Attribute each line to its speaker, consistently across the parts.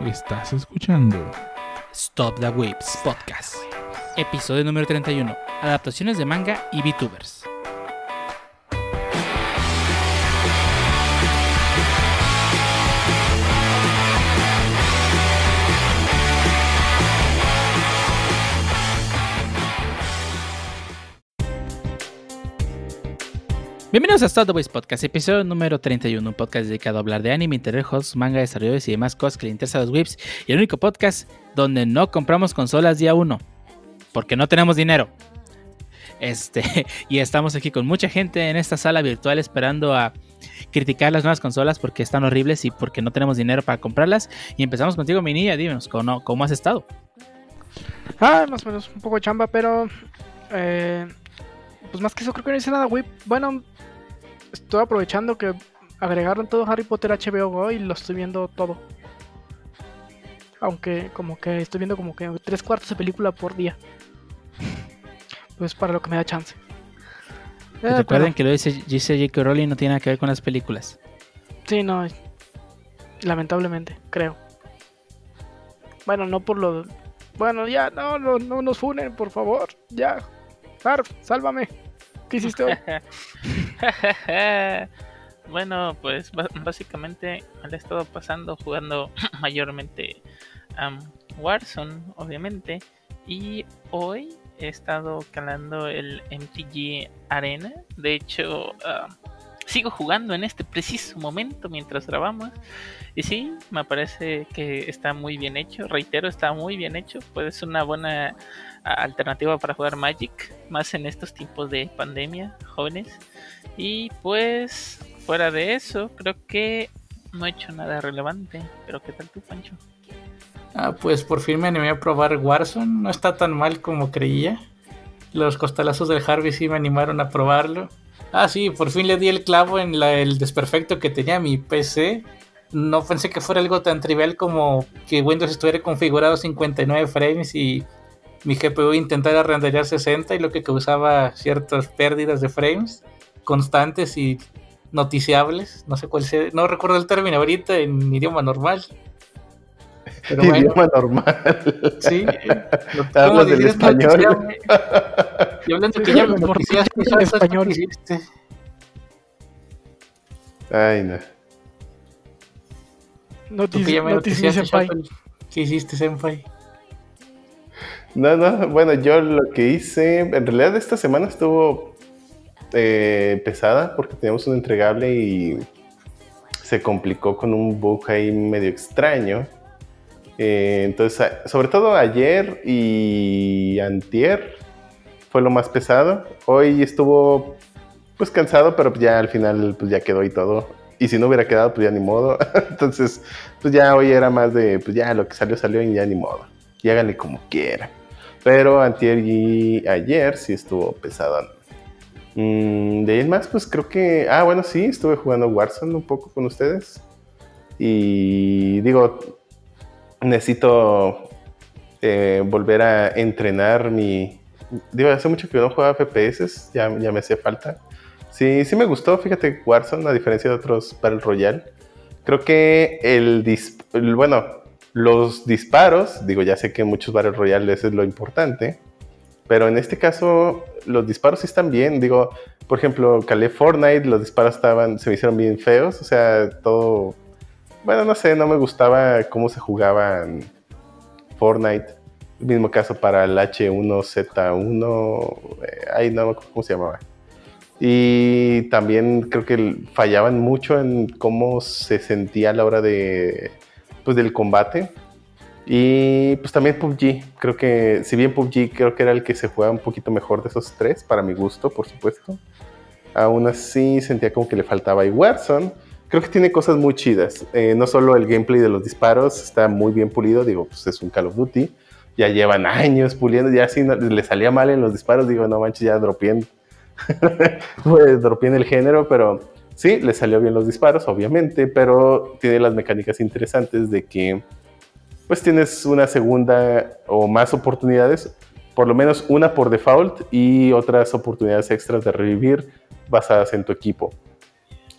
Speaker 1: Estás escuchando
Speaker 2: Stop the Whips Podcast. Episodio número 31. Adaptaciones de manga y VTubers. Bienvenidos a Whips Podcast, episodio número 31, un podcast dedicado a hablar de anime, internet, hosts, manga, desarrolladores y demás cosas que le interesan a los whips, y el único podcast donde no compramos consolas día 1, porque no tenemos dinero. Este, y estamos aquí con mucha gente en esta sala virtual esperando a criticar las nuevas consolas porque están horribles y porque no tenemos dinero para comprarlas. Y empezamos contigo, mi niña, dinos, ¿cómo, cómo has estado?
Speaker 3: Ah, más o menos, un poco de chamba, pero... Eh, pues más que eso creo que no hice nada, güey. Bueno, estoy aprovechando que agregaron todo Harry Potter HBO Go y lo estoy viendo todo. Aunque como que estoy viendo como que tres cuartos de película por día. Pues para lo que me da chance. Eh,
Speaker 2: recuerden
Speaker 3: pero-
Speaker 2: que lo dice dice J.K. Rowling no tiene nada que ver con las películas.
Speaker 3: Sí, no. Lamentablemente, creo. Bueno, no por lo... Bueno, ya, no, no, no nos funen, por favor. Ya. Harf, sálvame.
Speaker 4: Bueno, pues básicamente me he estado pasando jugando mayormente Warzone, obviamente. Y hoy he estado calando el MTG Arena. De hecho, sigo jugando en este preciso momento mientras grabamos. Y sí, me parece que está muy bien hecho. Reitero, está muy bien hecho. Pues es una buena alternativa para jugar Magic, más en estos tiempos de pandemia, jóvenes. Y pues, fuera de eso, creo que no he hecho nada relevante. Pero ¿qué tal tú, Pancho?
Speaker 5: Ah, pues por fin me animé a probar Warzone. No está tan mal como creía. Los costalazos del Harvey sí me animaron a probarlo. Ah, sí, por fin le di el clavo en el desperfecto que tenía mi PC. No pensé que fuera algo tan trivial como que Windows estuviera configurado 59 frames y mi GPU intentara renderear 60 y lo que causaba ciertas pérdidas de frames constantes y noticiables. No sé cuál sea, no recuerdo el término ahorita en idioma normal. Pero bueno.
Speaker 6: Idioma normal.
Speaker 5: Sí.
Speaker 6: Hablas del español.
Speaker 5: noticiable. Y hablando que ya me noticiaste,
Speaker 3: En
Speaker 5: ¿sabes qué
Speaker 3: español.
Speaker 5: hiciste?
Speaker 6: Ay, no.
Speaker 5: Shuffle. ¿Qué hiciste, Senpai?
Speaker 6: No, no, bueno, yo lo que hice, en realidad esta semana estuvo eh, pesada porque teníamos un entregable y se complicó con un bug ahí medio extraño. Eh, entonces, sobre todo ayer y antier fue lo más pesado. Hoy estuvo pues cansado, pero ya al final pues ya quedó y todo. Y si no hubiera quedado, pues ya ni modo. Entonces, pues ya hoy era más de, pues ya lo que salió, salió y ya ni modo. Y háganle como quieran. Pero antier ayer sí estuvo pesado. Mm, de ahí más, pues creo que. Ah, bueno, sí, estuve jugando Warzone un poco con ustedes. Y digo, necesito eh, volver a entrenar mi. Digo, hace mucho que no jugaba FPS, ya, ya me hacía falta. Sí, sí me gustó, fíjate, Warzone, a diferencia de otros Battle Royale. Creo que el, el- bueno, los disparos, digo, ya sé que en muchos Battle Royale eso es lo importante, pero en este caso los disparos sí están bien. Digo, por ejemplo, calé Fortnite, los disparos estaban, se me hicieron bien feos, o sea, todo, bueno, no sé, no me gustaba cómo se jugaban Fortnite. Mismo caso para el H1Z1, eh, ay, no cómo se llamaba. Y también creo que fallaban mucho en cómo se sentía a la hora de, pues, del combate. Y pues también PUBG, creo que si bien PUBG creo que era el que se juega un poquito mejor de esos tres, para mi gusto, por supuesto. Aún así sentía como que le faltaba. Y Warzone, creo que tiene cosas muy chidas. Eh, no solo el gameplay de los disparos está muy bien pulido, digo, pues es un Call of Duty. Ya llevan años puliendo, ya si no- le salía mal en los disparos, digo, no manches, ya dropeé pues dropeé en el género, pero sí, le salió bien los disparos, obviamente, pero tiene las mecánicas interesantes de que pues tienes una segunda o más oportunidades, por lo menos una por default y otras oportunidades extras de revivir basadas en tu equipo.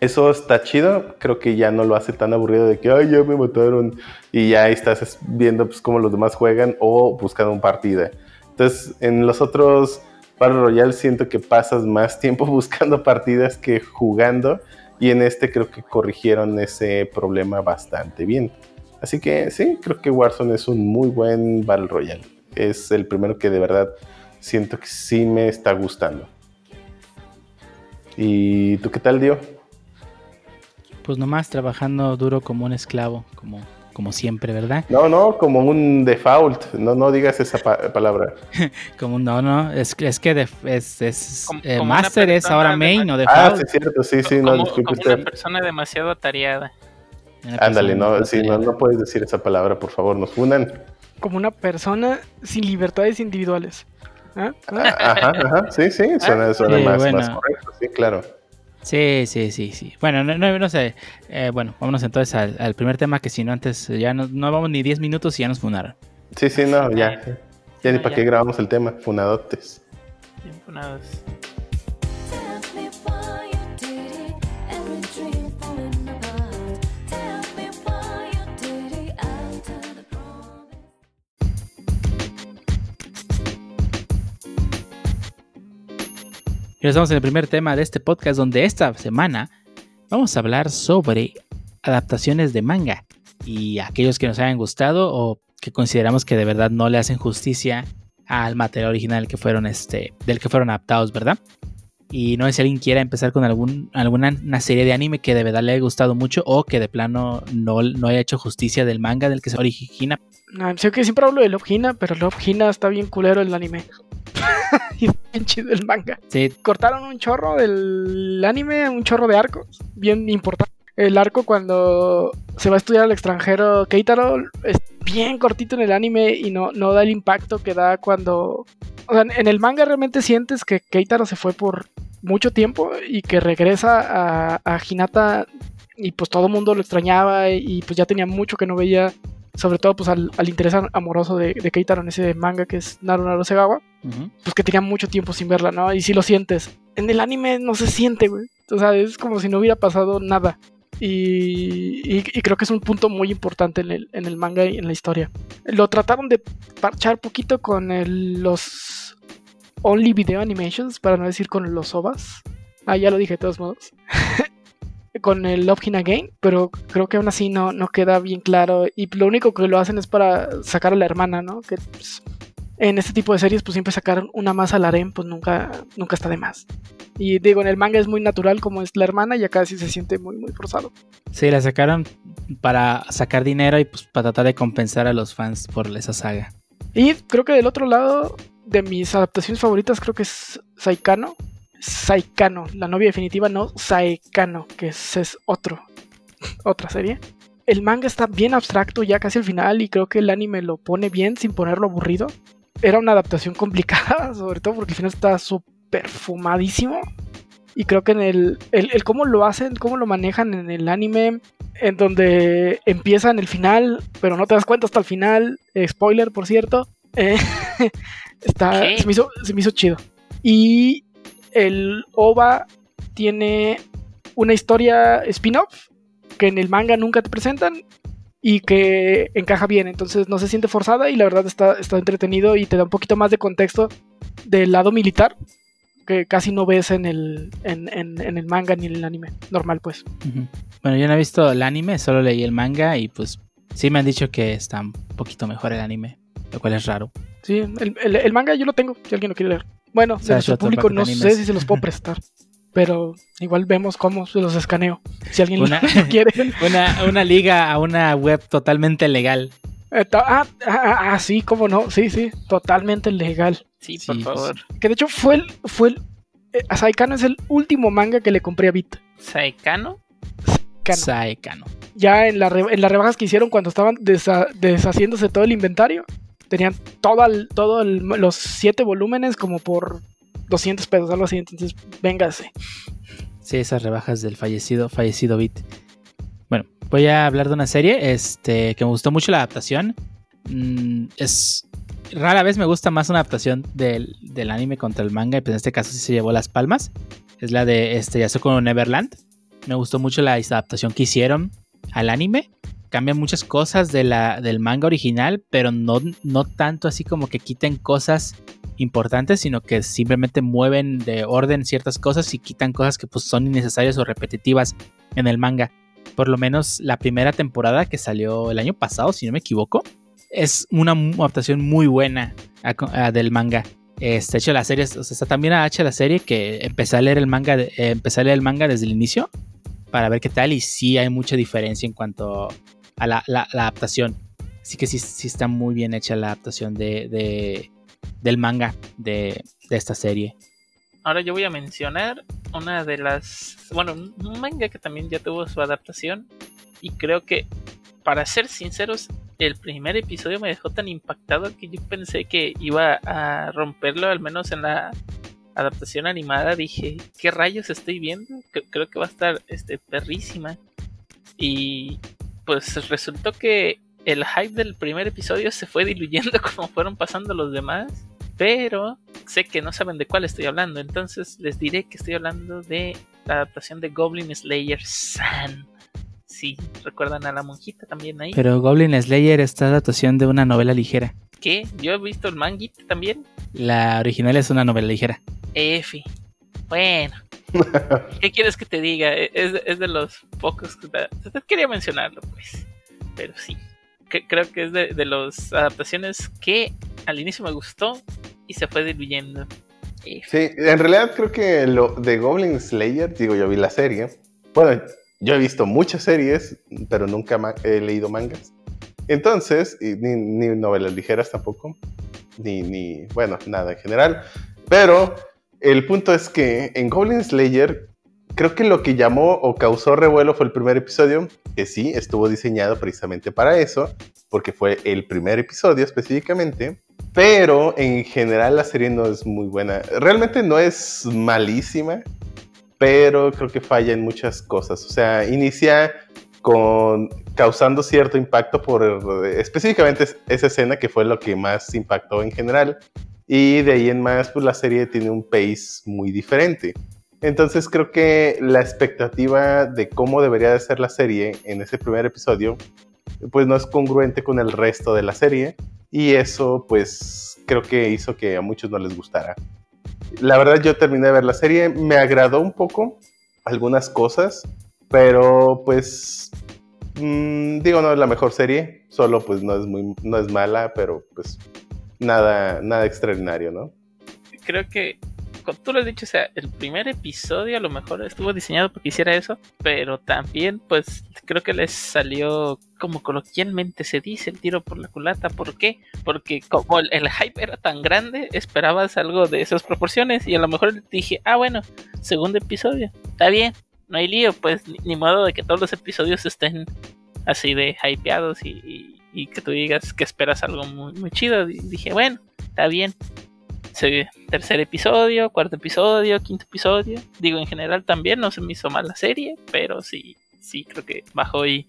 Speaker 6: Eso está chido, creo que ya no lo hace tan aburrido de que, ay, ya me mataron y ya estás viendo pues cómo los demás juegan o buscando un partida. Entonces, en los otros Battle Royale siento que pasas más tiempo buscando partidas que jugando y en este creo que corrigieron ese problema bastante bien. Así que sí, creo que Warzone es un muy buen Battle Royale. Es el primero que de verdad siento que sí me está gustando. ¿Y tú qué tal, Dio?
Speaker 2: Pues nomás trabajando duro como un esclavo, como, como siempre, ¿verdad?
Speaker 6: No, no, como un default. No, no digas esa pa- palabra.
Speaker 2: Como no, no, es, que- es que def- es, es
Speaker 4: Como-
Speaker 2: eh,
Speaker 4: como
Speaker 2: Master es ahora
Speaker 4: de
Speaker 2: main,
Speaker 4: ma-
Speaker 2: no
Speaker 6: Ah,
Speaker 2: default.
Speaker 6: sí, es cierto. Sí, sí, no, disculpe
Speaker 4: como
Speaker 6: usted.
Speaker 4: una persona demasiado atareada.
Speaker 6: Ándale, no, sí, no, no puedes decir esa palabra, por favor, nos unan.
Speaker 3: Como una persona sin libertades individuales. ¿Ah? ¿Ah?
Speaker 6: Ajá, ajá, sí, sí, suena, suena
Speaker 2: Sí,
Speaker 6: más,
Speaker 2: bueno.
Speaker 6: más correcto, sí, claro.
Speaker 2: Sí, sí, sí, sí. Bueno, no, no, no sé. Eh, bueno, vámonos entonces al, al primer tema que si no antes ya no, no vamos ni 10 minutos y ya nos funaron.
Speaker 6: Sí, sí, no, ya. Ya ni
Speaker 4: No,
Speaker 6: para
Speaker 4: ya.
Speaker 6: qué grabamos el tema, funadotes.
Speaker 4: Bien funados.
Speaker 2: Estamos en el primer tema de este podcast donde esta semana vamos a hablar sobre adaptaciones de manga y aquellos que nos hayan gustado o que consideramos que de verdad no le hacen justicia al material original que fueron este, del que fueron adaptados, ¿verdad? Y no sé si alguien quiera empezar con algún, alguna una serie de anime que de verdad le haya gustado mucho o que de plano no, no haya hecho justicia del manga del que se origina.
Speaker 3: Ah, sé que siempre hablo de Love Hina, pero Love Hina está bien culero el anime. y está bien chido el manga.
Speaker 2: Sí,
Speaker 3: Cortaron un chorro del anime, un chorro de arcos, bien importante. El arco cuando se va a estudiar al extranjero Keitaro bien cortito en el anime y no, no da el impacto que da cuando... O sea, en el manga realmente sientes que Keitaro se fue por mucho tiempo y que regresa a, a Hinata y pues todo el mundo lo extrañaba y, pues ya tenía mucho que no veía, sobre todo pues al, al interés amoroso de, de Keitaro en ese manga que es Naru Naru Segawa pues que tenía mucho tiempo sin verla, ¿no? Y si lo sientes. En el anime no se siente, güey. O sea, es como si no hubiera pasado nada. Y, y- creo que es un punto muy importante en el, en el manga y en la historia. Lo trataron de parchar poquito con el- los Only Video Animations, para no decir con los OVAs. Ah, ya lo dije de todos modos. con el Love Hina Game, pero creo que aún así no, no queda bien claro. Y lo único que lo hacen es para sacar a la hermana, ¿no? Que pues, en este tipo de series, pues siempre sacar una más al harem, pues nunca, nunca está de más. Y digo, en el manga es muy natural como es la hermana y acá sí se siente muy, muy forzado.
Speaker 2: Sí, la sacaron para sacar dinero y pues para tratar de compensar a los fans por esa saga.
Speaker 3: Y creo que del otro lado, de mis adaptaciones favoritas, creo que es Saikano. Saikano, la novia definitiva, no Saikano, que es, es otro, otra serie. El manga está bien abstracto ya casi al final y creo que el anime lo pone bien sin ponerlo aburrido. Era una adaptación complicada, sobre todo porque al final está súper fumadísimo. Y creo que en el, el, el cómo lo hacen, cómo lo manejan en el anime, en donde empieza en el final, pero no te das cuenta hasta el final. eh, spoiler, por cierto. eh, está,
Speaker 4: ¿Qué?
Speaker 3: se, me hizo, se me hizo chido. Y el OVA tiene una historia spin-off que en el manga nunca te presentan y que encaja bien. Entonces no se siente forzada y la verdad está, está entretenido y te da un poquito más de contexto del lado militar que casi no ves en el, en, en- en el manga ni en el anime. Normal, pues.
Speaker 2: Bueno, yo no he visto el anime, solo leí el manga y pues sí me han dicho que está un poquito mejor el anime, lo cual es raro.
Speaker 3: Sí, el, el- el manga yo lo tengo, si alguien lo quiere leer. Bueno, de
Speaker 2: sea,
Speaker 3: nuestro público no sé si se los puedo prestar. Pero igual vemos cómo se los escaneo. Si alguien
Speaker 2: Una-
Speaker 3: lo quiere.
Speaker 2: Una, una liga a una web totalmente legal.
Speaker 3: Eh, ta- ah, ah, ah, sí, cómo no. Sí, sí, totalmente legal.
Speaker 4: Sí,
Speaker 2: Sí,
Speaker 4: por favor.
Speaker 3: Que de hecho fue el. Fue el eh, Saikano es el último manga que le compré a Bit.
Speaker 4: Saikano.
Speaker 3: Kano.
Speaker 2: Saekano.
Speaker 3: ya en, la re- en las rebajas que hicieron cuando estaban desa- deshaciéndose todo el inventario, tenían todo el- todo el- los siete volúmenes como por 200 pesos, algo así. Entonces, véngase.
Speaker 2: Sí, esas rebajas del fallecido, fallecido Beat. Bueno, voy a hablar de una serie este, que me gustó mucho la adaptación. Mm, es rara vez me gusta más una adaptación del, del anime contra el manga, y pues en este caso sí se llevó las palmas. Es la de este Yasuko Neverland. Me gustó mucho la adaptación que hicieron al anime. Cambian muchas cosas de la, del manga original, pero no, no tanto así como que quiten cosas importantes, sino que simplemente mueven de orden ciertas cosas y quitan cosas que pues, son innecesarias o repetitivas en el manga. Por lo menos la primera temporada que salió el año pasado, si no me equivoco, es una adaptación muy buena a a del manga. Este, hecho la serie, o sea, está también hecha la serie que empecé a leer el manga, eh, empecé a leer el manga desde el inicio para ver qué tal y sí hay mucha diferencia en cuanto a la, adaptación. Así que sí, está muy bien hecha la adaptación de, de- del manga de, de esta serie.
Speaker 4: Ahora yo voy a mencionar una de las. Bueno, un manga que también ya tuvo su adaptación. Y creo que, para ser sinceros, el primer episodio me dejó tan impactado que yo pensé que iba a romperlo, al menos en la adaptación animada. Dije, ¿qué rayos estoy viendo? Cre- Creo que va a estar este, perrísima. Y pues resultó que el hype del primer episodio se fue diluyendo como fueron pasando los demás. Pero sé que no saben de cuál estoy hablando, entonces les diré que estoy hablando de la adaptación de Goblin Slayer San. Sí, recuerdan a la monjita también ahí.
Speaker 2: Pero Goblin Slayer está adaptación de una novela ligera.
Speaker 4: ¿Qué? Yo he visto el manguita también.
Speaker 2: La original es una novela ligera.
Speaker 4: F. Bueno. ¿Qué quieres que te diga? E- Es, es de los pocos que... Quería mencionarlo, pues. Pero sí. Que- creo que es de, de las adaptaciones que al inicio me gustó y se fue diluyendo.
Speaker 6: Sí, en realidad creo que lo de Goblin Slayer, digo, yo vi la serie. Bueno, yo he visto muchas series, pero nunca he leído mangas. Entonces, y ni, ni novelas ligeras tampoco, ni, ni, bueno, nada en general. Pero el punto es que en Goblin Slayer, creo que lo que llamó o causó revuelo fue el primer episodio, que sí, estuvo diseñado precisamente para eso, porque fue el primer episodio específicamente. Pero en general la serie no es muy buena. Realmente no es malísima, pero creo que falla en muchas cosas. O sea, inicia con causando cierto impacto por específicamente es- esa escena que fue lo que más impactó en general. Y de ahí en más, pues la serie tiene un pace muy diferente. Entonces creo que la expectativa de cómo debería de ser la serie en ese primer episodio, pues no es congruente con el resto de la serie. Y eso, pues, creo que hizo que a muchos no les gustara. La verdad, yo terminé de ver la serie, me agradó un poco algunas cosas, pero pues, mm, digo, no es la mejor serie, solo pues no es, muy, no es mala, pero pues nada, nada extraordinario, ¿no?
Speaker 4: creo que tú lo has dicho, o sea, el primer episodio a lo mejor estuvo diseñado porque hiciera eso, pero también pues creo que les salió como coloquialmente se dice el tiro por la culata. ¿Por qué? Porque como el, hype era tan grande, esperabas algo de esas proporciones y a lo mejor dije, ah bueno, segundo episodio, está bien, no hay lío, pues ni, modo de que todos los episodios estén así de hypeados y- y que tú digas que esperas algo muy, muy chido. Dije, bueno, está bien se- tercer episodio, cuarto episodio, quinto episodio. Digo, en general también no se me hizo mal la serie, pero sí, sí creo que bajó y,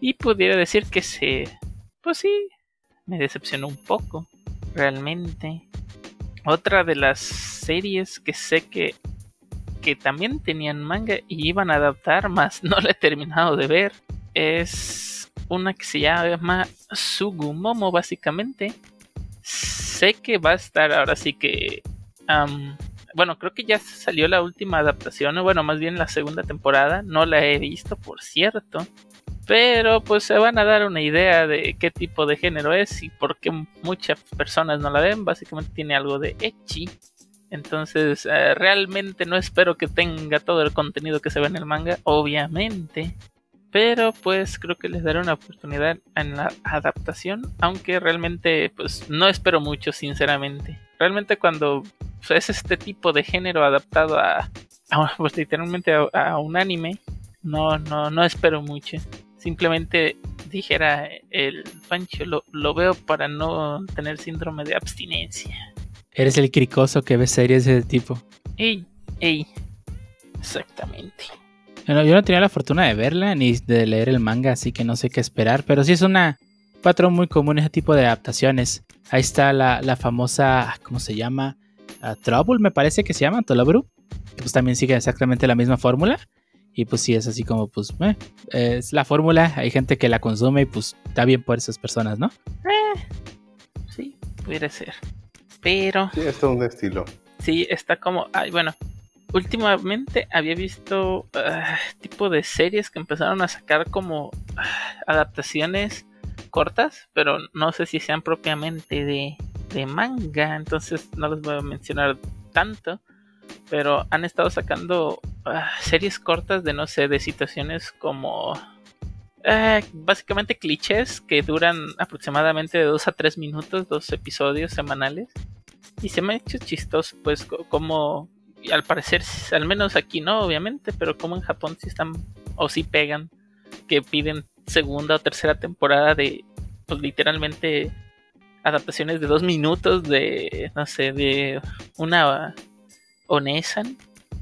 Speaker 4: y pudiera decir que se, pues sí, me decepcionó un poco, realmente. Otra de las series que sé que, que también tenían manga y iban a adaptar, más no la he terminado de ver, es una que se llama Sugumomo, básicamente sé que va a estar ahora sí que. bueno, creo que ya salió la última adaptación, o bueno, más bien la segunda temporada. No la he visto, por cierto. Pero pues se van a dar una idea de qué tipo de género es y por qué muchas personas no la ven. Básicamente tiene algo de Echi. Entonces, eh, realmente no espero que tenga todo el contenido que se ve en el manga, obviamente. Pero pues creo que les daré una oportunidad en la adaptación, aunque realmente pues no espero mucho, sinceramente. Realmente cuando pues, es este tipo de género adaptado a, a, pues, literalmente a, a un anime, no, no, no espero mucho. Simplemente dijera el Pancho, lo, lo veo para no tener síndrome de abstinencia.
Speaker 2: Eres el cricoso que ve series de ese tipo.
Speaker 4: Ey, ey, exactamente.
Speaker 2: Bueno, yo no tenía la fortuna de verla ni de leer el manga, así que no sé qué esperar. Pero sí es una patrón muy común ese tipo de adaptaciones. Ahí está la, la famosa, ¿cómo se llama? Ah, Trouble, me parece que se llama, Tolobru. Que pues también sigue exactamente la misma fórmula. Y pues sí, es así como, pues, eh, es la fórmula, hay gente que la consume y pues está bien por esas personas, ¿no?
Speaker 4: Sí, pudiera ser. Pero
Speaker 6: Sí, es todo un estilo.
Speaker 4: sí, está como. Ay, bueno. Últimamente había visto ah, tipo de series que empezaron a sacar como ah, adaptaciones cortas, pero no sé si sean propiamente de, de manga, entonces no les voy a mencionar tanto. Pero han estado sacando ah, series cortas de no sé, de situaciones como básicamente clichés que duran aproximadamente de 2 a 3 minutos, dos episodios semanales. Y se me ha hecho chistoso, pues, co- como al parecer, al menos aquí no, obviamente, pero como en Japón sí están o sí pegan, que piden segunda o tercera temporada de, pues literalmente adaptaciones de dos minutos de, no sé, de una Onesan,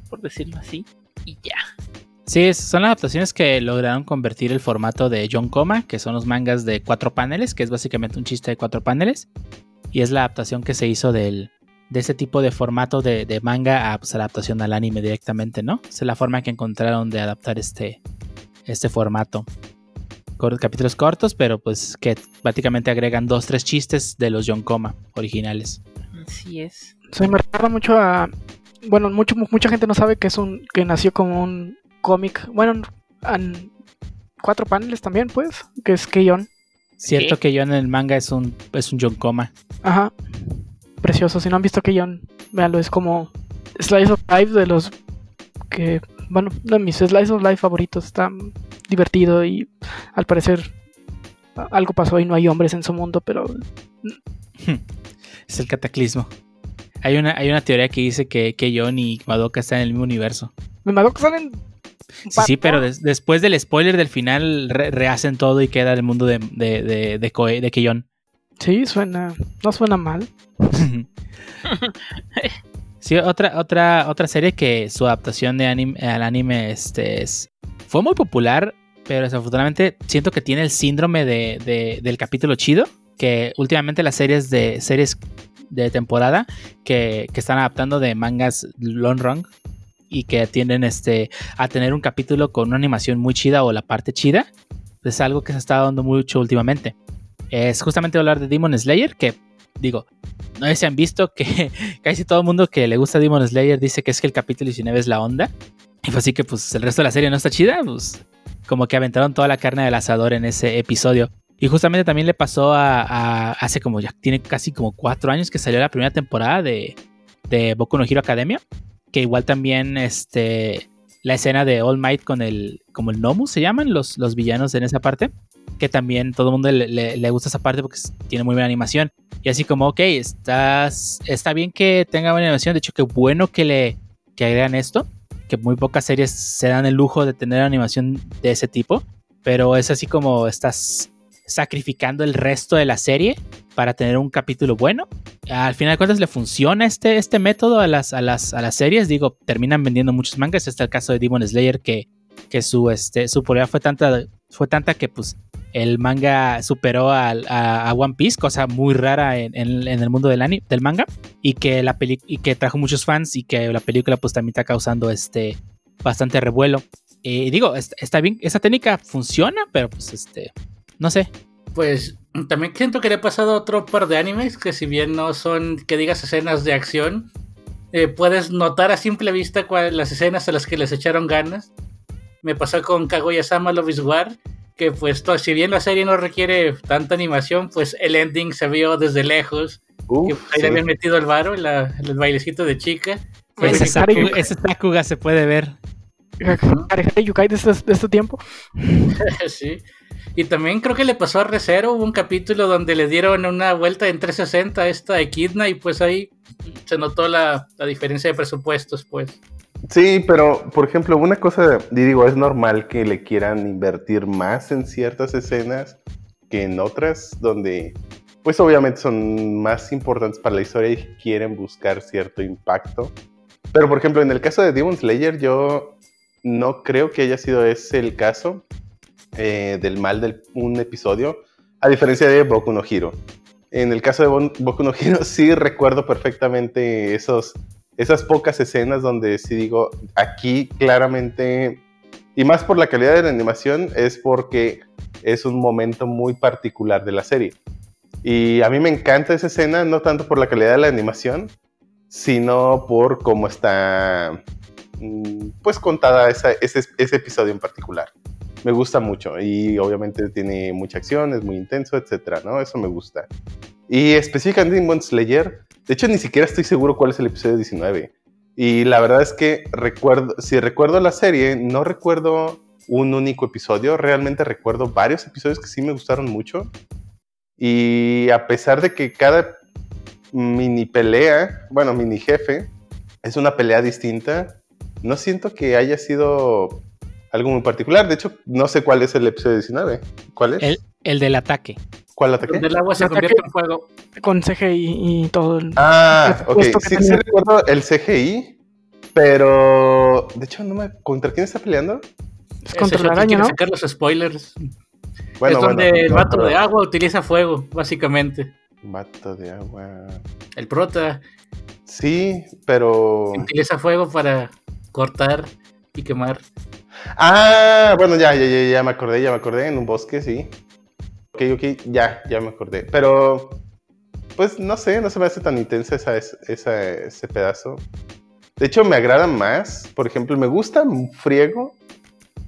Speaker 4: por decirlo así, y ya.
Speaker 2: Sí, son adaptaciones que lograron convertir el formato de John Coma, que son los mangas de cuatro paneles, que es básicamente un chiste de cuatro paneles. Y es la adaptación que se hizo del, de ese tipo de formato de, de manga a pues, adaptación al anime directamente, ¿no? Esa es la forma que encontraron de adaptar este, este formato. Capítulos cortos, pero pues que prácticamente agregan dos, tres chistes de los John Coma originales.
Speaker 4: Así es.
Speaker 3: Sí, me recuerda mucho a. Bueno, mucho, mucha gente no sabe que es un. que nació como un cómic. Bueno, en cuatro paneles también, pues. Que es Keion.
Speaker 2: Cierto
Speaker 4: Ok.
Speaker 2: que yo en el manga es un, es un John Coma.
Speaker 3: Ajá. Precioso. Si no han visto Keion, véanlo. Es como Slice of Life de los. que. Bueno, de mis Slice of Life favoritos. Está divertido y al parecer. Algo pasó y no hay hombres en su mundo, pero
Speaker 2: Es el cataclismo. Hay una, hay una teoría que dice que, que John y Madoka están en el mismo universo.
Speaker 3: mandó que salen.
Speaker 2: Sí, sí, pero des- después del spoiler del final re- rehacen todo y queda el mundo de, de, de, de, de Keion.
Speaker 3: Sí, suena. No suena mal.
Speaker 2: sí, otra, otra, otra serie que su adaptación de anime, al anime este, es, fue muy popular, pero desafortunadamente siento que tiene el síndrome de, de- del capítulo chido, que últimamente las series de series de temporada que, que están adaptando de mangas long run y que tienden este, a tener un capítulo con una animación muy chida o la parte chida, es algo que se está dando mucho últimamente. Es justamente hablar de Demon Slayer, que digo, no sé si han visto que casi todo el mundo que le gusta Demon Slayer dice que es que el capítulo 19 es la onda. Y fue así que pues el resto de la serie no está chida, pues como que aventaron toda la carne del asador en ese episodio. Y justamente también le pasó a, a- hace como ya tiene casi como cuatro años que salió la primera temporada de, de Boku no Hero Academia. Que igual también este la escena de All Might con el como el Nomu se llaman los, los villanos en esa parte. Que también todo el mundo le, le- le gusta esa parte porque tiene muy buena animación. Y así como, ok, estás, está bien que tenga buena animación. De hecho, qué bueno que le que agregan esto. Que muy pocas series se dan el lujo de tener animación de ese tipo. Pero es así como estás sacrificando el resto de la serie para tener un capítulo bueno. Al final de cuentas le funciona este, este método a las, a, las, a las series. Digo, terminan vendiendo muchos mangas. Este es el caso de Demon Slayer que, que su, este, su popularidad fue tanta, fue tanta que pues el manga superó a, a One Piece, cosa muy rara en, en- el mundo del, ani- del manga, y que, la peli y que trajo muchos fans y que la película pues también está causando este bastante revuelo. Y digo, est- está bien, esa técnica funciona, pero pues este, no sé.
Speaker 5: Pues también siento que le ha pasado otro par de animes que si bien no son, que digas, escenas de acción, eh, puedes notar a simple vista cuál- las escenas a las que les echaron ganas. Me pasó con Kaguya-sama Love is War, que pues to- si bien la serie no requiere tanta animación, pues el ending se vio desde lejos, que pues, ahí
Speaker 6: sí.
Speaker 5: le habían metido el varo, la- el bailecito de chica.
Speaker 3: Ese. Sakuga,
Speaker 2: ese Sakuga se puede ver.
Speaker 3: Harehare Yukai de este, de este tiempo.
Speaker 5: sí. Y también creo que le pasó a Recero, hubo un capítulo donde le dieron una vuelta en 360 a esta Equidna y pues ahí se notó la, la diferencia de presupuestos, pues.
Speaker 6: Sí, pero por ejemplo, una cosa, digo, es normal que le quieran invertir más en ciertas escenas que en otras, donde pues obviamente son más importantes para la historia y quieren buscar cierto impacto. Pero por ejemplo, en el caso de Demon Slayer, yo no creo que haya sido ese el caso eh, del mal de un episodio, a diferencia de Boku no Hero. En el caso de Boku no Hero, sí recuerdo perfectamente esos esas pocas escenas donde sí digo, aquí claramente Y más por la calidad de la animación es porque es un momento muy particular de la serie. Y a mí me encanta esa escena, no tanto por la calidad de la animación, sino por cómo está pues contada esa- ese, ese episodio en particular. Me gusta mucho y obviamente tiene mucha acción, es muy intenso, etcétera, ¿no? Eso me gusta. Y específicamente en Demon Slayer, de hecho ni siquiera estoy seguro cuál es el episodio 19. Y la verdad es que recuerdo, si recuerdo la serie, no recuerdo un único episodio, realmente recuerdo varios episodios que sí me gustaron mucho. Y a pesar de que cada mini pelea, bueno, mini jefe, es una pelea distinta, no siento que haya sido algo muy particular. De hecho, no sé cuál es el episodio 19. ¿Cuál es?
Speaker 2: El, el del ataque.
Speaker 6: ¿Cuál ataque?
Speaker 5: Donde el agua se convierte en fuego.
Speaker 3: Con CGI y todo. el-
Speaker 6: Ah,
Speaker 3: el
Speaker 6: ok. Sí, sí recuerdo el CGI, pero de hecho no me contra quién está peleando.
Speaker 3: Es contra la araña, ¿no?
Speaker 5: sacar los spoilers.
Speaker 6: Bueno,
Speaker 5: es donde
Speaker 6: bueno,
Speaker 5: el
Speaker 6: no,
Speaker 5: vato
Speaker 6: pero-
Speaker 5: de agua utiliza fuego, básicamente.
Speaker 6: Vato de agua.
Speaker 5: El prota
Speaker 6: Sí, pero.
Speaker 5: utiliza fuego para cortar y quemar.
Speaker 6: Ah, bueno, ya, ya, ya, ya me acordé, ya me acordé, en un bosque, sí. Ok, ok, ya, ya me acordé. Pero, pues no sé, no se me hace tan intensa esa, esa- ese pedazo. De hecho, me agrada más, por ejemplo, me gusta un friego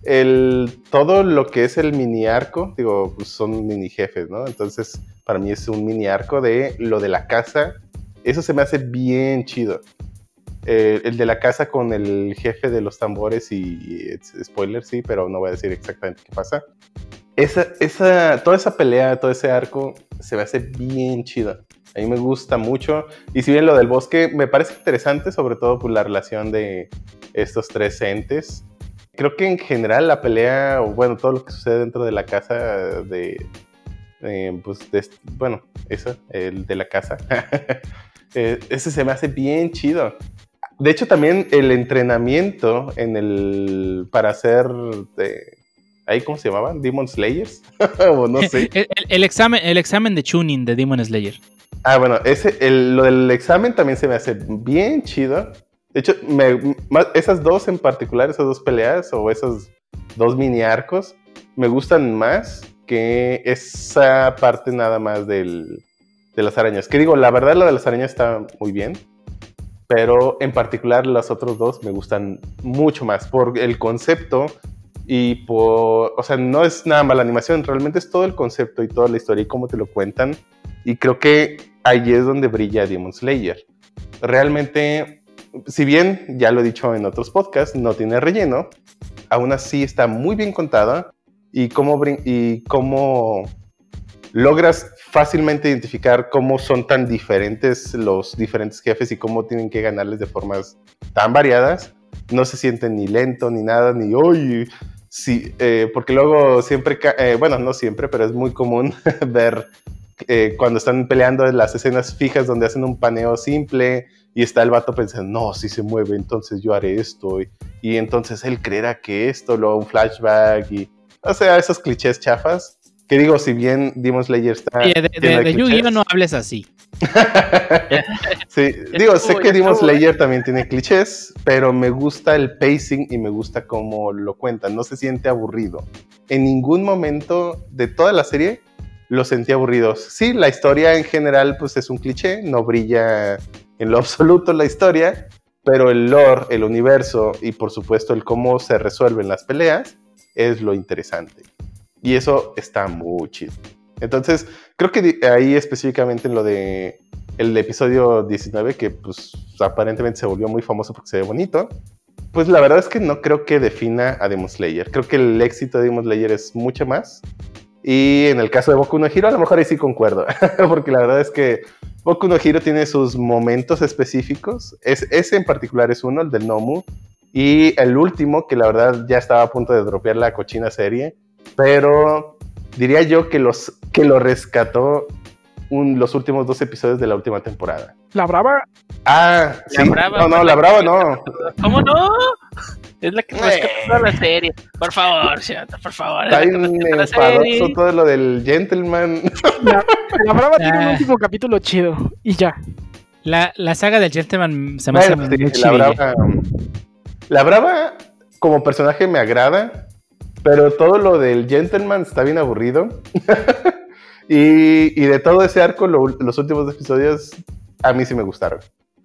Speaker 6: el, todo lo que es el mini arco, digo, pues son mini jefes, ¿no? Entonces, para mí es un mini arco de lo de la casa. Eso se me hace bien chido. Eh, el de la casa con el jefe de los tambores y, y spoiler, sí, pero no voy a decir exactamente qué pasa. Esa, esa, toda esa pelea, todo ese arco se me hace bien chido. A mí me gusta mucho. Y si bien lo del bosque me parece interesante, sobre todo por la relación de estos tres entes. Creo que en general la pelea, o bueno, todo lo que sucede dentro de la casa de, eh, pues, de bueno, eso, el de la casa, eh, ese se me hace bien chido. De hecho, también el entrenamiento en el para hacer de, ahí cómo se llamaban, Demon Slayers, o no sé.
Speaker 2: El, el- el examen, el examen de tuning de Demon Slayer.
Speaker 6: Ah, bueno, ese, el- lo del examen también se me hace bien chido. De hecho, me- esas dos en particular, esas dos peleas o esos dos mini arcos, me gustan más que esa parte nada más del, de las arañas. Que digo, la verdad, la de las arañas está muy bien, pero en particular los otros dos me gustan mucho más por el concepto y por, o sea, no es nada más la animación, realmente es todo el concepto y toda la historia y cómo te lo cuentan. Y creo que ahí es donde brilla Demon Slayer. Realmente, si bien ya lo he dicho en otros podcasts, no tiene relleno, aún así está muy bien contada y cómo, y cómo logras fácilmente identificar cómo son tan diferentes los diferentes jefes y cómo tienen que ganarles de formas tan variadas. No se sienten ni lento ni nada, ni hoy. Sí, eh, porque luego siempre, eh, bueno, no siempre, pero es muy común ver eh, cuando están peleando en las escenas fijas donde hacen un paneo simple y está el vato pensando, no, si se mueve, entonces yo haré esto. Y, y entonces él creerá que esto, luego un flashback y, o sea, esos clichés chafas. Que digo, si bien Demon Slayer está...
Speaker 2: Oye, de, de,
Speaker 6: lleno
Speaker 2: de Yu-Gi-Oh no hables así.
Speaker 6: sí, digo, sé que Demon Slayer también tiene clichés, pero me gusta el pacing y me gusta cómo lo cuentan. No se siente aburrido. En ningún momento de toda la serie lo sentí aburrido. Sí, la historia en general pues es un cliché, no brilla en lo absoluto la historia, pero el lore, el universo y por supuesto el cómo se resuelven las peleas es lo interesante. Y eso está muy chido. Entonces, creo que ahí específicamente en lo de el episodio 19, que pues aparentemente se volvió muy famoso porque se ve bonito, pues la verdad es que no creo que defina a Demon Slayer. Creo que el éxito de Demon Slayer es mucho más. Y en el caso de Boku no Hero, a lo mejor ahí sí concuerdo, porque la verdad es que Boku no Hero tiene sus momentos específicos. Es, ese en particular es uno, el del Nomu. Y el último, que la verdad ya estaba a punto de dropear la cochina serie, pero diría yo que, los, que lo rescató un- los últimos dos episodios de la última temporada.
Speaker 3: La brava,
Speaker 6: Ah,
Speaker 4: La. Brava
Speaker 6: no, no, la
Speaker 4: la
Speaker 6: brava no.
Speaker 4: ¿Cómo no? Es la que toda la serie. Por favor, Shota, por favor. es
Speaker 6: Está bien enfadoso todo lo del gentleman.
Speaker 3: la, la brava tiene un
Speaker 2: Ah.
Speaker 3: último capítulo chido. Y ya.
Speaker 2: La, la saga del Gentleman se me hace
Speaker 6: Bueno, sí,
Speaker 2: muy
Speaker 6: la brava. La brava como personaje me agrada, pero todo lo del gentleman está bien aburrido. y, y de todo ese arco, lo- los últimos episodios a mí sí me gustaron.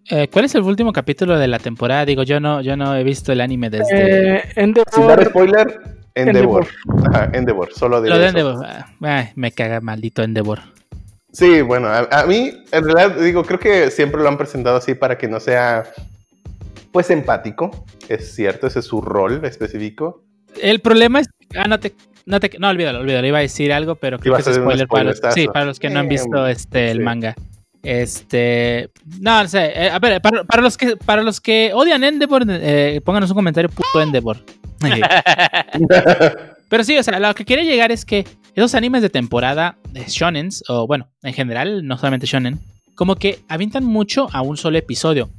Speaker 2: Eh, ¿Cuál es el último capítulo de la temporada? Digo, yo no, yo no he visto el anime desde.
Speaker 3: Eh, Endeavor,
Speaker 6: Sin dar spoiler, Endeavor.
Speaker 3: Endeavor.
Speaker 6: Ajá, Endeavor, solo de
Speaker 2: Lo de
Speaker 6: eso.
Speaker 2: Endeavor. Ah, ay, me caga maldito Endeavor.
Speaker 6: Sí, bueno, a, a mí, en realidad, digo, creo que siempre lo han presentado así para que no sea, pues, empático. Es cierto, ese es su rol específico.
Speaker 2: El problema es. Ah, no te. No, te, no, olvídalo, olvídalo. Iba a decir algo, pero creo que es spoiler para los,
Speaker 6: spoilerazo.
Speaker 2: sí, para los que no han
Speaker 6: Eh,
Speaker 2: visto este, el
Speaker 6: sí.
Speaker 2: manga. Este. No, no sé. eh, a ver, para, para los que, para los que odian Endeavor, eh, pónganos un comentario puto Endeavor. Pero sí, o sea, lo que quiere llegar es que esos animes de temporada de shonens, o bueno, en general, no solamente shonen, como que avientan mucho a un solo episodio.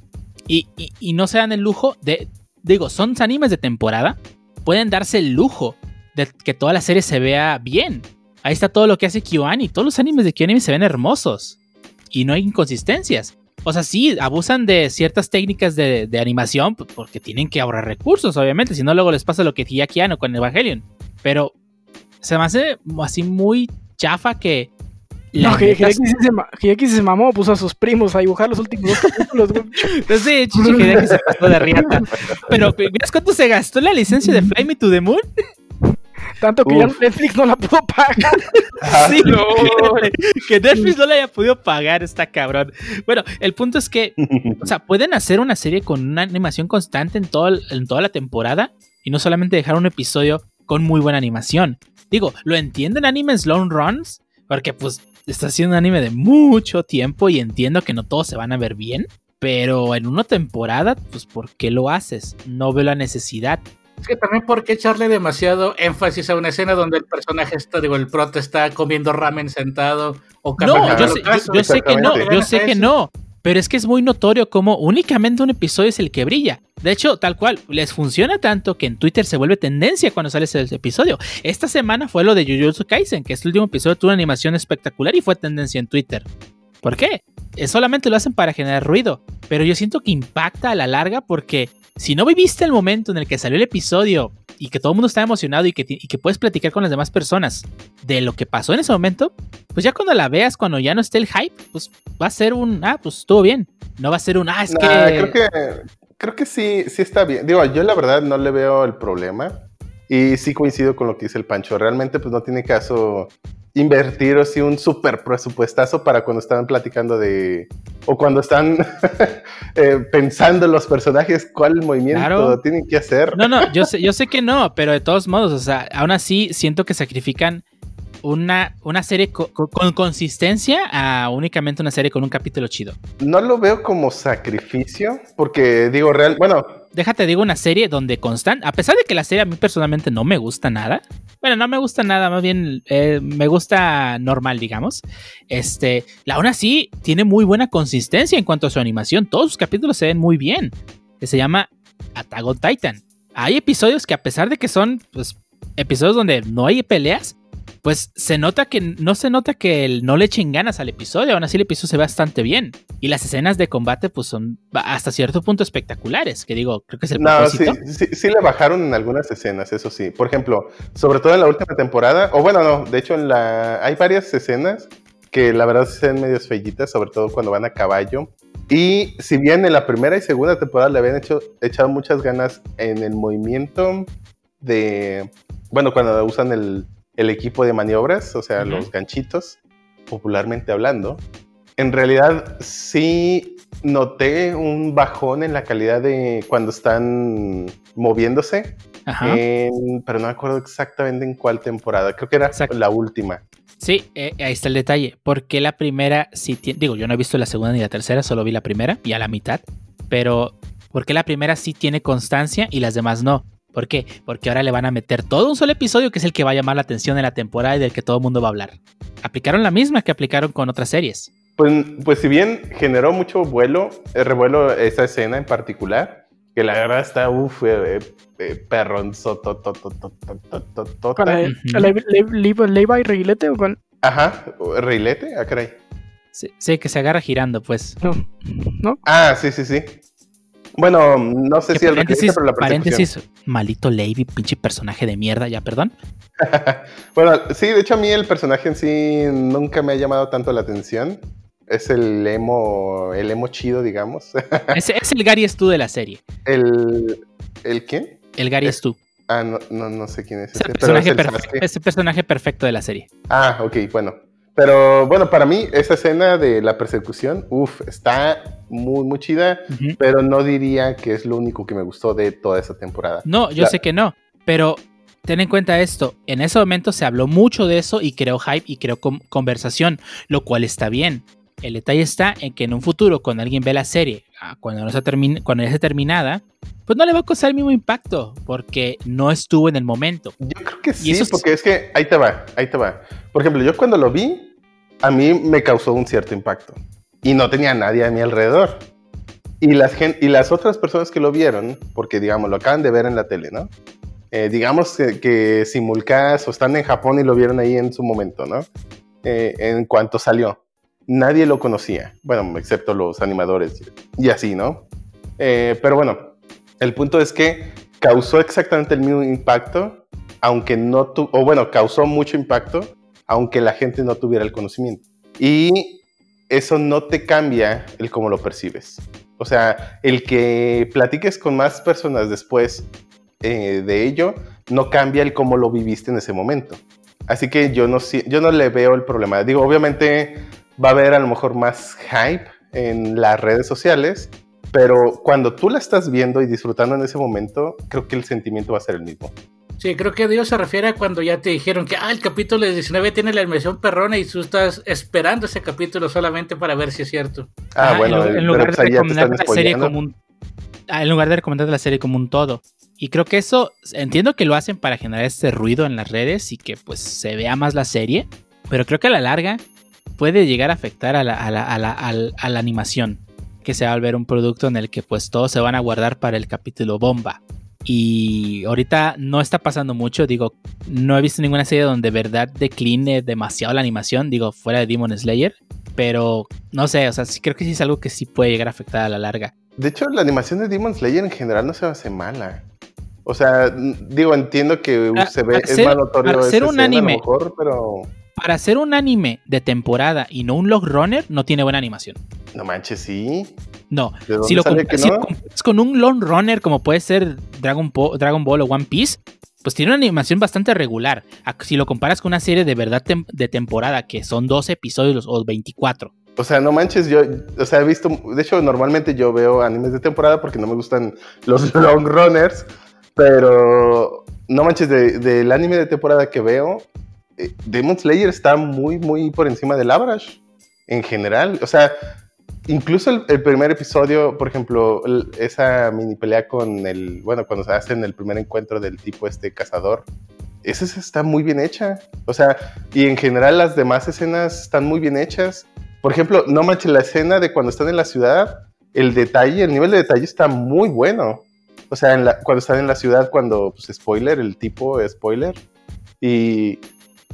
Speaker 2: Y, y- y no se dan el lujo de. Digo, son animes de temporada. Pueden darse el lujo de que toda la serie se vea bien. Ahí está todo lo que hace KyoAni. Todos los animes de KyoAni se ven hermosos. Y no hay inconsistencias. O sea, sí, abusan de ciertas técnicas de, animación porque tienen que ahorrar recursos, obviamente. Si no, luego les pasa lo que Hiaki Anno con Evangelion. Pero se me hace así muy chafa que.
Speaker 3: No, sí se, mamó, puso a sus primos a dibujar los últimos dos capítulos, güey.
Speaker 2: Pues sí, Chichi Hideaki se pasó de riata. Pero, ¿ves cuánto se gastó en la licencia de Fly Me to the Moon?
Speaker 3: Tanto que ya. Netflix no la pudo pagar.
Speaker 2: Sí, que Netflix no le haya podido pagar, está cabrón. Bueno, el punto es que, o sea, pueden hacer una serie con una animación constante en, todo el- en toda la temporada y no solamente dejar un episodio con muy buena animación. Digo, lo entiendo en animes long runs, porque pues está haciendo un anime de mucho tiempo y entiendo que no todos se van a ver bien, pero en una temporada, pues ¿por qué lo haces? No veo la necesidad.
Speaker 5: Es que también por qué echarle demasiado énfasis a una escena donde el personaje está, digo, el prota está comiendo ramen sentado o
Speaker 2: No, yo sé, yo- yo sé que no, yo sé que no. Pero es que es muy notorio como únicamente un episodio es el que brilla. De hecho, tal cual, les funciona tanto que en Twitter se vuelve tendencia cuando sale ese episodio. Esta semana fue lo de Jujutsu Kaisen, que este último episodio tuvo una animación espectacular y fue tendencia en Twitter. ¿Por qué? Solamente lo hacen para generar ruido. Pero yo siento que impacta a la larga porque si no viviste el momento en el que salió el episodio y que todo el mundo está emocionado y que, y que puedes platicar con las demás personas de lo que pasó en ese momento, pues ya cuando la veas, cuando ya no esté el hype, pues va a ser un, ah, pues estuvo bien. No va a ser un, ah, es
Speaker 6: Nah,
Speaker 2: que...
Speaker 6: creo que creo que sí, sí está bien. Digo, yo la verdad no le veo el problema. Y sí coincido con lo que dice el Pancho. Realmente, pues no tiene caso invertir así un super presupuestazo para cuando están platicando de. O cuando están eh, pensando los personajes cuál movimiento
Speaker 2: Claro.
Speaker 6: tienen que hacer.
Speaker 2: No, no, yo sé, yo sé que no, pero de todos modos, o sea, aún así siento que sacrifican una, una serie co- co- con consistencia a únicamente una serie con un capítulo chido.
Speaker 6: No lo veo como sacrificio, porque digo, real, bueno,
Speaker 2: Déjate, digo, una serie donde constan, a pesar de que la serie a mí personalmente no me gusta nada, bueno, no me gusta nada, más bien eh, me gusta normal, digamos. Este, la aún así tiene muy buena consistencia en cuanto a su animación. Todos sus capítulos se ven muy bien. Que se llama Attack on Titan. Hay episodios que a pesar de que son pues, episodios donde no hay peleas, pues se nota que no se nota que el- no le echen ganas al episodio. Aún así el episodio se ve bastante bien. Y las escenas de combate pues son hasta cierto punto espectaculares. Que digo, creo que es el
Speaker 6: No, sí,
Speaker 2: propósito.
Speaker 6: sí, sí le bajaron en algunas escenas, eso sí. Por ejemplo, sobre todo en la última temporada, o bueno, no, de hecho en la hay varias escenas que la verdad se ven medio feillitas, sobre todo cuando van a caballo. Y si bien en la primera y segunda temporada le habían hecho, echado muchas ganas en el movimiento de, bueno, cuando usan el, el equipo de maniobras, o sea, los ganchitos, popularmente hablando, en realidad sí noté un bajón en la calidad de cuando están moviéndose,
Speaker 2: Ajá.
Speaker 6: en- pero no me acuerdo exactamente en cuál temporada, creo que era
Speaker 2: Exacto.
Speaker 6: la última.
Speaker 2: Sí, eh, ahí está el detalle. Porque la primera sí tiene. Digo, yo no he visto la segunda ni la tercera, solo vi la primera y a la mitad. Pero, ¿por qué la primera sí tiene constancia y las demás no? ¿Por qué? Porque ahora le van a meter todo un solo episodio que es el que va a llamar la atención en la temporada y del que todo el mundo va a hablar. Aplicaron la misma que aplicaron con otras series.
Speaker 6: Pues, pues si bien generó mucho vuelo, eh, revuelo esa escena en particular, que la verdad está, uff, eh, eh,
Speaker 3: perronzo, ¿Levi Reilete o cuál?
Speaker 6: Ajá, ¿Reilete? Ah, caray.
Speaker 2: Sí, sí, que se agarra girando, pues.
Speaker 3: No, no.
Speaker 6: Ah, sí, sí, sí. Bueno, no sé si el
Speaker 2: paréntesis,
Speaker 6: pero la
Speaker 2: paréntesis, malito Lady, pinche personaje de mierda, ya, perdón.
Speaker 6: Bueno, sí, de hecho a mí el personaje en sí nunca me ha llamado tanto la atención. Es el emo, el emo chido, digamos.
Speaker 2: Es, es el Gary Stu de la serie.
Speaker 6: el, ¿el quién?
Speaker 2: El Gary
Speaker 6: Es-
Speaker 2: Stu.
Speaker 6: Ah, no, no, no sé quién es.
Speaker 2: Es el,
Speaker 6: ese, pero es
Speaker 2: personaje
Speaker 6: el
Speaker 2: perfecto, es el personaje perfecto de la serie.
Speaker 6: Ah, ok, bueno. Pero bueno, para mí esa escena de la persecución, uff, está muy, muy chida, pero no diría que es lo único que me gustó de toda esa temporada.
Speaker 2: No, yo
Speaker 6: La-
Speaker 2: sé que no, pero ten en cuenta esto. En ese momento se habló mucho de eso y creó hype y creó conversación, lo cual está bien. El detalle está en que en un futuro, cuando alguien ve la serie, ah, cuando, no se termine, cuando ya esté terminada, pues no le va a causar el mismo impacto, porque no estuvo en el momento.
Speaker 6: Yo creo que sí,
Speaker 2: eso es-
Speaker 6: porque es que ahí te va, ahí te va. Por ejemplo, yo cuando lo vi, a mí me causó un cierto impacto y no tenía nadie a mi alrededor. Y las, gen- y las otras personas que lo vieron, porque digamos, lo acaban de ver en la tele, ¿no? Eh, digamos que, que simulcast o están en Japón y lo vieron ahí en su momento, ¿no? Eh, en cuanto salió. Nadie lo conocía, bueno, excepto los animadores y así, ¿no? Eh, pero bueno, el punto es que causó exactamente el mismo impacto, aunque no tu o bueno, causó mucho impacto, aunque la gente no tuviera el conocimiento. Y eso no te cambia el cómo lo percibes. O sea, el que platiques con más personas después eh, de ello, no cambia el cómo lo viviste en ese momento. Así que yo no, yo no le veo el problema. Digo, obviamente va a haber a lo mejor más hype en las redes sociales, pero cuando tú la estás viendo y disfrutando en ese momento, creo que el sentimiento va a ser el mismo.
Speaker 5: Sí, creo que Dios se refiere a cuando ya te dijeron que ah, el capítulo de 19 tiene la animación perrona y tú estás esperando ese capítulo solamente para ver si es cierto.
Speaker 6: Ah,
Speaker 2: Ajá,
Speaker 6: bueno,
Speaker 2: en, en lugar
Speaker 6: pues
Speaker 2: de recomendar la serie como un ah, en lugar de recomendar la serie como un todo. Y creo que eso entiendo que lo hacen para generar este ruido en las redes y que pues se vea más la serie, pero creo que a la larga puede llegar a afectar a la, a la- a la- al- a la animación, que se va a volver un producto en el que pues todos se van a guardar para el capítulo bomba. Y ahorita no está pasando mucho, digo, no he visto ninguna serie donde de verdad decline demasiado la animación, digo, fuera de Demon Slayer, pero no sé, o sea, sí creo que sí es algo que sí puede llegar a afectar a la larga.
Speaker 6: De hecho, la animación de Demon Slayer en general no se hace mala. O sea, digo, entiendo que se ve,
Speaker 2: para
Speaker 6: es
Speaker 2: ser-
Speaker 6: más notorio
Speaker 2: ser un
Speaker 6: a lo
Speaker 2: anime.
Speaker 6: mejor, pero
Speaker 2: Para hacer un anime de temporada y no un log runner, no tiene buena animación.
Speaker 6: no manches, sí.
Speaker 2: No,
Speaker 6: ¿De
Speaker 2: si lo, si comparas con un long runner como puede ser Dragon, Po- Dragon Ball o One Piece, pues tiene una animación bastante regular. Si lo comparas con una serie de verdad tem- de temporada, que son 12 episodios o 24.
Speaker 6: O sea, no manches, yo, o sea, he visto, de hecho, normalmente yo veo animes de temporada porque no me gustan los long runners, pero no manches, de- del anime de temporada que veo, eh, Demon Slayer está muy, muy por encima del average en general. O sea, incluso el, el primer episodio, por ejemplo, el- esa mini pelea con el, bueno, cuando se hacen el primer encuentro del tipo este cazador, esa es- está muy bien hecha. O sea, y en general las demás escenas están muy bien hechas. Por ejemplo, no manches, la escena de cuando están en la ciudad, el detalle, el nivel de detalle está muy bueno. O sea, en la- cuando están en la ciudad, cuando, pues, spoiler, el tipo spoiler. Y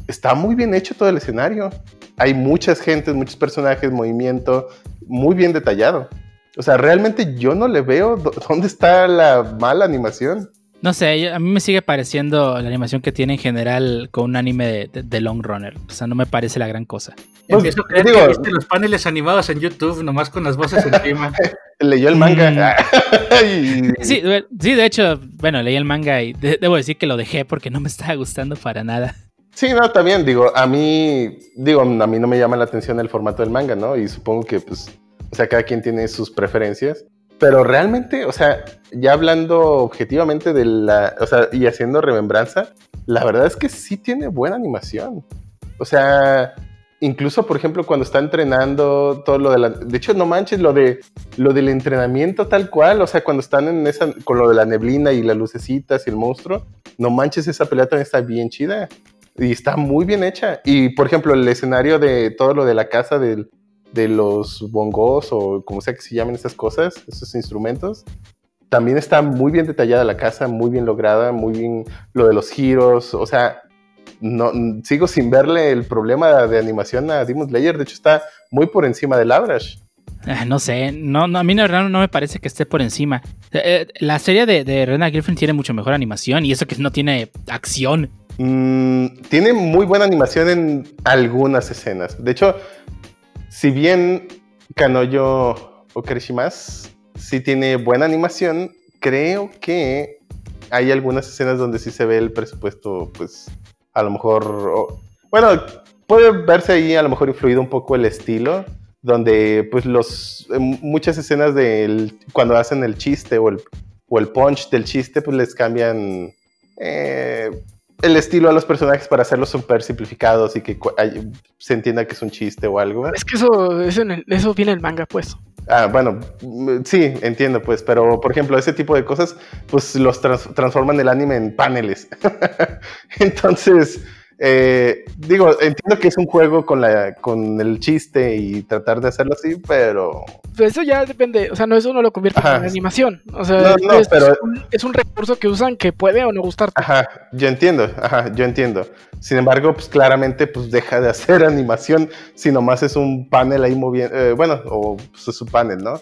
Speaker 6: está muy bien hecho todo el escenario. Hay muchas gentes, muchos personajes, movimiento, muy bien detallado. O sea, realmente yo no le veo dó- dónde está la mala animación.
Speaker 2: No sé, a mí me sigue pareciendo la animación que tiene en general con un anime de, de- de long runner. O sea, no me parece la gran cosa.
Speaker 6: Pues,
Speaker 5: Empiezo a creer
Speaker 6: digo-
Speaker 5: que viste los paneles animados en YouTube, nomás con las voces encima.
Speaker 6: Leyó el
Speaker 2: Mm.
Speaker 6: manga. Y-
Speaker 2: Sí, de- sí, de hecho, bueno, leí el manga y de- debo decir que lo dejé porque no me estaba gustando para nada.
Speaker 6: Sí, no, también, digo, a mí, digo, a mí no me llama la atención el formato del manga, ¿no? Y supongo que, pues, o sea, cada quien tiene sus preferencias. Pero realmente, o sea, ya hablando objetivamente de la, o sea, y haciendo remembranza, la verdad es que sí tiene buena animación. O sea, incluso, por ejemplo, cuando está entrenando, todo lo de la, de hecho, no manches, lo de, lo del entrenamiento tal cual, o sea, cuando están en esa, con lo de la neblina y las lucecitas y el monstruo, no manches, esa pelea también está bien chida. Y está muy bien hecha. Y por ejemplo, el escenario de todo lo de la casa del- de los bongos o como sea que se llamen esas cosas, esos instrumentos, también está muy bien detallada la casa, muy bien lograda, muy bien lo de los giros. O sea, no, sigo sin verle el problema de animación a Demon Slayer. De hecho, está muy por encima del average.
Speaker 2: Ah, No sé, no, no, a mí la verdad no me parece que esté por encima. Eh, eh, la serie de, de Rena Griffin tiene mucho mejor animación y eso que no tiene acción.
Speaker 6: Mm, tiene muy buena animación en algunas escenas. De hecho, si bien Kanoyo Okarishimas sí tiene buena animación, creo que hay algunas escenas donde sí se ve el presupuesto, pues a lo mejor, bueno, puede verse ahí a lo mejor influido un poco el estilo, donde pues los eh, muchas escenas del cuando hacen el chiste o el, o el punch del chiste, pues les cambian eh, el estilo a los personajes para hacerlos súper simplificados y que se entienda que es un chiste o algo.
Speaker 3: Es que eso, eso, en el- eso viene en el manga, pues.
Speaker 6: Ah, bueno, mm, sí, entiendo, pues, pero por ejemplo, ese tipo de cosas, pues los trans- transforman el anime en paneles. Entonces, eh, digo, entiendo que es un juego con, la, con el chiste y tratar de hacerlo así, pero
Speaker 3: eso ya depende, o sea, no eso no lo convierte
Speaker 6: Ajá.
Speaker 3: en animación. O sea,
Speaker 6: No, no,
Speaker 3: es,
Speaker 6: pero-
Speaker 3: un, es un recurso que usan que puede o no gustarte.
Speaker 6: Ajá, yo entiendo, ajá, yo entiendo. Sin embargo, pues claramente pues deja de hacer animación si nomás es un panel ahí moviendo, eh, bueno, o pues, es un panel, ¿no?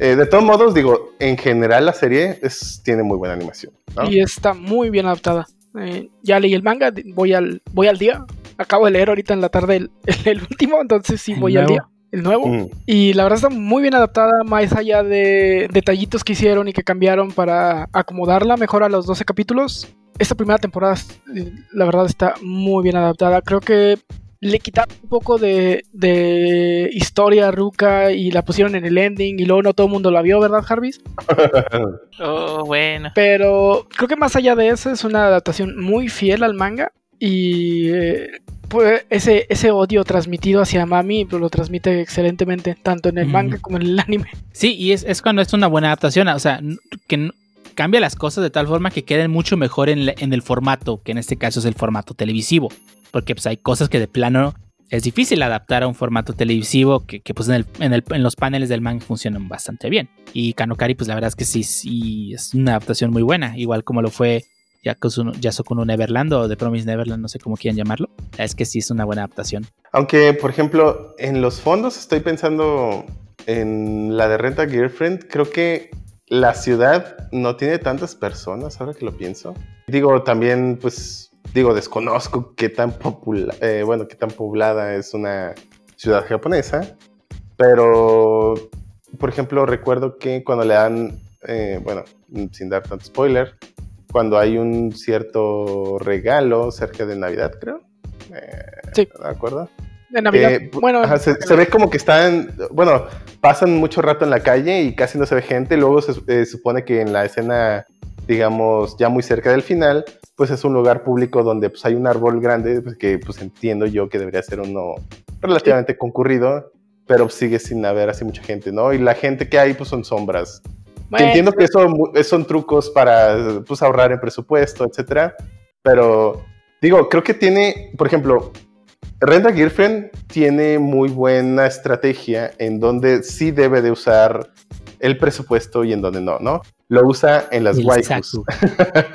Speaker 6: Eh, de todos modos, digo, en general la serie es, tiene muy buena animación, ¿no?
Speaker 3: Y está muy bien adaptada. Eh, ya leí el manga, voy al, voy al día. Acabo de leer ahorita en la tarde el, el último, entonces sí voy al día. El nuevo.
Speaker 6: Mm.
Speaker 3: Y la verdad está muy bien adaptada, más allá de detallitos que hicieron y que cambiaron para acomodarla mejor a los 12 capítulos. Esta primera temporada, eh, la verdad, está muy bien adaptada. Creo que le quitaron un poco de, de historia a Ruka y la pusieron en el ending y luego no todo el mundo la vio, ¿verdad, Jarvis?
Speaker 4: Oh, bueno.
Speaker 3: Pero creo que más allá de eso es una adaptación muy fiel al manga y eh, pues, ese, ese odio transmitido hacia Mami pues, lo transmite excelentemente tanto en el manga como en el anime.
Speaker 2: Sí, y es, es cuando es una buena adaptación, o sea, que cambia las cosas de tal forma que queden mucho mejor en, en el formato, que en este caso es el formato televisivo, porque pues hay cosas que de plano es difícil adaptar a un formato televisivo que, pues en, los paneles del manga funcionan bastante bien. Y Kanokari pues la verdad es que sí, sí es una adaptación muy buena, igual como lo fue no Neverland o The Promise Neverland, no sé cómo quieran llamarlo. Es que sí es una buena adaptación.
Speaker 6: Aunque, por ejemplo, en los fondos estoy pensando en la de Renta Girlfriend, creo que la ciudad no tiene tantas personas, ahora que lo pienso. Digo, también, pues, digo, desconozco qué tan popula- eh, bueno, qué tan poblada es una ciudad japonesa, pero, por ejemplo, recuerdo que cuando le dan, eh, bueno, sin dar tanto spoiler, cuando hay un cierto regalo cerca de Navidad, creo. Eh,
Speaker 3: Sí.
Speaker 6: ¿De acuerdo?
Speaker 3: De Navidad,
Speaker 6: Eh,
Speaker 3: bueno,
Speaker 6: ajá, se, se ve como que están, bueno, pasan mucho rato en la calle y casi no se ve gente. Luego se eh, supone que en la escena, digamos, ya muy cerca del final, pues es un lugar público donde pues, hay un árbol grande, pues, que pues entiendo yo que debería ser uno relativamente concurrido, pero sigue sin haber así mucha gente, ¿no? Y la gente que hay pues son sombras. Que
Speaker 3: bueno,
Speaker 6: entiendo que eso mu- son trucos para pues, ahorrar en presupuesto, etcétera. Pero digo, creo que tiene, por ejemplo, Renda Girlfriend tiene muy buena estrategia en donde sí debe de usar el presupuesto y en donde no, ¿no? Lo usa en las
Speaker 2: El
Speaker 6: waifus.
Speaker 2: Saku.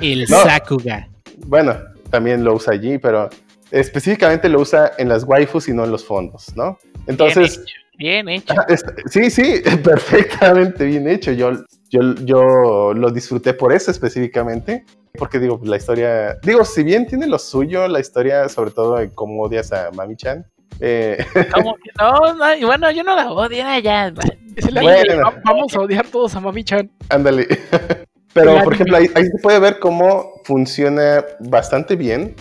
Speaker 2: El
Speaker 6: No.
Speaker 2: Sakuga.
Speaker 6: Bueno, también lo usa allí, pero específicamente lo usa en las waifus y no en los fondos, ¿no? Entonces,
Speaker 4: Bien hecho.
Speaker 6: Sí, sí, perfectamente bien hecho. Yo, yo, yo lo disfruté por eso específicamente. Porque digo, la historia. Digo, si bien tiene lo suyo, la historia, sobre todo en cómo odias a Mami-chan. eh,
Speaker 4: ¿Cómo que no? no, bueno, yo no la odio, ya.
Speaker 3: Es el
Speaker 6: bueno.
Speaker 3: anime, va- vamos a odiar todos a Mami-chan.
Speaker 6: ándale. Pero, por ejemplo, ahí, ahí se puede ver cómo funciona bastante bien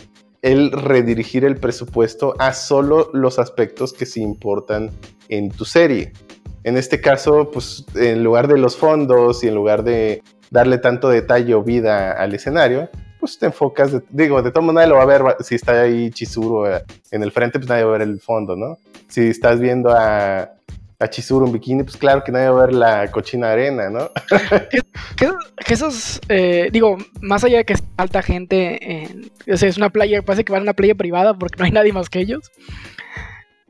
Speaker 6: el redirigir el presupuesto a solo los aspectos que sí importan en tu serie. En este caso, pues en lugar de los fondos y en lugar de darle tanto detalle o vida al escenario, pues te enfocas, de- digo, de todo modo nadie lo va a ver si está ahí Chizuru eh, en el frente, pues nadie va a ver el fondo, ¿no? Si estás viendo a, a Chizuru bikini, pues claro que nadie va a ver la cochina arena, ¿no?
Speaker 3: Que, esos, eh, digo, más allá de que falta gente, sea, es una playa, parece que van a una playa privada porque no hay nadie más que ellos.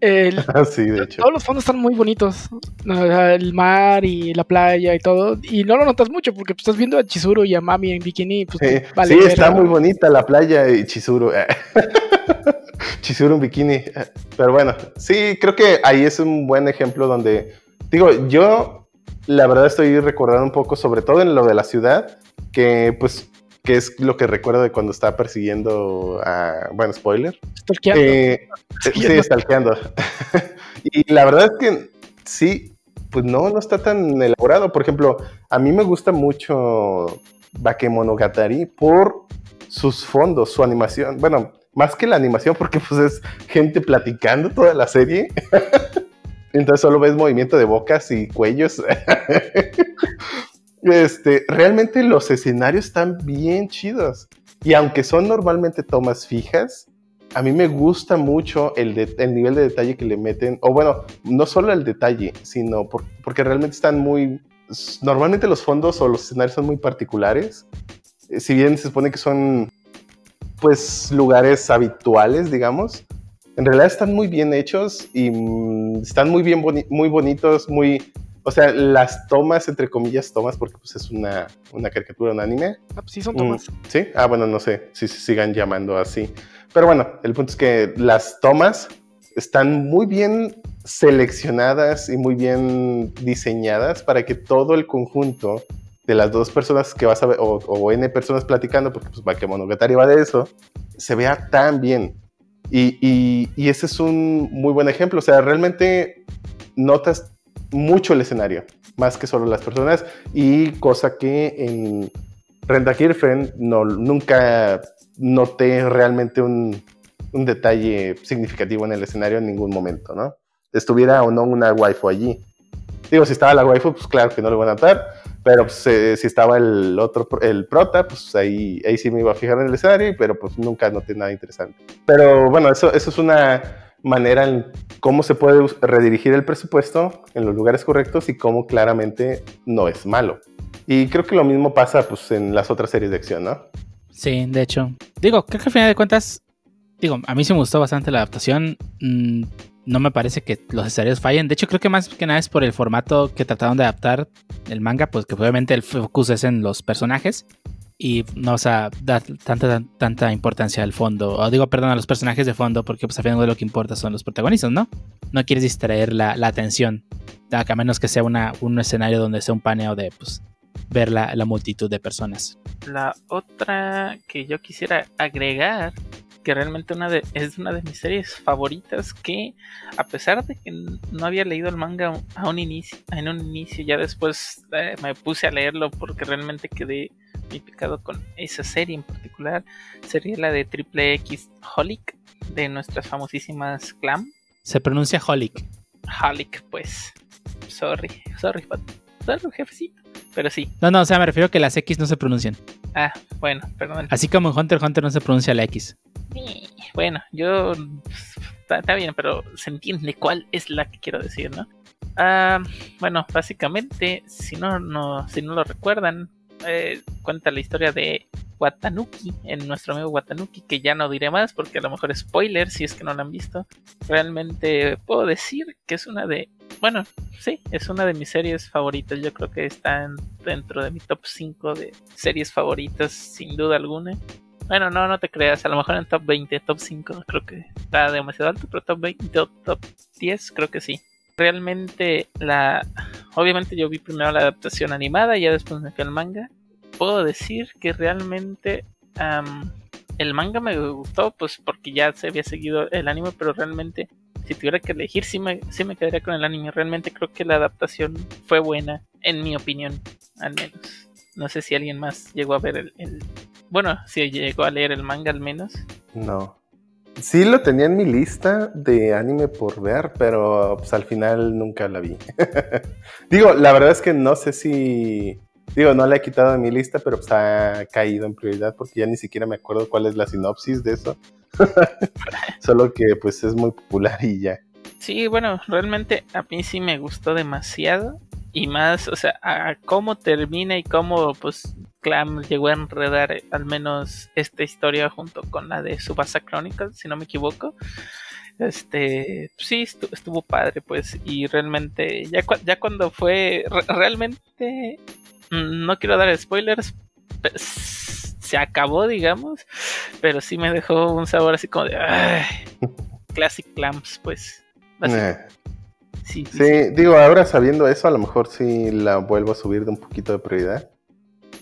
Speaker 3: El-
Speaker 6: sí, de hecho.
Speaker 3: todos los fondos están muy bonitos. El mar y la playa y todo. Y no lo notas mucho porque pues, estás viendo a Chizuru y a Mami en bikini. Pues,
Speaker 6: Sí,
Speaker 3: vale
Speaker 6: sí,
Speaker 3: verga.
Speaker 6: está muy bonita la playa y Chizuru. eh. Chizuru en bikini. eh. Pero bueno, sí, creo que ahí es un buen ejemplo donde Digo, yo la verdad estoy recordando un poco, sobre todo en lo de la ciudad, que pues, que es lo que recuerdo de cuando estaba persiguiendo a, bueno, spoiler,
Speaker 3: Stalkeando.
Speaker 6: Eh, sí, stalkeando. y la verdad es que sí, pues no, no está tan elaborado. Por ejemplo, a mí me gusta mucho Bakemonogatari por sus fondos, su animación. Bueno, más que la animación, porque pues es gente platicando toda la serie. Entonces solo ves movimiento de bocas y cuellos. este, realmente los escenarios están bien chidos. Y aunque son normalmente tomas fijas, a mí me gusta mucho el, nivel de detalle que le meten, o bueno, no solo el detalle, sino por- porque realmente están muy... Normalmente los fondos o los escenarios son muy particulares, Eh, si bien se supone que son pues lugares habituales, digamos, en realidad están muy bien hechos y mm, están muy bien muy bonitos, muy... O sea, las tomas, entre comillas, tomas, porque pues es una, una caricatura, un anime,
Speaker 3: Ah, pues sí, son tomas.
Speaker 6: Mm, Sí, ah, bueno, no sé si se sigan llamando así. Pero bueno, el punto es que las tomas están muy bien seleccionadas y muy bien diseñadas para que todo el conjunto de las dos personas que vas a ver, o, o N personas platicando, porque pues Bakemonogatari va de eso, se vea tan bien. Y, y, y ese es un muy buen ejemplo. O sea, realmente notas mucho el escenario, más que solo las personas, y cosa que en Renta Kirfen no, nunca noté realmente un, un detalle significativo en el escenario en ningún momento, ¿no? Estuviera o no una waifu allí. Digo, si estaba la waifu, pues claro que no lo voy a notar, pero pues, eh, si estaba el otro, el prota, pues ahí, ahí sí me iba a fijar en el escenario, pero pues nunca noté nada interesante. Pero bueno, eso, eso es una manera en cómo se puede redirigir el presupuesto en los lugares correctos y cómo claramente no es malo. Y creo que lo mismo pasa pues, en las otras series de acción, ¿no?
Speaker 2: Sí, de hecho. Digo, creo que al final de cuentas, digo, a mí sí me gustó bastante la adaptación. Mm, no me parece que los escenarios fallen. De hecho, creo que más que nada es por el formato que trataron de adaptar el manga, pues que obviamente el focus es en los personajes y no vas a dar tanta, tanta importancia al fondo, o digo, perdón, a los personajes de fondo, porque pues al final lo que importa son los protagonistas, ¿no? No quieres distraer la, la atención, a menos que sea una, un escenario donde sea un paneo de, pues, ver la, la multitud de personas.
Speaker 4: La otra que yo quisiera agregar, que realmente una de, es una de mis series favoritas, que a pesar de que no había leído el manga a un inicio, en un inicio, ya después eh, me puse a leerlo porque realmente quedé muy picado con esa serie en particular, sería la de Triple X Holic, de nuestras famosísimas Clam.
Speaker 2: Se pronuncia Holic.
Speaker 4: Holic, pues. Sorry, sorry, but- sorry, jefecito. Pero sí.
Speaker 2: No, no, o sea, me refiero a que las X no se pronuncian.
Speaker 4: Ah, bueno, perdón.
Speaker 2: Así como en Hunter x Hunter no se pronuncia la X.
Speaker 4: Bueno, yo. Está, está bien, pero se entiende cuál es la que quiero decir, ¿no? Ah, bueno, básicamente, si no, no, si no lo recuerdan, eh, cuenta la historia de Watanuki, en nuestro amigo Watanuki, que ya no diré más porque a lo mejor es spoiler si es que no lo han visto. Realmente puedo decir que es una de. Bueno, sí, es una de mis series favoritas. Yo creo que está en- dentro de mi top 5 de series favoritas, sin duda alguna. Bueno, no, no te creas, a lo mejor en top 20, top 5, creo que está demasiado alto, pero top 20, top, top 10, creo que sí. Realmente la... Obviamente yo vi primero la adaptación animada y ya después me fui al manga. Puedo decir que realmente am, el manga me gustó, pues porque ya se había seguido el anime, pero realmente si tuviera que elegir, sí me, sí me quedaría con el anime. Realmente creo que la adaptación fue buena, en mi opinión, al menos. No sé si alguien más llegó a ver el, el- bueno, si llegó a leer el manga al menos.
Speaker 6: No. Sí lo tenía en mi lista de anime por ver, pero pues, al final nunca la vi. Digo, la verdad es que no sé si... Digo, no la he quitado de mi lista, pero pues ha caído en prioridad porque ya ni siquiera me acuerdo cuál es la sinopsis de eso. Solo que pues es muy popular y ya.
Speaker 4: Sí, bueno, realmente a mí sí me gustó demasiado. Y más, o sea, a cómo termina y cómo pues Clam llegó a enredar eh, al menos esta historia junto con la de Subasa Chronicles, si no me equivoco. Este, sí, estu- estuvo padre, pues, y realmente, ya, cua- ya cuando fue, re- realmente, mm, no quiero dar spoilers, se acabó, digamos, pero sí me dejó un sabor así como de, "Ay", Classic Clams, pues. Así,
Speaker 6: Eh,
Speaker 4: Sí, sí,
Speaker 6: Sí, digo, ahora sabiendo eso, a lo mejor sí la vuelvo a subir de un poquito de prioridad.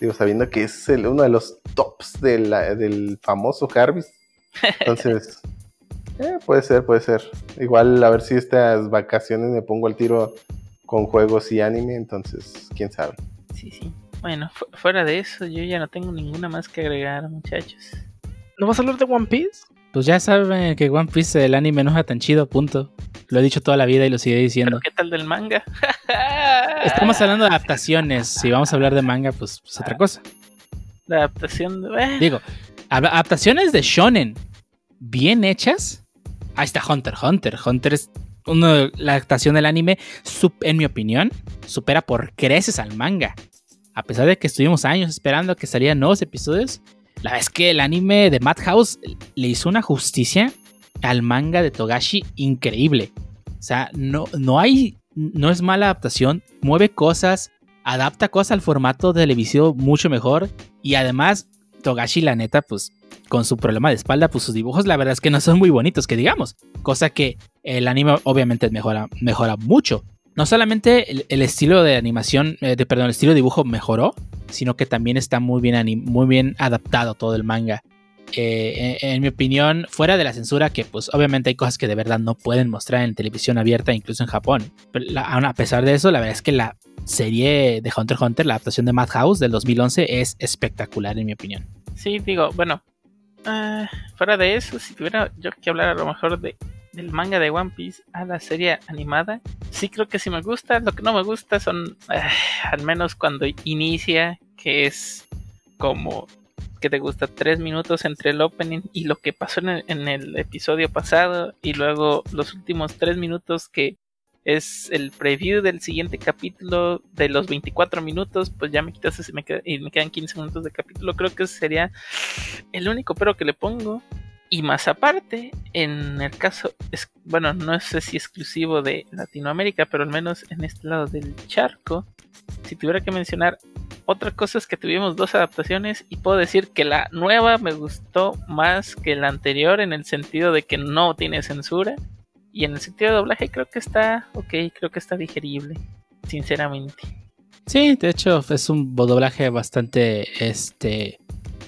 Speaker 6: Digo, sabiendo que es el- uno de los tops de la- del famoso Jarvis. Entonces, eh, puede ser, puede ser. Igual a ver si estas vacaciones me pongo al tiro con juegos y anime, entonces, quién sabe.
Speaker 4: sí, sí. Bueno, fu- fuera de eso, yo ya no tengo ninguna más que agregar, muchachos.
Speaker 3: ¿No vas a hablar de One Piece?
Speaker 2: Pues ya saben que One Piece el anime no es tan chido, punto. Lo he dicho toda la vida y lo sigue diciendo.
Speaker 4: ¿Pero qué tal del manga?
Speaker 2: Estamos hablando de adaptaciones. Si vamos a hablar de manga, pues, pues otra cosa.
Speaker 4: La adaptación de... eh,
Speaker 2: Digo, adaptaciones de shonen bien hechas. Ahí está Hunter Hunter. Hunter es uno de- la adaptación del anime, sup- en mi opinión, supera por creces al manga. A pesar de que estuvimos años esperando que salieran nuevos episodios, la verdad es que el anime de Madhouse le hizo una justicia al manga de Togashi increíble. O sea, no, no hay, no es mala adaptación, mueve cosas, adapta cosas al formato televisivo mucho mejor y además Togashi, la neta, pues con su problema de espalda, pues sus dibujos la verdad es que no son muy bonitos, que digamos. Cosa que el anime obviamente mejora, mejora mucho. No solamente el, estilo de animación, eh, de, perdón, el estilo de dibujo mejoró, sino que también está muy bien, muy bien adaptado todo el manga. Eh, en, mi opinión, fuera de la censura, que pues obviamente hay cosas que de verdad no pueden mostrar en televisión abierta, incluso en Japón. Pero a pesar de eso, la verdad es que la serie de Hunter x Hunter, la adaptación de Madhouse del 2011, es espectacular en mi opinión.
Speaker 4: Sí, digo, bueno, ah, fuera de eso, si tuviera yo que hablar a lo mejor de, del manga de One Piece a la serie animada, sí creo que sí me gusta. Lo que no me gusta son, ah, al menos cuando inicia, que es como que te gusta tres minutos entre el opening y lo que pasó en el, en el episodio pasado y luego los últimos tres minutos que es el preview del siguiente capítulo de los 24 minutos, pues ya me quitas ese- y me quedan 15 minutos de capítulo. Creo que ese sería el único pero que le pongo. Y más aparte, en el caso, bueno, no sé si exclusivo de Latinoamérica, pero al menos en este lado del charco, si tuviera que mencionar otra cosa es que tuvimos dos adaptaciones y puedo decir que la nueva me gustó más que la anterior en el sentido de que no tiene censura y en el sentido de doblaje creo que está ok, creo que está digerible, sinceramente.
Speaker 2: Sí, de hecho es un doblaje bastante este,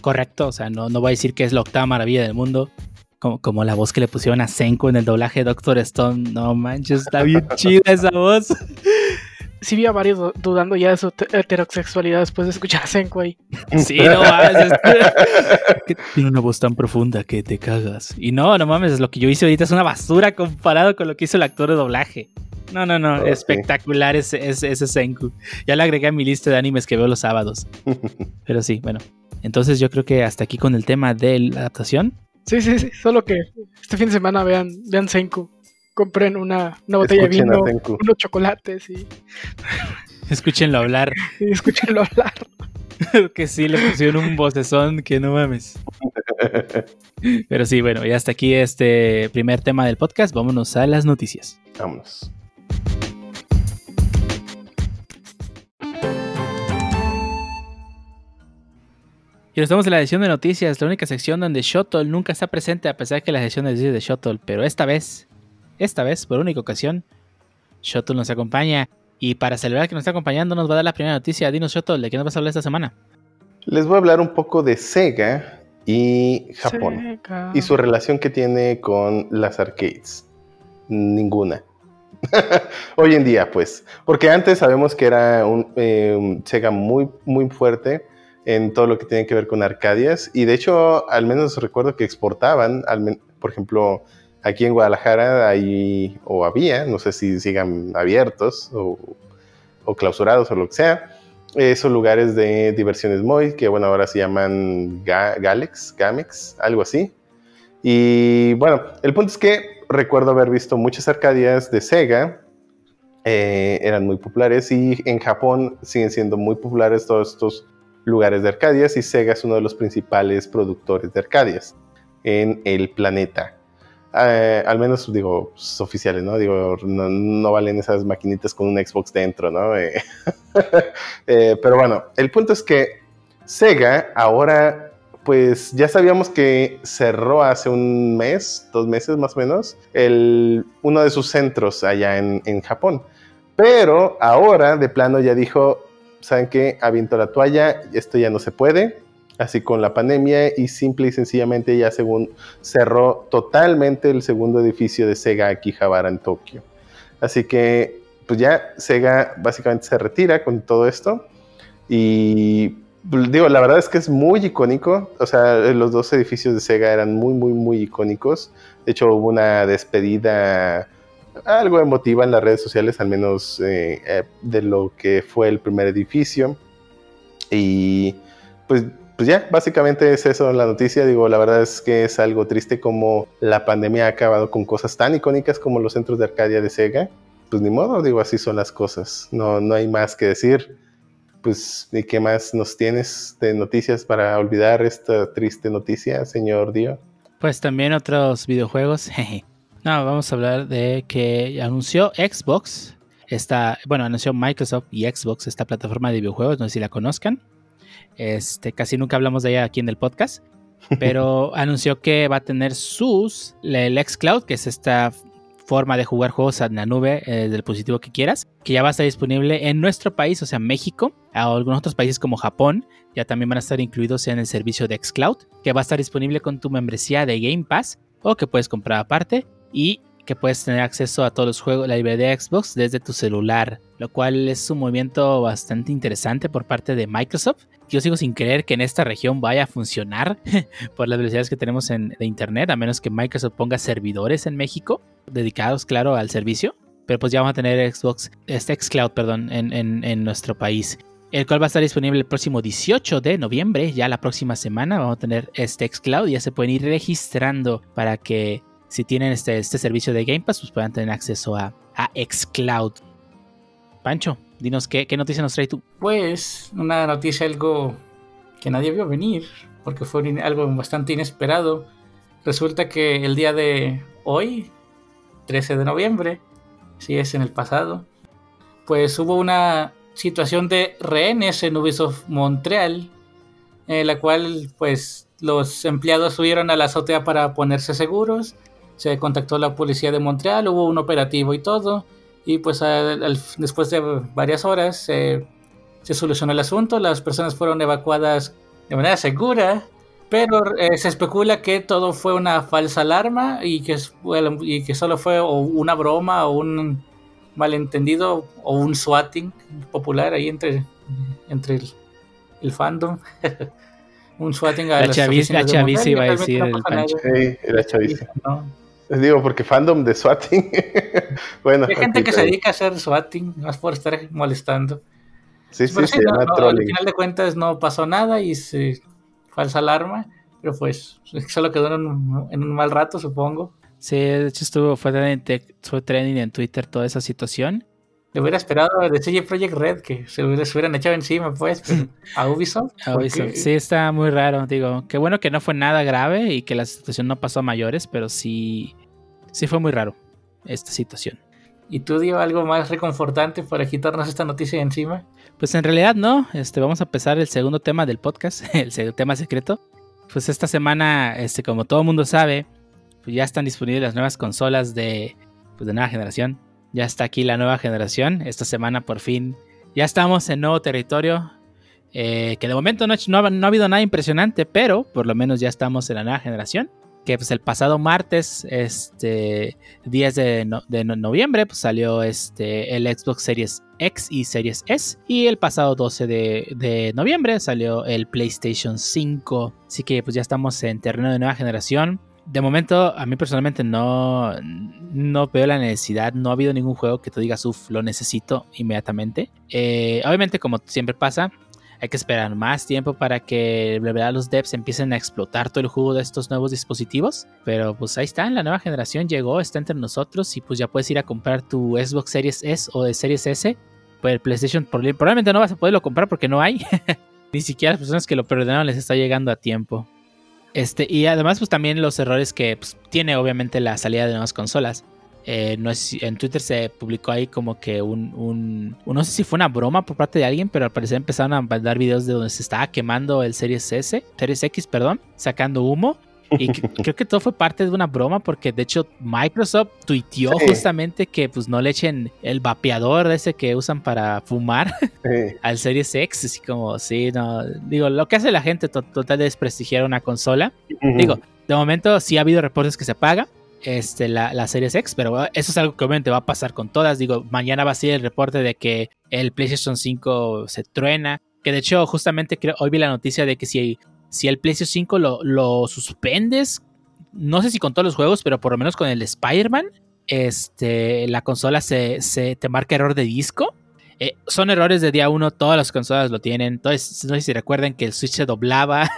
Speaker 2: correcto. O sea, no, no voy a decir que es la octava maravilla del mundo. Como, como la voz que le pusieron a Senko en el doblaje de Doctor Stone. No manches, está bien chida esa voz.
Speaker 3: Sí vi a varios du- dudando ya de su te- heterosexualidad después de escuchar a Senko ahí.
Speaker 2: Sí, no mames. que tiene una voz tan profunda que te cagas. Y no, no mames, lo que yo hice ahorita es una basura comparado con lo que hizo el actor de doblaje. No, no, no, espectacular ese, ese, ese Senku. Ya le agregué a mi lista de animes que veo los sábados. Pero sí, bueno. Entonces yo creo que hasta aquí con el tema de la adaptación.
Speaker 3: Sí, sí, sí. Solo que este fin de semana vean, vean Senko. Compren una, una botella de
Speaker 6: Escuchen
Speaker 3: vino,
Speaker 6: Senku.
Speaker 3: unos chocolates y,
Speaker 2: Escúchenlo hablar.
Speaker 3: y escúchenlo hablar.
Speaker 2: que sí, le pusieron un vocesón que no mames. Pero sí, bueno, y hasta aquí este primer tema del podcast. Vámonos a las noticias.
Speaker 6: Vámonos.
Speaker 2: Y estamos en la edición de noticias, la única sección donde Shotol nunca está presente a pesar que la sección es de Shotol, pero esta vez, esta vez, por única ocasión, Shotol nos acompaña. Y para celebrar que nos está acompañando, nos va a dar la primera noticia. Dinos, Shotol, ¿de qué nos vas a hablar esta semana?
Speaker 6: Les voy a hablar un poco de Sega y Japón.
Speaker 3: Sega.
Speaker 6: Y su relación que tiene con las arcades. Ninguna. Hoy en día, pues. Porque antes sabemos que era un, eh, un Sega muy, muy fuerte en todo lo que tiene que ver con Arcadias. Y de hecho, al menos recuerdo que exportaban, por ejemplo, aquí en Guadalajara hay, o había, no sé si sigan abiertos o, clausurados o lo que sea, esos lugares de diversiones muy, que bueno, ahora se llaman Ga- Galex, Gamex, algo así. Y bueno, el punto es que recuerdo haber visto muchas arcadias de Sega, eh, eran muy populares y en Japón siguen siendo muy populares todos estos lugares de arcadias y Sega es uno de los principales productores de arcadias en el planeta. Eh, al menos digo pues, oficiales, ¿no? Digo, no, valen esas maquinitas con un Xbox dentro, ¿no? Eh, eh, pero bueno, el punto es que Sega ahora pues ya sabíamos que cerró hace un mes, dos meses más o menos, el, uno de sus centros allá en Japón. Pero ahora de plano ya dijo, ¿saben qué? Aviento la toalla, esto ya no se puede. Así con la pandemia y simple y sencillamente ya según cerró totalmente el segundo edificio de Sega Akihabara en Tokio. Así que pues ya Sega básicamente se retira con todo esto y pues, digo, la verdad es que es muy icónico, o sea, los dos edificios de Sega eran muy, muy, muy icónicos. De hecho, hubo una despedida algo emotiva en las redes sociales, al menos eh, eh, de lo que fue el primer edificio. Y pues, pues ya, básicamente es eso la noticia. Digo, la verdad es que es algo triste como la pandemia ha acabado con cosas tan icónicas como los centros de Arcadia de Sega. Pues ni modo, digo, así son las cosas. No, no hay más que decir. Pues, ¿y qué más nos tienes de noticias para olvidar esta triste noticia, señor Dio?
Speaker 2: Pues también otros videojuegos. jeje. No, vamos a hablar de que anunció Xbox. Esta, bueno, anunció Microsoft y Xbox, esta plataforma de videojuegos, no sé si la conozcan. Este, casi nunca hablamos de ella aquí en el podcast. Pero anunció que va a tener sus, el xCloud, que es esta forma de jugar juegos en la nube eh, del dispositivo que quieras, que ya va a estar disponible en nuestro país, o sea, México, a algunos otros países como Japón, ya también van a estar incluidos en el servicio de xCloud, que va a estar disponible con tu membresía de Game Pass o que puedes comprar aparte y que puedes tener acceso a todos los juegos, la librería de Xbox desde tu celular, lo cual es un movimiento bastante interesante por parte de Microsoft. Yo sigo sin creer que en esta región vaya a funcionar por las velocidades que tenemos en, de internet, a menos que Microsoft ponga servidores en México dedicados, claro, al servicio. Pero pues ya vamos a tener Xbox, este xCloud, perdón, en, en- nuestro país. El cual va a estar disponible el próximo 18 de noviembre, ya la próxima semana. Vamos a tener este xCloud ya se pueden ir registrando para que si tienen este, este servicio de Game Pass, pues puedan tener acceso a, a xCloud. Pancho, dinos qué, qué noticia nos trae tú.
Speaker 5: Pues una noticia algo que nadie vio venir, porque fue algo bastante inesperado. Resulta que el día de hoy, 13 de noviembre, si es en el pasado, pues hubo una situación de rehenes en Ubisoft Montreal, en la cual pues los empleados subieron a la azotea para ponerse seguros, se contactó la policía de Montreal, hubo un operativo y todo, y pues al- al- después de varias horas eh, se solucionó el asunto, las personas fueron evacuadas de manera segura, pero eh, se especula que todo fue una falsa alarma y que, es- bueno, y que solo fue o una broma o un malentendido o un swatting popular ahí entre, entre el, el fandom. un swatting a
Speaker 2: La
Speaker 5: las
Speaker 2: chaviza- la iba a decir
Speaker 5: no
Speaker 2: el Pancho.
Speaker 6: Sí, era chaviza.
Speaker 5: ¿no?
Speaker 6: Les digo, porque fandom de swatting. bueno,
Speaker 5: Hay gente que se dedica a hacer swatting, más por estar molestando.
Speaker 6: Sí, sí,
Speaker 5: Pero sí,
Speaker 6: se
Speaker 5: no,
Speaker 6: llama
Speaker 5: no, al final de cuentas no pasó nada y se falsa alarma, pero pues solo quedó en un, en un mal rato, supongo.
Speaker 2: Sí, de hecho estuvo, fue trending, fue trending en Twitter toda esa situación.
Speaker 5: Le hubiera esperado de CJ Project Red que se hubiera- se hubieran echado encima, pues, a Ubisoft.
Speaker 2: Sí, está muy raro. Digo, qué bueno que no fue nada grave y que la situación no pasó a mayores, pero sí, sí fue muy raro esta situación.
Speaker 5: ¿Y tú dio algo más reconfortante para quitarnos esta noticia de encima?
Speaker 2: Pues en realidad no, este, vamos a empezar el segundo tema del podcast, el tema secreto. Pues esta semana, este, como todo mundo sabe, pues ya están disponibles las nuevas consolas de, pues de nueva generación. Ya está aquí la nueva generación. Esta semana por fin ya estamos en nuevo territorio. eh, que de momento no, no no ha habido nada impresionante, pero por lo menos ya estamos en la nueva generación. Que pues el pasado martes, este 10 de, no- de no- noviembre, pues salió este el Xbox Series X y Series S. Y el pasado 12 de, noviembre salió el PlayStation 5. Así que pues ya estamos en terreno de nueva generación. De momento, a mí personalmente no, no veo la necesidad. No ha habido ningún juego que tú digas, uff, lo necesito inmediatamente. Eh, obviamente, como siempre pasa, hay que esperar más tiempo para que los devs empiecen a explotar todo el jugo de estos nuevos dispositivos. Pero pues ahí está, la nueva generación llegó, está entre nosotros y pues ya puedes ir a comprar tu Xbox Series S o de Series S. Pues el PlayStation prob- probablemente no vas a poderlo comprar porque no hay. Ni siquiera las personas que lo perdonaron les está llegando a tiempo. Este, y además, pues también los errores que pues, tiene obviamente la salida de nuevas consolas. Eh, no es- en Twitter se publicó ahí como que un, un- No sé si fue una broma por parte de alguien, pero al parecer empezaron a mandar videos de donde se estaba quemando el Series S, Series X, perdón, sacando humo. Y creo que todo fue parte de una broma porque de hecho Microsoft tuiteó
Speaker 6: Sí.
Speaker 2: justamente que pues no le echen el vapeador ese que usan para fumar
Speaker 6: Eh,
Speaker 2: al Series X, así como, sí, no, digo, lo que hace la gente to- total de desprestigiar una consola.
Speaker 6: ujú.
Speaker 2: Digo, de momento sí ha habido reportes que se apaga este, la, la Series X, pero eso es algo que obviamente va a pasar con todas. Digo, mañana va a ser el reporte de que el PlayStation 5 se truena. Que de hecho, justamente creo, hoy vi la noticia de que si, si el PlayStation 5 lo, lo suspendes, no sé si con todos los juegos, pero por lo menos con el Spider-Man, este, la consola se, se te marca error de disco. Eh, son errores de día uno, todas las consolas lo tienen. Entonces, no sé si recuerdan que el Switch se doblaba.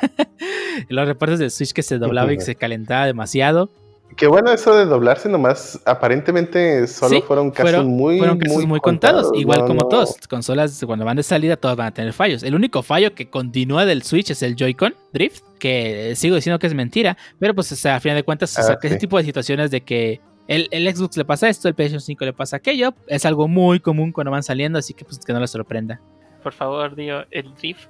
Speaker 2: Los reportes del Switch que se doblaba y que se calentaba demasiado.
Speaker 6: Qué bueno eso de doblarse nomás. Aparentemente solo
Speaker 2: Sí,
Speaker 6: fueron casos
Speaker 2: fueron,
Speaker 6: muy,
Speaker 2: fueron casos muy, contados, igual
Speaker 6: No,
Speaker 2: como
Speaker 6: no.
Speaker 2: todos. Consolas cuando van de salida todas van a tener fallos. El único fallo que continúa del Switch es el Joy-Con Drift, que sigo diciendo que es mentira, pero pues o sea, a final de cuentas, o
Speaker 6: Ah,
Speaker 2: sea, ese tipo de situaciones de que el, el Xbox le pasa esto, el PlayStation 5 le pasa aquello, es algo muy común cuando van saliendo, así que pues que no les sorprenda.
Speaker 4: Por favor, Dio, el drift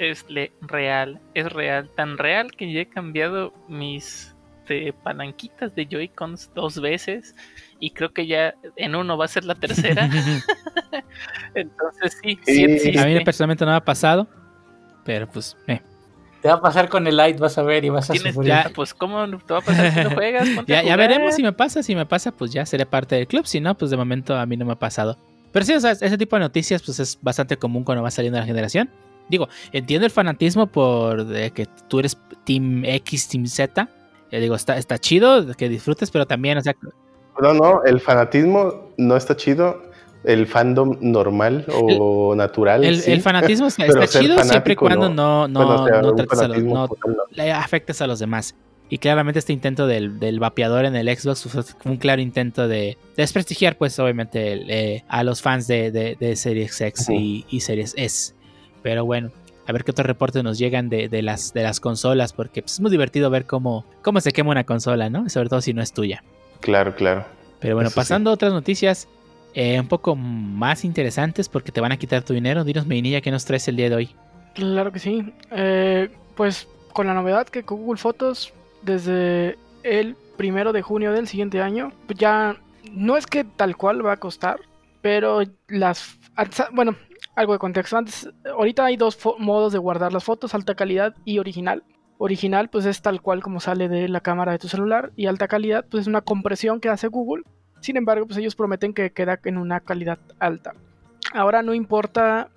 Speaker 4: es le- real. Es real. Tan real que ya he cambiado mis este, palanquitas de Joy-Cons dos veces. Y creo que ya en uno va a ser la tercera. Entonces sí, sí,
Speaker 6: Sí.
Speaker 2: a mí personalmente no me ha pasado, pero pues eh.
Speaker 5: Te va a pasar con el Lite, vas a ver y vas a sufrir.
Speaker 2: ya-
Speaker 4: Pues cómo te va a pasar si no juegas.
Speaker 2: Ya, ya veremos si me pasa. Si me pasa, pues ya seré parte del club. Si no, pues de momento a mí no me ha pasado. Pero sí, o sea, ese tipo de noticias pues es bastante común cuando va saliendo la generación. Digo, entiendo el fanatismo por de que tú eres Team X, Team Z. Digo, está, está chido que disfrutes, pero también, o sea,
Speaker 6: No, no, el fanatismo no está chido. El fandom normal o natural.
Speaker 2: el,
Speaker 6: sí.
Speaker 2: el fanatismo está, chido siempre y cuando no, no,
Speaker 6: Bueno, o sea,
Speaker 2: no trates a los- no le afectes a los demás. Y claramente este intento del, del vapeador en el Xbox fue un claro intento de desprestigiar, pues obviamente, el, eh, a los fans de, de, de Series X y Series S. Pero bueno, a ver qué otros reportes nos llegan de, de las, de las consolas, porque pues, es muy divertido ver cómo, cómo se quema una consola, ¿no? Sobre todo si no es tuya.
Speaker 6: Claro, claro.
Speaker 2: Pero bueno,
Speaker 6: Eso sí.
Speaker 2: pasando a otras noticias eh, un poco más interesantes, porque te van a quitar tu dinero. Dinos, Medinilla, ¿qué nos traes el día de hoy?
Speaker 3: Claro que sí. Eh, pues con la novedad que Google Fotos desde el primero de junio del siguiente año, pues ya no es que tal cual va a costar, pero las... Bueno, algo de contexto. Antes, ahorita hay dos modos de guardar las fotos, alta calidad y original. Original pues es tal cual como sale de la cámara de tu celular y alta calidad pues es una compresión que hace Google. Sin embargo, pues ellos prometen que queda en una calidad alta. Ahora no importa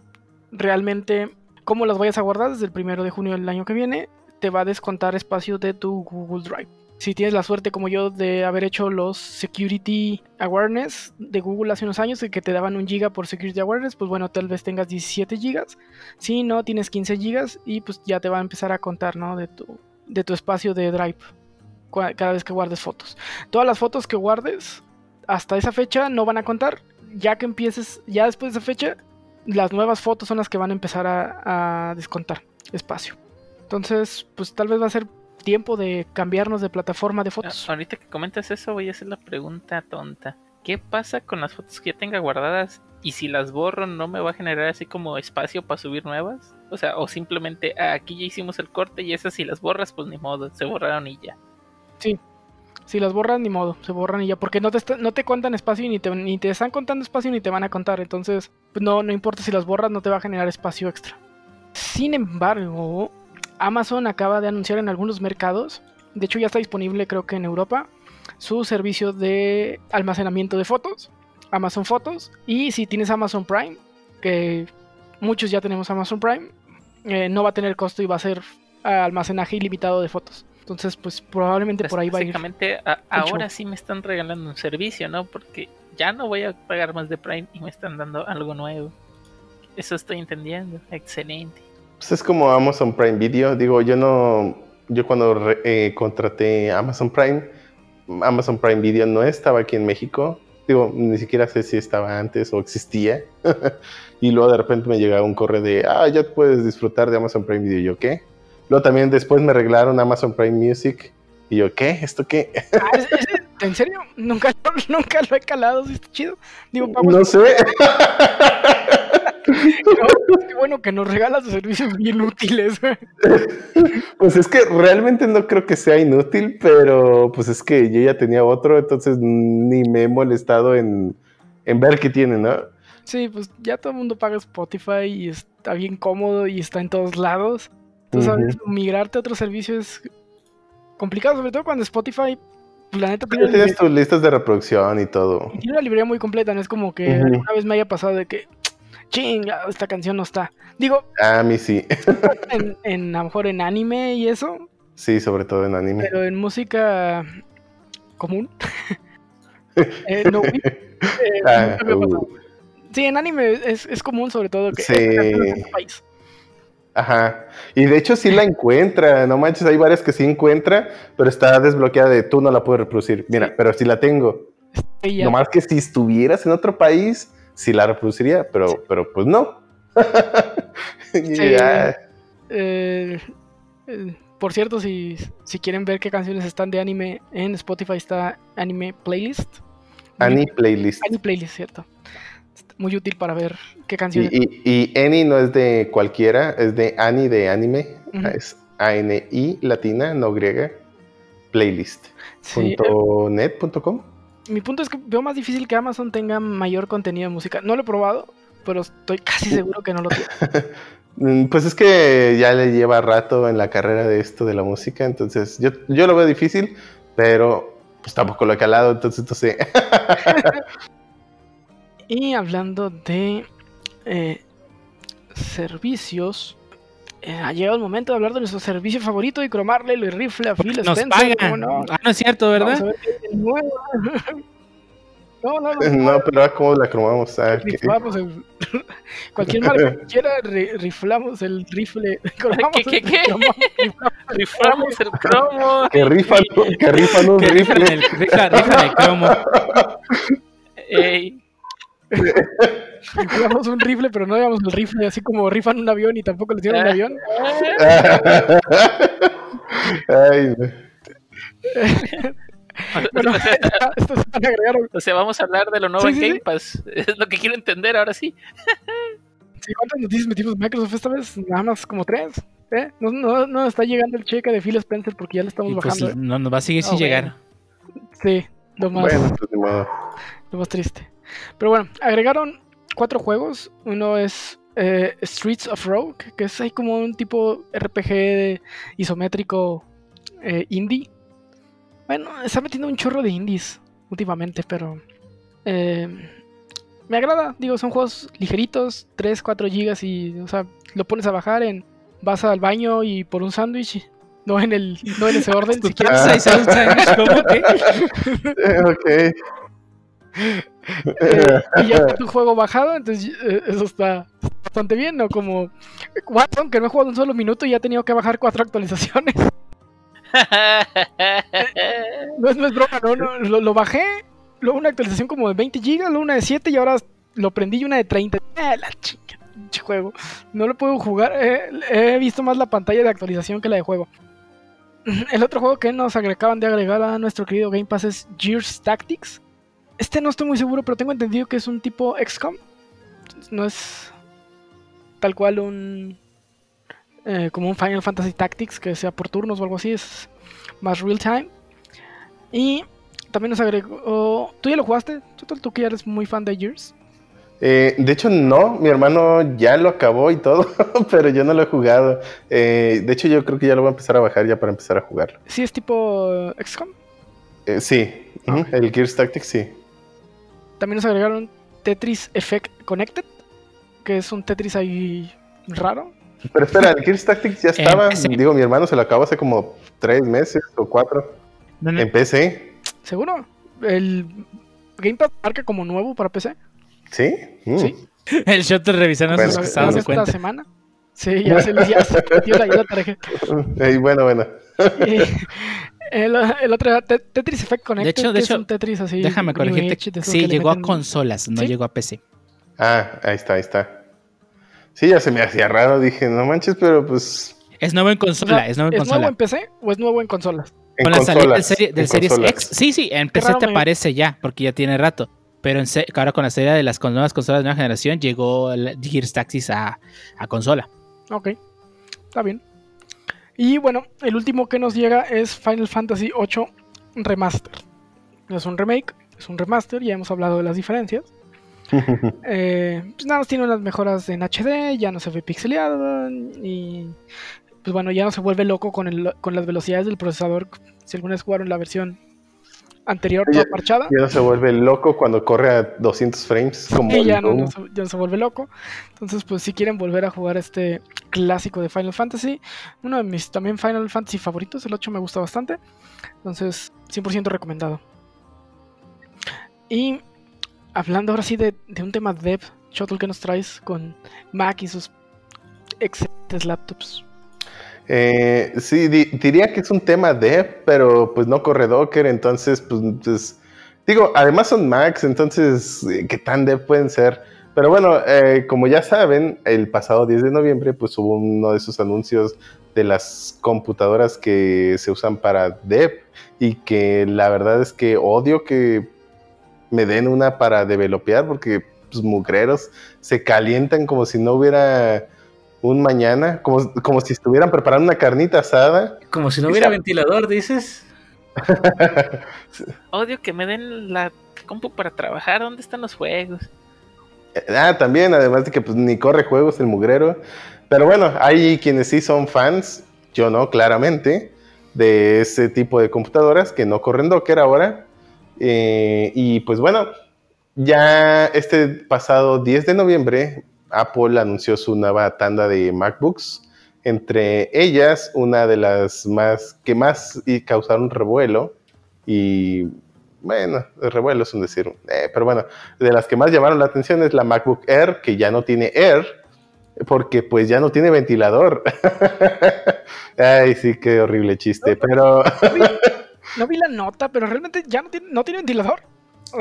Speaker 3: realmente cómo las vayas a guardar desde el primero de junio del año que viene, te va a descontar espacio de tu Google Drive. Si tienes la suerte como yo de haber hecho los Security Awareness de Google hace unos años, de que te daban un giga por Security Awareness, pues bueno, tal vez tengas 17 gigas. Si no, tienes 15 gigas y pues ya te va a empezar a contar, ¿no? De tu, de tu espacio de Drive cada vez que guardes fotos. Todas las fotos que guardes hasta esa fecha no van a contar. Ya que empieces, ya después de esa fecha, las nuevas fotos son las que van a empezar a, a descontar espacio. Entonces, pues tal vez va a ser tiempo de cambiarnos de plataforma de
Speaker 4: Ah,
Speaker 3: fotos.
Speaker 4: Ahorita que comentas eso, voy a hacer la pregunta tonta. ¿Qué pasa con las fotos que ya tenga guardadas? Y si las borro, ¿no me va a generar así como espacio para subir nuevas? O sea, o simplemente ah, aquí ya hicimos el corte y esas si las borras, pues ni modo, se borraron y ya.
Speaker 3: Si las borras, ni modo, se borran y ya, porque no te, está- no te cuentan espacio y ni te, ni te están contando espacio ni te van a contar. Entonces, pues no, no importa si las borras, no te va a generar espacio extra. Sin embargo, Amazon acaba de anunciar en algunos mercados, de hecho ya está disponible creo que en Europa, su servicio de almacenamiento de fotos, Amazon Fotos. Y si tienes Amazon Prime, que muchos ya tenemos Amazon Prime, eh, no va a tener costo y va a ser almacenaje ilimitado de fotos. Entonces, pues probablemente por ahí va a ir.
Speaker 4: Básicamente, a-
Speaker 3: show.
Speaker 4: ahora sí me están regalando un servicio, ¿no? Porque ya no voy a pagar más de Prime y me están dando algo nuevo. Eso estoy entendiendo. Excelente.
Speaker 6: Pues es como Amazon Prime Video. Digo, yo no. Yo cuando re- eh, contraté Amazon Prime, Amazon Prime Video no estaba aquí en México. Digo, ni siquiera sé si estaba antes o existía. y luego de repente me llegaba un correo de, ah, ya puedes disfrutar de Amazon Prime Video. Yo, ¿qué? Luego también después me arreglaron Amazon Prime Music. Y yo, ¿qué? ¿Esto qué?
Speaker 3: ¿En serio? Nunca, nunca lo he calado, sí está chido. Digo, vamos,
Speaker 6: No sé.
Speaker 3: qué bueno que nos regalas servicios bien útiles.
Speaker 6: Pues es que realmente no creo que sea inútil, pero pues es que yo ya tenía otro, entonces ni me he molestado en, en ver qué tiene, ¿no?
Speaker 3: Sí, pues ya todo el mundo paga Spotify y está bien cómodo y está en todos lados. Tú sabes, migrarte a otro servicio es complicado, sobre todo cuando Spotify, pues, la neta, tiene
Speaker 6: tienes tus listas de reproducción y todo.
Speaker 3: Y tiene una librería muy completa, no es como que
Speaker 6: Ujú.
Speaker 3: alguna vez me haya pasado de que, chinga, esta canción no está. Digo,
Speaker 6: A mí sí.
Speaker 3: en, en- a lo mejor en anime y eso,
Speaker 6: Sí, sobre todo en anime.
Speaker 3: pero en música común. eh, no, eh,
Speaker 6: Ah, uh,
Speaker 3: Sí, en anime es, es común sobre todo que
Speaker 6: Sí.
Speaker 3: país.
Speaker 6: Ajá. Y de hecho sí la encuentra, no manches, hay varias que sí encuentra, pero está desbloqueada de tú no la puedes reproducir. Mira, pero sí la tengo.
Speaker 3: Y ya.
Speaker 6: Nomás que si estuvieras en otro país, sí la reproduciría, pero, pero pues no. Y
Speaker 3: Sí.
Speaker 6: ya.
Speaker 3: Eh, eh, por cierto, si, si quieren ver qué canciones están de anime, en Spotify está Anime Playlist.
Speaker 6: Annie Playlist.
Speaker 3: Anime Playlist, cierto. Muy útil para ver qué
Speaker 6: Y,
Speaker 3: canciones.
Speaker 6: y, y Annie no es de cualquiera, es de Annie de anime. Es A-N-I latina, no griega. Playlist.
Speaker 3: Sí,
Speaker 6: Punto net, punto com.
Speaker 3: mi punto es que veo más difícil que Amazon tenga mayor contenido de música. No lo he probado, pero estoy casi seguro que no lo tiene.
Speaker 6: Mm, Pues es que ya le lleva rato en la carrera de esto de la música, entonces yo, yo lo veo difícil, pero pues tampoco lo he calado, entonces entonces
Speaker 3: Y hablando de eh, servicios, eh, ha llegado el momento de hablar de nuestro servicio favorito y cromarle el rifle a Phil
Speaker 2: Nos
Speaker 3: Spencer.
Speaker 2: pagan.
Speaker 3: ¿cómo no?
Speaker 2: Ah, no es cierto,
Speaker 3: Vamos a
Speaker 2: ¿verdad?
Speaker 3: ver. No, no, no.
Speaker 6: no, pero ahora cómo la cromamos. A ver, ¿qué?
Speaker 3: Riflamos el... Cualquier marca que quiera, ri- riflamos el rifle. cromamos
Speaker 4: ¿Qué, qué,
Speaker 3: el-
Speaker 4: qué?
Speaker 3: cromamos- riflamos el
Speaker 4: el cromo.
Speaker 6: que rifan, que rifan un
Speaker 2: Que rifan
Speaker 6: rifle.
Speaker 2: el, rifa, rifan el cromo.
Speaker 4: Ey,
Speaker 3: Riflamos un rifle, pero no digamos el rifle, así como rifan un avión y tampoco le tiran un avión.
Speaker 6: Ay, no.
Speaker 3: Bueno, esta, esta semana agregaron.
Speaker 4: o sea, vamos a hablar de lo nuevo
Speaker 3: Sí,
Speaker 4: en
Speaker 3: sí,
Speaker 4: Game
Speaker 3: sí.
Speaker 4: Pass. Es lo que quiero entender ahora sí.
Speaker 3: Sí, ¿Cuántas noticias metimos en Microsoft esta vez? Nada más como tres. ¿eh? No, no, no está llegando el cheque de Phil Spencer porque ya le estamos
Speaker 2: Y pues
Speaker 3: bajando. ¿eh?
Speaker 2: no nos va a seguir sin
Speaker 3: bueno.
Speaker 2: llegar.
Speaker 3: Sí, lo más,
Speaker 6: Bueno, pues
Speaker 3: lo más triste. Pero bueno, agregaron cuatro juegos. Uno es eh, Streets of Rogue, que es ahí como un tipo RPG isométrico eh, indie. Bueno, está metiendo un chorro de indies últimamente, pero eh, me agrada. Digo, son juegos ligeritos, 3, 4 gigas y, o sea, lo pones a bajar en vas al baño y por un sándwich. No en el, no en ese orden, si quieres.
Speaker 2: ¿cómo que?
Speaker 6: Ok.
Speaker 3: Eh, y ya está tu juego bajado, entonces eh, eso está bastante bien, ¿no? Como Watson, que no he jugado un solo minuto y ya ha tenido que bajar cuatro actualizaciones. No es, no es broma, no, no, lo, lo bajé, luego una actualización como de 20 gigas, luego una de 7 y ahora lo prendí y una de 30. Eh, la chica, juego. No lo puedo jugar, eh, he visto más la pantalla de actualización que la de juego. El otro juego que nos acaban de agregar a nuestro querido Game Pass es Gears Tactics. Este no estoy muy seguro, pero tengo entendido que es un tipo XCOM. No es tal cual un. eh, como un Final Fantasy Tactics que sea por turnos o algo así. Es más real time. Y también nos agregó. ¿Tú ya lo jugaste? Tú, tú que ya eres muy fan de Gears.
Speaker 6: Eh, de hecho, no, mi hermano ya lo acabó y todo, pero yo no lo he jugado. Eh, de hecho, yo creo que ya lo voy a empezar a bajar ya para empezar a jugarlo.
Speaker 3: Sí, es tipo XCOM.
Speaker 6: Eh, sí, ujú, el Gears Tactics sí.
Speaker 3: También nos agregaron Tetris Effect Connected. Que es un Tetris ahí raro.
Speaker 6: Pero espera, el Gears Tactics ya estaba.
Speaker 2: PC.
Speaker 6: Digo, mi hermano se lo acabó hace como tres meses o cuatro.
Speaker 2: No, no,
Speaker 6: En PC.
Speaker 3: ¿Seguro? El Game Pass marca como nuevo para PC.
Speaker 6: ¿Sí? Mm.
Speaker 3: Sí.
Speaker 2: El shot revisando
Speaker 6: Bueno,
Speaker 2: sus
Speaker 3: Lo-
Speaker 2: estados de
Speaker 3: esta
Speaker 2: cuenta.
Speaker 3: semana. Sí, ya se, ya se metió la, la tarjeta.
Speaker 6: Eh, bueno, bueno.
Speaker 3: Y el, el otro era Te- Tetris Effect Connected.
Speaker 2: hecho- de
Speaker 3: que es
Speaker 2: hecho,
Speaker 3: un Tetris así.
Speaker 2: Déjame corregirte.
Speaker 3: De
Speaker 2: Sí, llegó a consolas, no
Speaker 3: ¿Sí?
Speaker 2: llegó a PC.
Speaker 6: Ah, ahí está, ahí está. Sí, ya se me hacía raro. Dije, no manches, pero pues.
Speaker 2: Es nuevo en
Speaker 3: sea,
Speaker 2: consola, es nuevo en
Speaker 3: ¿Es
Speaker 2: consola.
Speaker 3: nuevo en PC o es nuevo en consolas?
Speaker 6: En
Speaker 2: Con la salida del,
Speaker 6: consolas,
Speaker 2: serie, del
Speaker 6: en
Speaker 2: Series
Speaker 6: consolas.
Speaker 2: X. Sí, sí, en PC te aparece ya, porque ya tiene rato. Pero en ahora con la salida de las con- nuevas consolas de nueva generación llegó el Gears Tactics a, a consola.
Speaker 3: Ok, está bien. Y bueno, el último que nos llega es Final Fantasy VIII Remaster. No es un remake, es un remaster, ya hemos hablado de las diferencias. Eh, pues nada más tiene unas mejoras en HD, ya no se ve pixeleado y pues bueno, ya no se vuelve loco con, el- con las velocidades del procesador. Si alguna vez jugaron la versión anterior, toda parchada,
Speaker 6: Ya no se vuelve loco cuando corre a 200 frames como
Speaker 3: y ya no se, ya no se vuelve loco. Entonces, pues si quieren volver a jugar este clásico de Final Fantasy, uno de mis también Final Fantasy favoritos, el 8 me gusta bastante. Entonces, 100% recomendado. Y hablando ahora sí de, de un tema dev, Shuttle que nos traes con Mac y sus excelentes laptops.
Speaker 6: Eh, sí, di- diría que es un tema dev, pero pues no corre Docker, entonces pues, pues, digo, además son Macs, entonces eh, qué tan dev pueden ser. Pero bueno, eh, como ya saben, el pasado 10 de noviembre pues hubo uno de esos anuncios de las computadoras que se usan para dev y que la verdad es que odio que me den una para developear porque pues mugreros se calientan como si no hubiera un mañana, como, como si estuvieran preparando una carnita asada.
Speaker 5: Como si no hubiera ventilador, dices.
Speaker 4: Odio que me den la compu para trabajar. ¿Dónde están los juegos?
Speaker 6: Ah, también, además de que pues, ni corre juegos el mugrero. Pero bueno, hay quienes sí son fans, yo no, claramente, de ese tipo de computadoras que no corren Docker ahora. Eh, y pues bueno, ya este pasado 10 de noviembre, Apple anunció su nueva tanda de MacBooks. Entre ellas, una de las más que más y causaron revuelo. Y bueno, el revuelo es un decir. eh, pero bueno, de las que más llamaron la atención es la MacBook Air, que ya no tiene Air, porque pues ya no tiene ventilador. Ay, sí, qué horrible chiste. Pero
Speaker 3: No vi, no vi la nota, pero realmente ya no tiene, no tiene ventilador.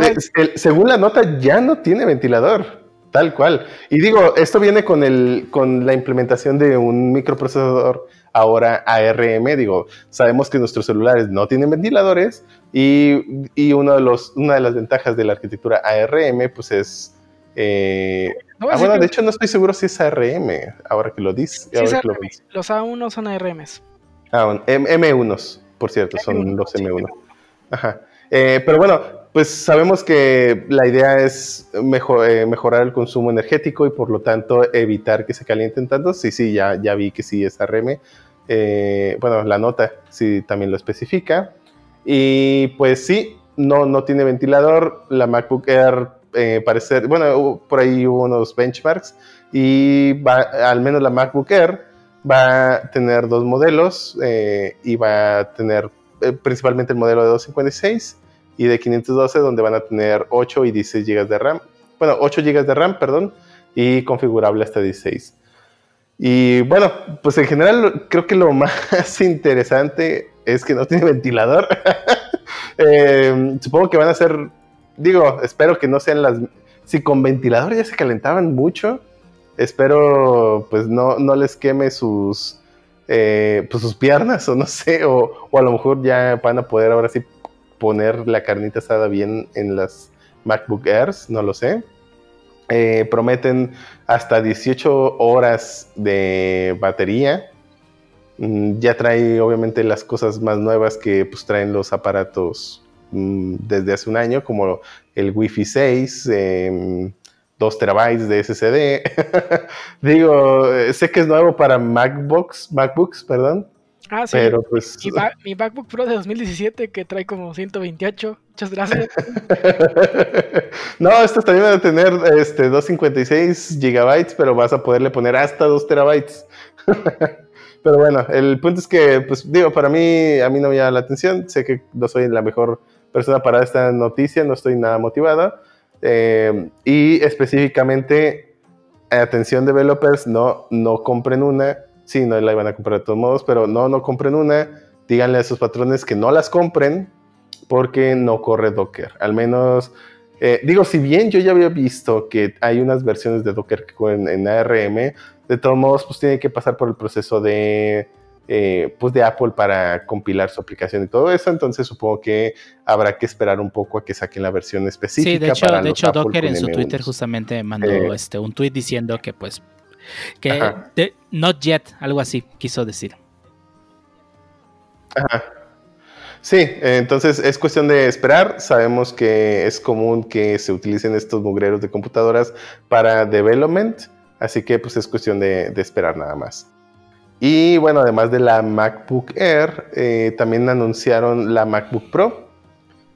Speaker 6: Eh, el- según la nota, ya no tiene ventilador. Tal cual. Y digo, esto viene con, el, con la implementación de un microprocesador ahora ARM. Digo, sabemos que nuestros celulares no tienen ventiladores y, y uno de los, una de las ventajas de la arquitectura ARM pues es... eh,
Speaker 3: no
Speaker 6: ah, bueno, de hecho no estoy seguro si es ARM, ahora que lo dices.
Speaker 3: sí, es
Speaker 6: que lo
Speaker 3: los A1 son ARMs.
Speaker 6: Ah, M- M1s, por cierto, son
Speaker 3: M1,
Speaker 6: los
Speaker 3: sí,
Speaker 6: M1. Ajá. Eh, pero bueno, pues sabemos que la idea es eh, mejorar el consumo energético y por lo tanto evitar que se calienten tanto. Sí, sí, ya, vi que sí es ARM. Eh, bueno, la nota sí también lo especifica. Y pues sí, no, no tiene ventilador. La MacBook Air eh, parece, bueno, por ahí hubo unos benchmarks y al menos la MacBook Air va a tener dos modelos eh, y va a tener principalmente el modelo de 256 y de 512 donde van a tener 8 y 16 GB de RAM. Bueno, 8 GB de RAM, perdón, y configurable hasta 16. Y bueno, pues en general creo que lo más interesante es que no tiene ventilador. Eh, supongo que van a ser, digo, espero que no sean las... Si con ventilador ya se calentaban mucho, espero pues no, no les queme sus, eh, pues, sus piernas o no sé, o, o a lo mejor ya van a poder ahora sí poner la carnita asada bien en las MacBook Airs, no lo sé. Eh, prometen hasta 18 horas de batería. Mm, ya trae obviamente las cosas más nuevas que pues, traen los aparatos mm, desde hace un año, como el Wi-Fi 6, eh, 2 terabytes de SSD. Digo, eh, sé que es nuevo para MacBooks, MacBooks, perdón,
Speaker 3: Ah, sí.
Speaker 6: pero pues...
Speaker 3: Mi, mi MacBook Pro de 2017 que trae como 128. Muchas gracias.
Speaker 6: no, estos también van a tener este, 256 gigabytes, pero vas a poderle poner hasta 2 terabytes. pero bueno, el punto es que, pues digo, para mí, a mí no me llama la atención. Sé que no soy la mejor persona para esta noticia, no estoy nada motivada. Eh, y específicamente, atención developers, no, no compren una. Sí, no la iban a comprar de todos modos, pero no, no compren una. Díganle a sus patrones que no las compren porque no corre Docker. Al menos, eh, digo, si bien yo ya había visto que hay unas versiones de Docker que corren en ARM, de todos modos, pues tiene que pasar por el proceso de, eh, pues de Apple para compilar su aplicación y todo eso. Entonces supongo que habrá que esperar un poco a que saquen la versión específica.
Speaker 2: Sí, de hecho,
Speaker 6: para
Speaker 2: de hecho Docker en su
Speaker 6: M1.
Speaker 2: Twitter justamente mandó
Speaker 6: Eh.
Speaker 2: este un tweet diciendo que pues que de- not yet, algo así quiso decir.
Speaker 6: Ajá. Sí, entonces es cuestión de esperar. Sabemos que es común que se utilicen estos mugreros de computadoras para development, así que pues es cuestión de, de esperar nada más. Y bueno, además de la MacBook Air, eh, también anunciaron la MacBook Pro,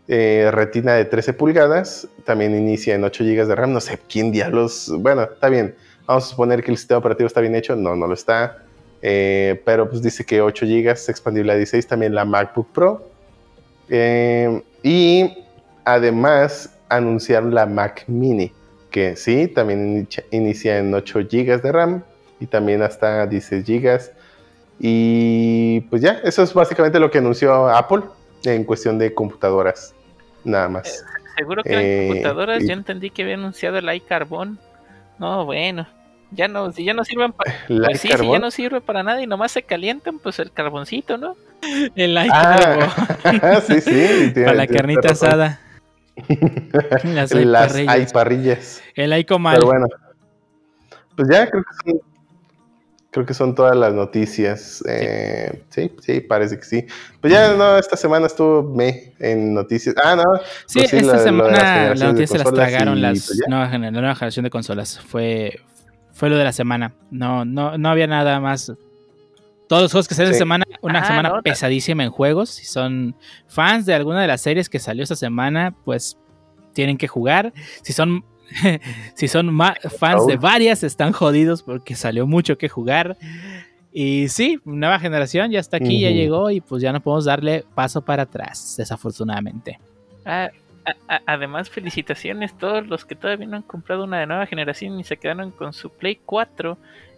Speaker 6: eh, retina de 13 pulgadas, también inicia en 8 GB de RAM. No sé quién diablos, bueno, está bien. Vamos a suponer que el sistema operativo está bien hecho, no, no lo está. Eh, pero pues dice que 8 GB expandible a 16, también la MacBook Pro. Eh, y además anunciaron la Mac Mini, que sí, también inicia, en 8 GB de RAM y también hasta 16 GB. Y pues ya, eso es básicamente lo que anunció Apple en cuestión de computadoras, nada más.
Speaker 4: Seguro que eran
Speaker 6: Eh,
Speaker 4: computadoras. Yo entendí que había anunciado el iCarbón. No, bueno. Ya no, si ya no sirven para. Pues sí, si ya no sirve para nada y nomás se calientan, pues el carboncito, ¿no?
Speaker 2: El like
Speaker 6: Ah, sí, sí. tiene-
Speaker 2: para la carnita
Speaker 6: razón.
Speaker 2: asada. Las
Speaker 6: Las
Speaker 2: parrillas.
Speaker 6: hay parrillas.
Speaker 2: El Icomal.
Speaker 6: Pero bueno, pues ya creo que son, creo que son todas las noticias. Eh, sí, sí, parece que sí. Pues ya no, esta semana estuvo me en noticias. Ah, no.
Speaker 2: Sí,
Speaker 6: pues
Speaker 2: esta
Speaker 6: de las
Speaker 2: semana la noticia se las tragaron
Speaker 6: y,
Speaker 2: las
Speaker 6: pues,
Speaker 2: nueva, gener- la nueva generación de consolas. Fue, fue lo de la semana. No, no, no había nada más. Todos los juegos que salen
Speaker 6: Sí.
Speaker 2: esta semana, una
Speaker 4: Ah,
Speaker 2: semana
Speaker 4: no,
Speaker 2: pesadísima en juegos. Si son fans de alguna de las series que salió esta semana, pues tienen que jugar. Si son, si son fans de varias, están jodidos porque salió mucho que jugar. Y sí, nueva generación ya está aquí, ya llegó y pues ya no podemos darle paso para atrás, desafortunadamente.
Speaker 4: Ah, a- a- además, felicitaciones todos los que todavía no han comprado una de nueva generación y se quedaron con su Play 4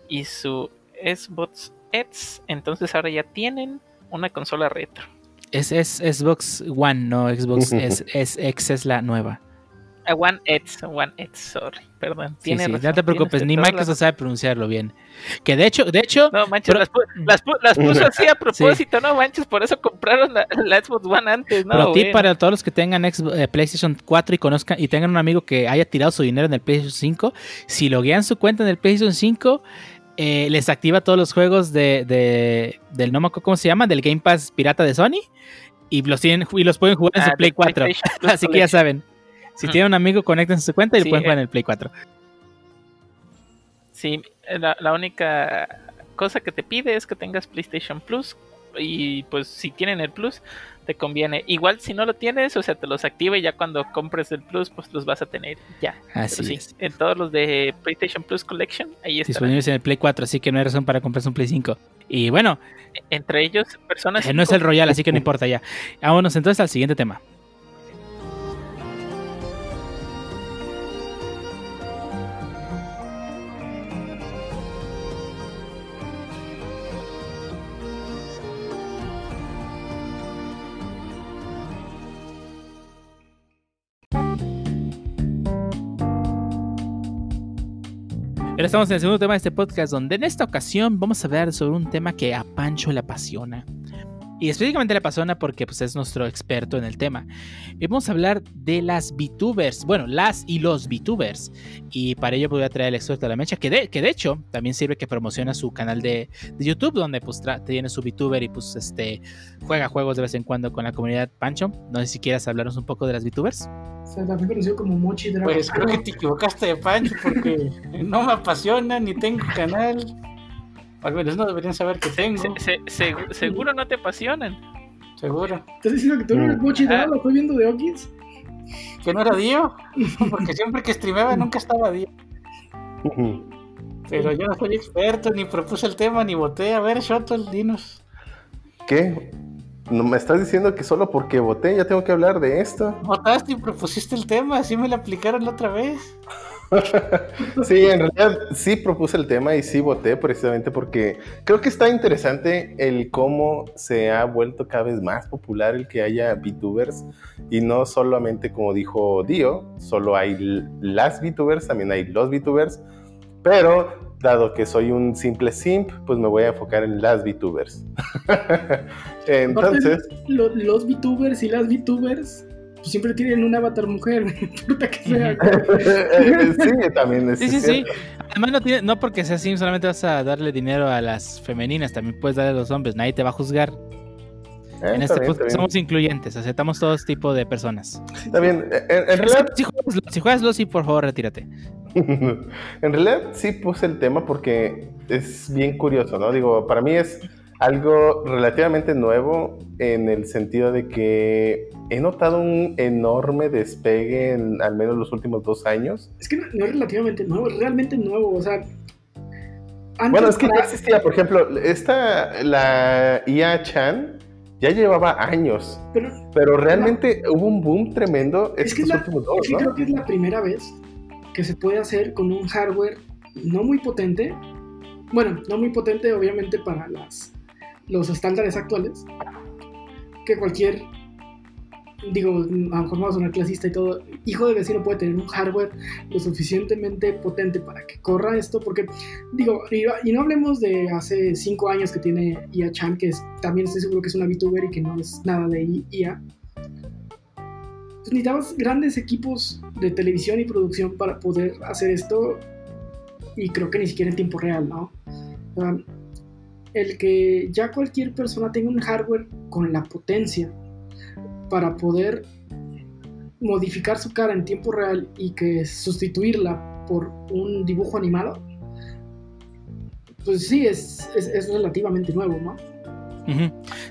Speaker 4: y su Xbox X. Entonces ahora ya tienen una consola retro.
Speaker 2: Es, es Xbox One, no Xbox es, es X es la nueva.
Speaker 4: One X, One X, sorry, perdón.
Speaker 2: Sí,
Speaker 4: razón,
Speaker 2: no te preocupes, ni
Speaker 4: la
Speaker 2: Microsoft sabe pronunciarlo bien. Que de hecho, de hecho,
Speaker 4: No manches,
Speaker 2: Pero-
Speaker 4: las, pu- las, pu- las puso así a propósito, no manches, por eso compraron la, la Xbox One antes, ¿no?
Speaker 2: pro tip
Speaker 4: bueno.
Speaker 2: para todos los que tengan Xbox- eh, PlayStation 4 y conozcan y tengan un amigo que haya tirado su dinero en el PlayStation 5, si loguean su cuenta en el PlayStation 5, eh, les activa todos los juegos de, de- del no cómo se llama, del Game Pass pirata de Sony y los tienen y los pueden jugar en
Speaker 4: Ah,
Speaker 2: su Play 4.
Speaker 4: PlayStation Plus
Speaker 2: Así que ya saben. Si
Speaker 4: Ujú.
Speaker 2: tienen un amigo, conéctense su cuenta y
Speaker 4: Sí,
Speaker 2: pueden jugar
Speaker 4: eh.
Speaker 2: en el Play 4.
Speaker 4: Sí, la, la única cosa que te pide es que tengas PlayStation Plus y pues si tienen el Plus te conviene. Igual si no lo tienes, o sea, te los activa y ya cuando compres el Plus pues los vas a tener ya.
Speaker 2: Así
Speaker 4: sí,
Speaker 2: es.
Speaker 4: en todos los de PlayStation Plus Collection, ahí está.
Speaker 2: Disponibles en el Play 4, así que no hay razón para comprarse un Play 5. Y bueno,
Speaker 4: Entre ellos, personas...
Speaker 2: Eh, no es el Royal, así que no importa ya. Vámonos entonces al siguiente tema. Ahora estamos en el segundo tema de este podcast, donde en esta ocasión vamos a hablar sobre un tema que a Pancho le apasiona. Y específicamente le apasiona porque pues, es nuestro experto en el tema. Vamos a hablar de las VTubers. Bueno, las y los VTubers. Y para ello voy a traer al experto de la mecha, que de, que de hecho también sirve que promociona su canal de, de YouTube, donde pues tiene su VTuber y pues este juega juegos de vez en cuando con la comunidad Pancho. No sé si quieras hablarnos un poco de las VTubers.
Speaker 3: O sea, también conocido como Mochi Dragon.
Speaker 5: Pues creo que te equivocaste de Pancho porque no me apasiona ni tengo canal. Al menos no deberían saber que tengo,
Speaker 4: Se- se- segu- seguro no te apasionan.
Speaker 5: seguro.
Speaker 3: ¿Estás diciendo que tú no eres
Speaker 6: Mm.
Speaker 3: Mochi
Speaker 4: Ah.
Speaker 3: ¿Lo estoy viendo de Okins?
Speaker 5: Que no era Dio, porque siempre que streameaba nunca estaba Dio. Pero yo no soy experto, ni propuse el tema, ni voté. A ver, Shotol, dinos.
Speaker 6: ¿Qué? ¿No me estás diciendo que solo porque voté ya tengo que hablar de esto?
Speaker 5: Votaste y propusiste el tema, así me lo aplicaron la otra vez.
Speaker 6: Sí, en realidad sí propuse el tema y sí voté precisamente porque creo que está interesante el cómo se ha vuelto cada vez más popular el que haya VTubers y no solamente como dijo Dio, solo hay las VTubers, también hay los VTubers, pero dado que soy un simple simp, pues me voy a enfocar en las VTubers. Entonces,
Speaker 3: Lo- los VTubers y las VTubers pues, siempre tienen un avatar mujer, no importa que sea.
Speaker 6: sí, también es
Speaker 2: Sí, sí, sí. Además, no, tiene, no porque sea así, solamente vas a darle dinero a las femeninas, también puedes darle a los hombres, nadie te va a juzgar.
Speaker 6: Eh,
Speaker 2: en este
Speaker 6: bien,
Speaker 2: podcast somos incluyentes, aceptamos todo tipo de personas.
Speaker 6: Está bien. En, en realidad,
Speaker 2: Si juegas, si juegas Losi, por favor, retírate.
Speaker 6: en realidad sí puse el tema porque es bien curioso, ¿no? Digo, para mí es algo relativamente nuevo en el sentido de que he notado un enorme despegue en al menos los últimos dos años.
Speaker 3: Es que no, no es relativamente nuevo, es realmente nuevo. O sea, antes
Speaker 6: Bueno, es que ya existía, por ejemplo, esta, la IA Chan ya llevaba años,
Speaker 3: pero
Speaker 6: pero realmente hubo un boom tremendo
Speaker 3: Es que
Speaker 6: estos
Speaker 3: es la-
Speaker 6: últimos dos, ¿no?
Speaker 3: creo que es la primera vez que se puede hacer con un hardware no muy potente. Bueno, no muy potente, obviamente, para las, los estándares actuales. Que cualquier, digo, a lo mejor vamos a sonar clasista y todo, hijo de vecino puede tener un hardware lo suficientemente potente para que corra esto. Porque, digo, y, no hablemos de hace cinco años que tiene IA Chan, que es- también estoy seguro que es una VTuber y que no es nada de IA pues necesitabas grandes equipos de televisión y producción para poder hacer esto y creo que ni siquiera en tiempo real, ¿no? El que ya cualquier persona tenga un hardware con la potencia para poder modificar su cara en tiempo real y que sustituirla por un dibujo animado, pues sí, es, es, relativamente nuevo, ¿no?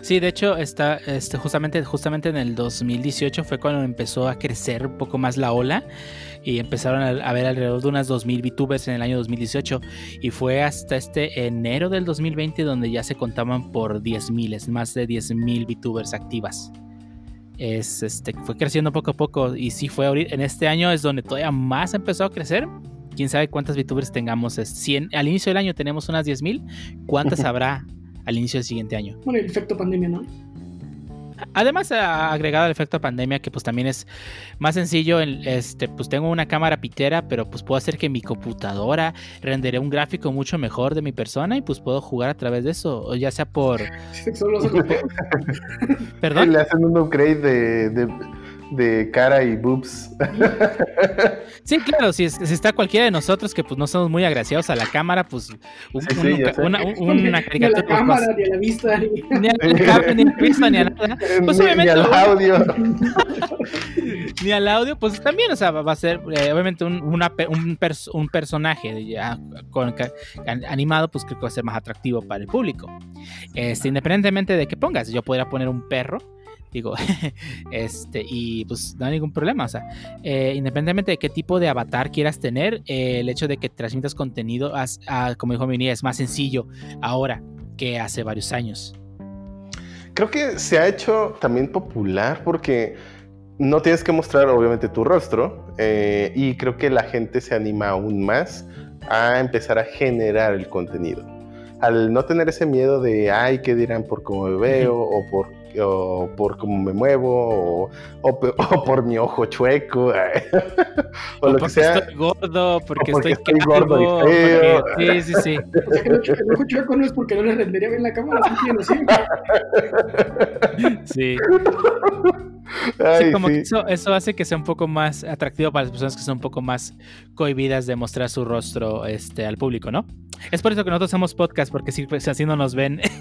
Speaker 2: Sí, de hecho, está, este, justamente, justamente en el 2018 fue cuando empezó a crecer un poco más la ola y empezaron a, a ver alrededor de unas 2.000 VTubers en el año 2018 y fue hasta este enero del 2020 donde ya se contaban por 10.000, más de 10.000 VTubers activas. Es, este, fue creciendo poco a poco y sí fue ahorita, en este año es donde todavía más empezó a crecer. Quién sabe cuántas VTubers tengamos. Es 100 al inicio del año tenemos unas 10.000. ¿Cuántas habrá al inicio del siguiente año?
Speaker 3: Bueno, el efecto pandemia, ¿no?
Speaker 2: Además, ha agregado el efecto pandemia, que pues también es más sencillo. Este, pues tengo una cámara pitera, pero pues puedo hacer que mi computadora renderé un gráfico mucho mejor de mi persona y pues puedo jugar a través de eso, o ya sea por,
Speaker 3: Solo se-
Speaker 2: perdón.
Speaker 6: Le hacen un upgrade de, de, de cara y boobs.
Speaker 2: Sí, claro, si, es- si está cualquiera de nosotros que pues no somos muy agraciados a la cámara, pues un-
Speaker 6: Sí, sí,
Speaker 2: un-
Speaker 6: ya sé.
Speaker 2: una, un-
Speaker 3: ni a la
Speaker 2: caricatura pues,
Speaker 3: cámara, ni a la vista, ni...
Speaker 2: ni al cable, ni al piso, ni a nada. Pues
Speaker 6: ni,
Speaker 2: obviamente
Speaker 6: ni al audio.
Speaker 2: ni al audio, pues también, o sea, va a ser eh, obviamente un, una un, pers- un personaje ya con, animado, pues creo que va a ser más atractivo para el público. Este, independientemente de que pongas, yo podría poner un perro, digo, este, y pues no hay ningún problema, o sea, eh, independientemente de qué tipo de avatar quieras tener, eh, el hecho de que transmitas contenido, as- a- como dijo Mini, es más sencillo ahora que hace varios años.
Speaker 6: Creo que se ha hecho también popular porque no tienes que mostrar obviamente tu rostro eh, y creo que la gente se anima aún más a empezar a generar el contenido. Al no tener ese miedo de, ay, ¿qué dirán por cómo me veo o por, o por cómo me muevo o, o pe- o por mi ojo chueco o, lo que
Speaker 2: porque
Speaker 6: sea?
Speaker 2: estoy gordo, porque,
Speaker 6: porque
Speaker 2: estoy,
Speaker 6: estoy gordo y feo.
Speaker 2: porque- Sí, sí, sí.
Speaker 3: O sea, que el ojo- el ojo chueco no es porque no le rendería bien la cámara, ¿sí? Sí.
Speaker 2: Sí,
Speaker 6: Ay,
Speaker 2: Sí, como que
Speaker 6: sí.
Speaker 2: eso, eso hace que sea un poco más atractivo para las personas que son un poco más cohibidas de mostrar su rostro este, al público, ¿no? Es por eso que nosotros hacemos podcast, porque si pues, así no nos ven.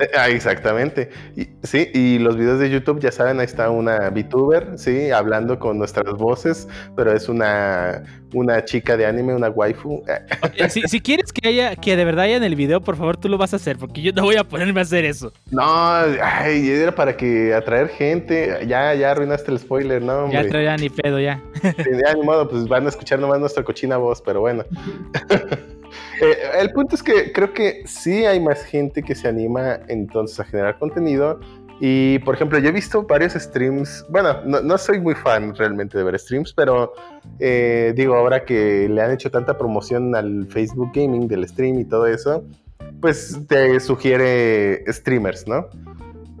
Speaker 6: Eh, Ah, exactamente. Y, sí, y los videos de YouTube, ya saben, ahí está una VTuber, sí, hablando con nuestras voces, pero es una, una chica de anime, una waifu.
Speaker 2: Si, si quieres que haya, que de verdad haya en el video, por favor, tú lo vas a hacer, porque yo no voy a ponerme a hacer eso.
Speaker 6: No, ay, era para que atraer gente. Ya, ya arruinaste el spoiler, ¿no?
Speaker 2: Ya
Speaker 6: Hombre.
Speaker 2: traía ni pedo ya.
Speaker 6: Sí, ya, ni modo, pues van a escuchar nomás nuestra cochina voz, pero bueno. Eh, el punto es que creo que sí hay más gente que se anima entonces a generar contenido. Y por ejemplo, yo he visto varios streams. Bueno, no, no soy muy fan realmente de ver streams, pero eh, digo, ahora que le han hecho tanta promoción al Facebook Gaming del stream y todo eso, pues te sugiere streamers, ¿no?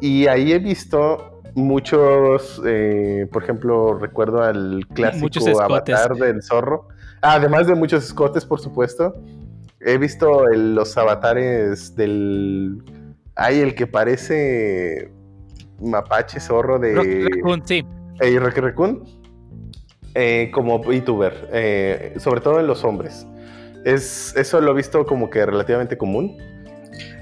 Speaker 6: Y ahí he visto muchos, eh, por ejemplo, recuerdo al clásico avatar del zorro, además de muchos escotes, por supuesto. He visto el- los avatares del... Hay el que parece mapache zorro de...
Speaker 2: Raccoon, sí.
Speaker 6: Eh, Rocky Raccoon, eh, como VTuber, eh, sobre todo en los hombres. Es, eso lo he visto como que relativamente común.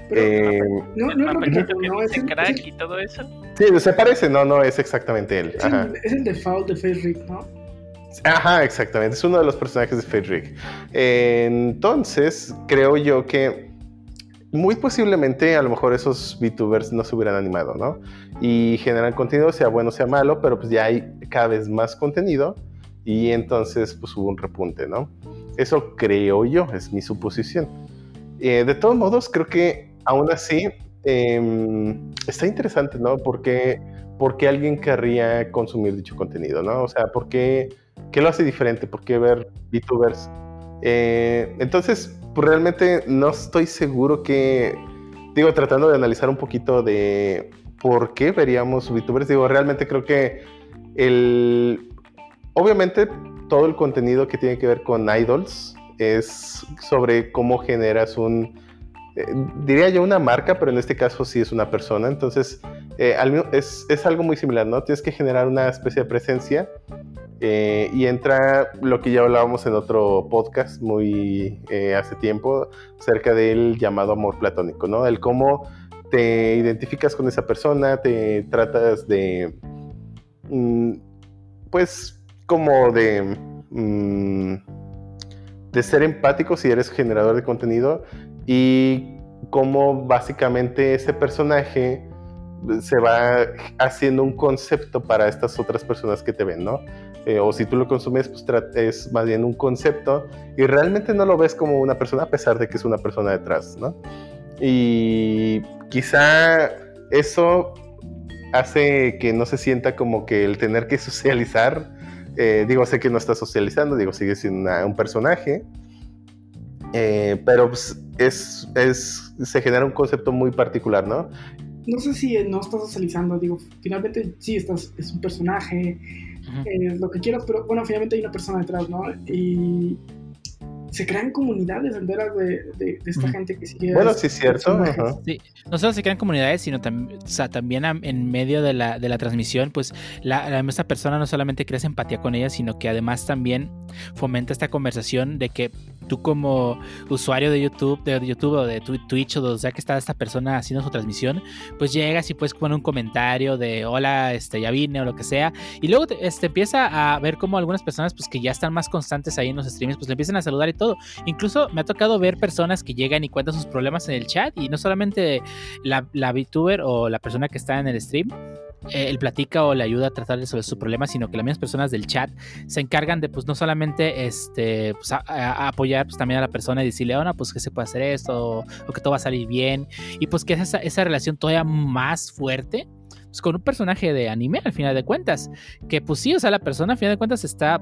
Speaker 7: Pero,
Speaker 6: Eh,
Speaker 7: no, es Rocky
Speaker 4: mapachito
Speaker 7: Raccoon,
Speaker 4: que
Speaker 7: no, es
Speaker 4: dice
Speaker 7: el,
Speaker 4: crack
Speaker 7: es el-
Speaker 4: y todo eso.
Speaker 6: sí, se parece, no, no es exactamente él.
Speaker 7: es
Speaker 6: Ajá.
Speaker 7: el- es el default de Face Rig, ¿no?
Speaker 6: Ajá, exactamente. Es uno de los personajes de Fate Rick. Entonces, creo yo que muy posiblemente a lo mejor esos VTubers no se hubieran animado, ¿no? Y generan contenido, sea bueno, sea malo, pero pues ya hay cada vez más contenido y entonces pues hubo un repunte, ¿no? Eso creo yo, es mi suposición. Eh, de todos modos, creo que aún así em, está interesante, ¿no? Porque, ¿Por qué alguien querría consumir dicho contenido, ¿no? O sea, ¿por qué, lo hace diferente? ¿Por qué ver VTubers? Eh, entonces, pues realmente no estoy seguro que, digo, tratando de analizar un poquito de por qué veríamos VTubers, digo, realmente creo que el, obviamente todo el contenido que tiene que ver con idols es sobre cómo generas un, eh, diría yo una marca, pero en este caso sí es una persona, entonces eh, es, es algo muy similar, ¿no? Tienes que generar una especie de presencia eh, y entra lo que ya hablábamos en otro podcast muy eh, hace tiempo acerca del llamado amor platónico, ¿no? El cómo te identificas con esa persona, te tratas de, mm, pues, como de, mm, de ser empático si eres generador de contenido y cómo básicamente ese personaje se va haciendo un concepto para estas otras personas que te ven, ¿no? Eh, o si tú lo consumes, pues es más bien un concepto y realmente no lo ves como una persona a pesar de que es una persona detrás, ¿no? Y quizá eso hace que no se sienta como que el tener que socializar, eh, digo, sé que no está socializando, digo, sigue siendo una- un personaje, eh, pero pues, es, es, se genera un concepto muy particular, ¿no?
Speaker 7: No sé si no estás socializando, digo, finalmente sí, estás, es un personaje, Eh, lo que quieras, pero bueno, finalmente hay una persona detrás, ¿no? Y se crean comunidades enteras de, de, de esta gente que sigue.
Speaker 6: Bueno, sí es cierto.
Speaker 2: Sí, no solo se crean comunidades, sino tam- o sea, también am- en medio de la, de la transmisión, pues la, la- esa persona no solamente crea empatía con ella, sino que además también fomenta esta conversación de que tú como usuario de YouTube, de YouTube o de Twi- Twitch o donde sea que está esta persona haciendo su transmisión, pues llegas y puedes poner un comentario de hola, este, ya vine o lo que sea, y luego te, este, empieza a ver como algunas personas pues que ya están más constantes ahí en los streams, pues le empiezan a saludar y todo. Incluso me ha tocado ver personas que llegan y cuentan sus problemas en el chat y no solamente la, la VTuber o la persona que está en el stream. eh, él platica o le ayuda a tratar sobre su problema, sino que las mismas personas del chat se encargan de, pues, no solamente este, pues, a- a apoyar pues, también a la persona y decirle, oh, no, pues que se puede hacer esto, o, o que todo va a salir bien, y pues que es esa, esa relación todavía más fuerte, pues con un personaje de anime, al final de cuentas, que pues sí, o sea, la persona al final de cuentas está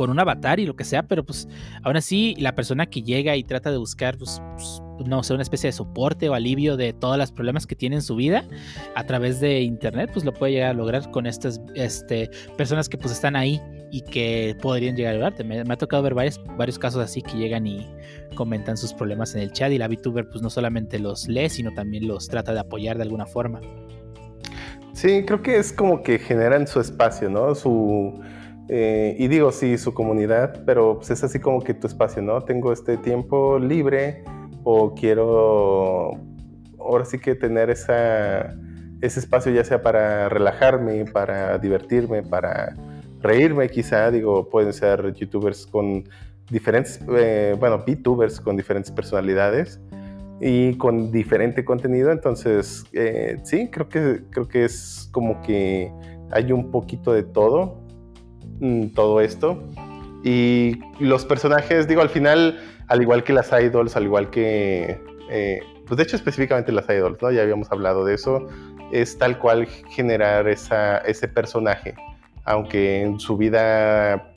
Speaker 2: con un avatar y lo que sea, pero pues aún así la persona que llega y trata de buscar, pues, pues, no sé, una especie de soporte o alivio de todos los problemas que tiene en su vida a través de internet, pues lo puede llegar a lograr con estas este, personas que pues están ahí y que podrían llegar a ayudarte. Me, ha tocado ver varios, varios casos así que llegan y comentan sus problemas en el chat y la VTuber pues no solamente los lee, sino también los trata de apoyar de alguna forma.
Speaker 6: Sí, creo que es como que generan su espacio, ¿no? Su, eh, y digo, sí, su comunidad, pero pues es así como que tu espacio, ¿no? Tengo este tiempo libre o quiero ahora sí que tener esa, ese espacio ya sea para relajarme, para divertirme, para reírme quizá, digo, pueden ser youtubers con diferentes, eh, bueno, VTubers con diferentes personalidades y con diferente contenido. Entonces, eh, sí, creo que, creo que es como que hay un poquito de todo, todo esto. Y los personajes, digo, al final, al igual que las idols, al igual que, eh, pues de hecho específicamente las idols, ¿no? Ya habíamos hablado de eso, es tal cual generar esa, ese personaje, aunque en su vida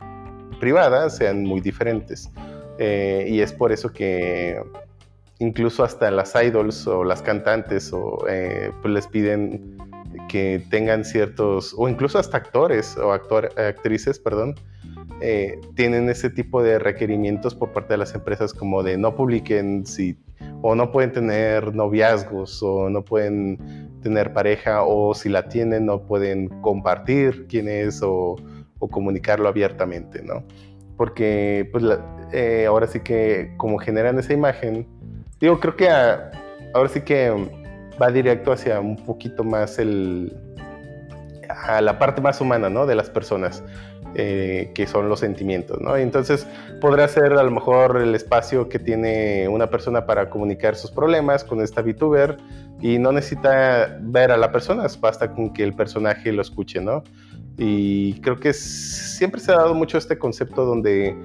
Speaker 6: privada sean muy diferentes. Eh, y es por eso que incluso hasta las idols o las cantantes o eh, pues les piden que tengan ciertos o incluso hasta actores o actor, actrices perdón eh, tienen ese tipo de requerimientos por parte de las empresas como de no publiquen si o no pueden tener noviazgos o no pueden tener pareja o si la tienen no pueden compartir quién es o, o comunicarlo abiertamente, ¿no? Porque pues la- eh, ahora sí que como generan esa imagen, digo, creo que a- ahora sí que va directo hacia un poquito más el a la parte más humana, ¿no? De las personas, eh, que son los sentimientos, ¿no? Entonces podrá ser a lo mejor el espacio que tiene una persona para comunicar sus problemas con esta VTuber y no necesita ver a la persona, basta con que el personaje lo escuche, ¿no? Y creo que siempre se ha dado mucho este concepto donde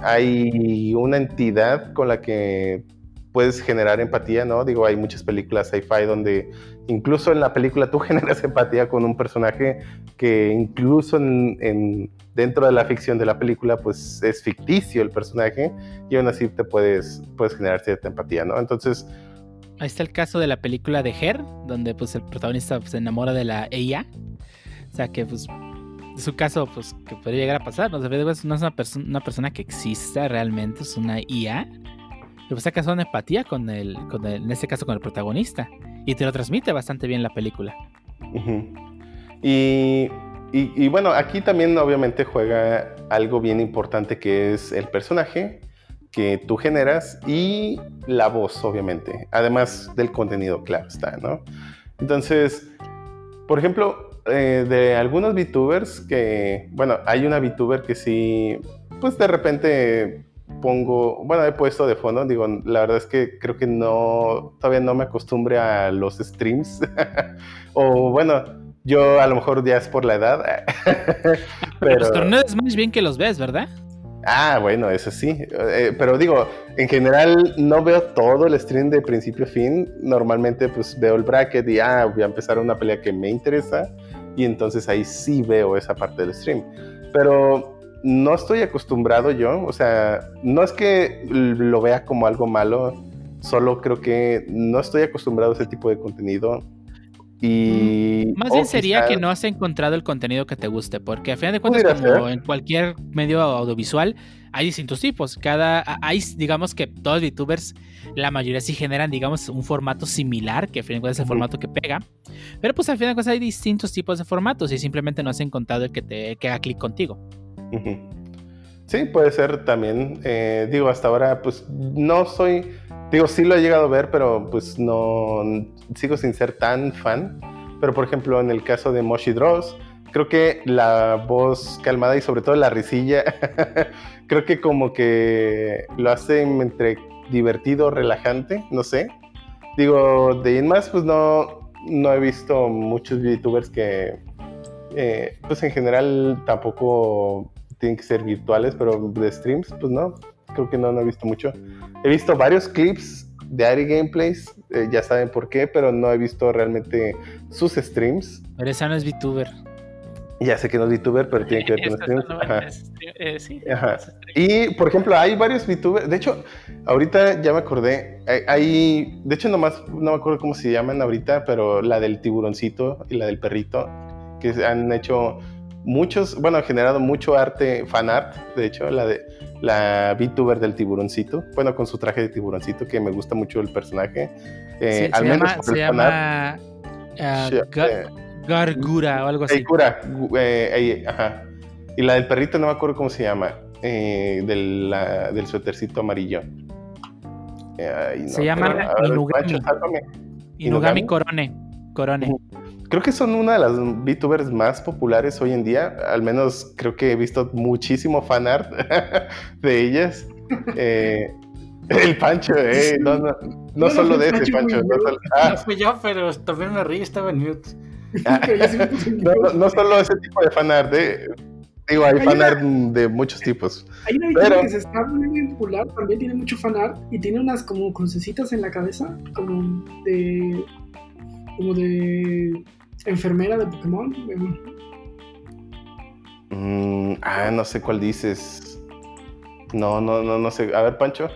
Speaker 6: hay una entidad con la que puedes generar empatía, ¿no? Digo, hay muchas películas sci-fi donde incluso en la película tú generas empatía con un personaje que incluso en, en- dentro de la ficción de la película pues es ficticio el personaje y aún así te puedes, puedes generar cierta empatía, ¿no? Entonces,
Speaker 2: Ahí está el caso de la película de Her, donde pues el protagonista pues, se enamora de la ella. O sea que pues es un caso pues que podría llegar a pasar. No, no es una, perso- una persona que exista realmente, es una IA. Pero pues saca una empatía con el, con el, en este caso con el protagonista. Y te lo transmite bastante bien la película.
Speaker 6: Y- y bueno, aquí también obviamente juega algo bien importante que es el personaje que tú generas y la voz, obviamente, además del contenido, claro está, ¿no? Entonces, por ejemplo, eh, de algunos VTubers que, bueno, hay una VTuber que sí, pues de repente pongo, bueno, he puesto de fondo, digo, la verdad es que creo que no, todavía no me acostumbre a los streams, o bueno, yo a lo mejor ya es por la edad,
Speaker 2: Pero los torneos más bien que los ves, ¿verdad?
Speaker 6: Ah, bueno, eso sí. Eh, pero digo, en general no veo todo el stream de principio a fin. Normalmente pues veo el bracket y ah, voy a empezar una pelea que me interesa y entonces ahí sí veo esa parte del stream. Pero no estoy acostumbrado yo, o sea, no es que lo vea como algo malo, solo creo que no estoy acostumbrado a ese tipo de contenido. Y
Speaker 2: Más
Speaker 6: o
Speaker 2: bien sería
Speaker 6: quizá-
Speaker 2: que no has encontrado el contenido que te guste, porque a final de cuentas, como
Speaker 6: ser.
Speaker 2: en cualquier medio audiovisual, hay distintos tipos. Cada, hay, digamos que todos los VTubers, la mayoría sí generan, digamos, un formato similar, que a fin de cuentas es el formato que pega. Pero pues al final de cuentas hay distintos tipos de formatos y simplemente no has encontrado el que te que haga clic contigo.
Speaker 6: Sí, puede ser también. Eh, digo, hasta ahora, pues no soy. Digo, sí lo he llegado a ver, pero pues no. Sigo sin ser tan fan. Pero por ejemplo, en el caso de Moshi Dross, creo que la voz calmada y sobre todo la risilla, creo que como que lo hace entre divertido, relajante, no sé. Digo, de ahí más, pues no, no he visto muchos youtubers que, eh, pues en general tampoco tienen que ser virtuales, pero de streams, pues no, creo que no, no he visto mucho. He visto varios clips de Ari Gameplays, eh, ya saben por qué, pero no he visto realmente sus streams.
Speaker 2: Pero esa no es VTuber.
Speaker 6: Ya sé que no es VTuber, pero tiene que ver con streams. Ajá.
Speaker 4: eh, sí,
Speaker 6: Ajá. Y, por ejemplo, hay varios VTubers. De hecho, ahorita ya me acordé. Hay, hay- de hecho, nomás no me acuerdo cómo se llaman ahorita, pero la del tiburoncito y la del perrito, que se han hecho muchos, bueno, han generado mucho arte, fan art, de hecho, la de la VTuber del tiburoncito, bueno, con su traje de tiburoncito, que me gusta mucho el personaje. Eh, al
Speaker 2: se
Speaker 6: menos
Speaker 2: llama,
Speaker 6: por
Speaker 2: se
Speaker 6: el
Speaker 2: llama ah,
Speaker 6: eh,
Speaker 2: Gargura o algo así.
Speaker 6: Gu- eh, ajá. Y la del perrito no me acuerdo cómo se llama. eh, del, la- del suétercito amarillo. Ay, no,
Speaker 2: Se llama
Speaker 6: pero, a ver,
Speaker 2: Inugami. Inugami. Corone. Corone.
Speaker 6: Creo que son una de las VTubers más populares hoy en día. Al menos creo que he visto muchísimo fanart de ellas. Eh, el Pancho, eh, no, solo de ese
Speaker 7: Pancho,
Speaker 6: No solo, ah,
Speaker 5: No fui yo, pero también me reí, estaba en mute.
Speaker 7: En
Speaker 6: no, no- solo ese tipo de fanart. eh. Digo, hay
Speaker 7: Hay
Speaker 6: fanart de muchos tipos.
Speaker 7: Hay una
Speaker 6: Pero-
Speaker 7: que se está muy popular, también tiene mucho fanart y tiene unas como crucecitas en la cabeza, como de. como de. Enfermera de Pokémon.
Speaker 6: Mm, ah, no sé cuál dices. No, no, no, no sé. A ver, Pancho.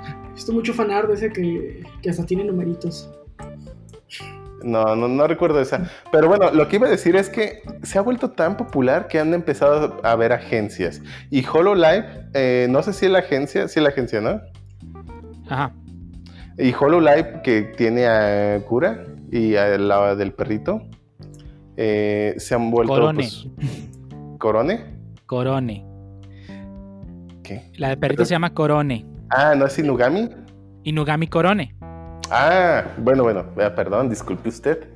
Speaker 7: He visto mucho fanart de ese que, que hasta tiene numeritos.
Speaker 6: No, no, no recuerdo esa. Pero bueno, lo que iba a decir es que se ha vuelto tan popular que han empezado a ver agencias. Y HoloLive, eh, no sé si es la agencia, sí es la agencia, ¿no?
Speaker 2: Ajá.
Speaker 6: Y HoloLive, que tiene a Cura y a la del perrito, eh, se han vuelto.
Speaker 2: Corone.
Speaker 6: pues, ¿Corone?
Speaker 2: Corone.
Speaker 6: ¿Qué?
Speaker 2: La de perrito se llama Corone.
Speaker 6: Ah, ¿no es Inugami?
Speaker 2: Inugami Corone.
Speaker 6: Ah, bueno, bueno, eh, perdón, disculpe usted.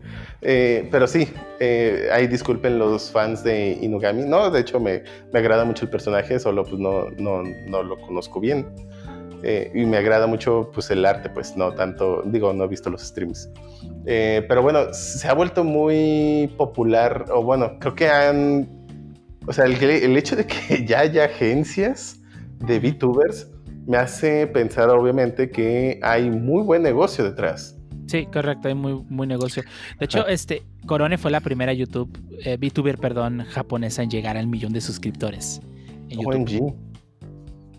Speaker 6: Eh, pero sí, eh, ahí disculpen los fans de Inugami. No, de hecho me, me agrada mucho el personaje, solo pues no, no, no lo conozco bien. Eh, y me agrada mucho pues el arte, pues no tanto, digo, no he visto los streams. Eh, pero bueno, se ha vuelto muy popular, o bueno, creo que han, o sea, el, el hecho de que ya haya agencias de VTubers me hace pensar obviamente que hay muy buen negocio detrás.
Speaker 2: Sí, correcto, hay muy, muy negocio. De hecho, este, Corone fue la primera YouTube, eh, VTuber, perdón, japonesa en llegar al millón de suscriptores. en YouTube.
Speaker 6: OMG.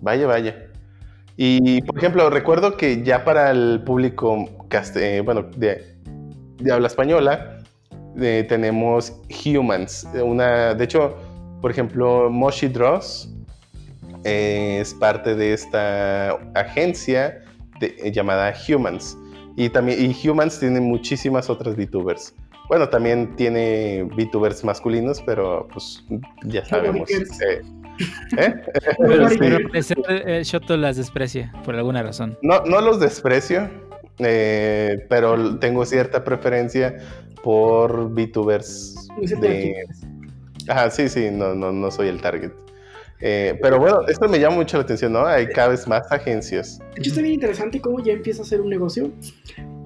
Speaker 6: Vaya, vaya. Y, por ejemplo, recuerdo que ya para el público, eh, bueno, de, de habla española, eh, tenemos Humans. eh, Una, de hecho, por ejemplo, Moshi eh, es parte de esta agencia de- llamada Humans. Y también y Humans tiene muchísimas otras VTubers. Bueno, también tiene VTubers masculinos, pero pues ya sabemos. Eh, ¿eh?
Speaker 2: Pero,
Speaker 6: Sí.
Speaker 2: pero parecer, eh, Shoto las desprecia por alguna razón.
Speaker 6: No, no los desprecio, eh, pero tengo cierta preferencia por VTubers de... Ajá, sí, sí, no, no, no soy el target. Eh, pero bueno, esto me llama mucho la atención, ¿no? Hay cada vez más agencias.
Speaker 3: De hecho, está bien interesante cómo ya empieza a ser un negocio.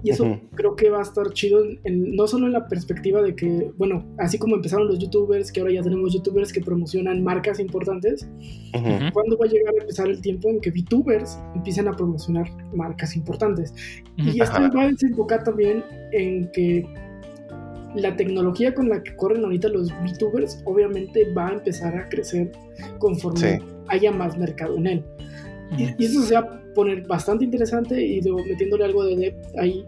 Speaker 3: Y eso
Speaker 6: Ujú.
Speaker 3: creo que va a estar chido, en- en- no solo en la perspectiva de que, bueno, así como empezaron los youtubers, que ahora ya tenemos youtubers que promocionan marcas importantes,
Speaker 6: Ujú.
Speaker 2: Ujú.
Speaker 3: ¿cuándo va a llegar a empezar el tiempo en que VTubers empiecen a promocionar marcas importantes?
Speaker 2: Ujú.
Speaker 3: Y esto va a desembocar también en que la tecnología con la que corren ahorita los VTubers obviamente va a empezar a crecer conforme
Speaker 6: Sí.
Speaker 3: haya más mercado en él. Y, y eso se poner bastante interesante y luego metiéndole algo de depth ahí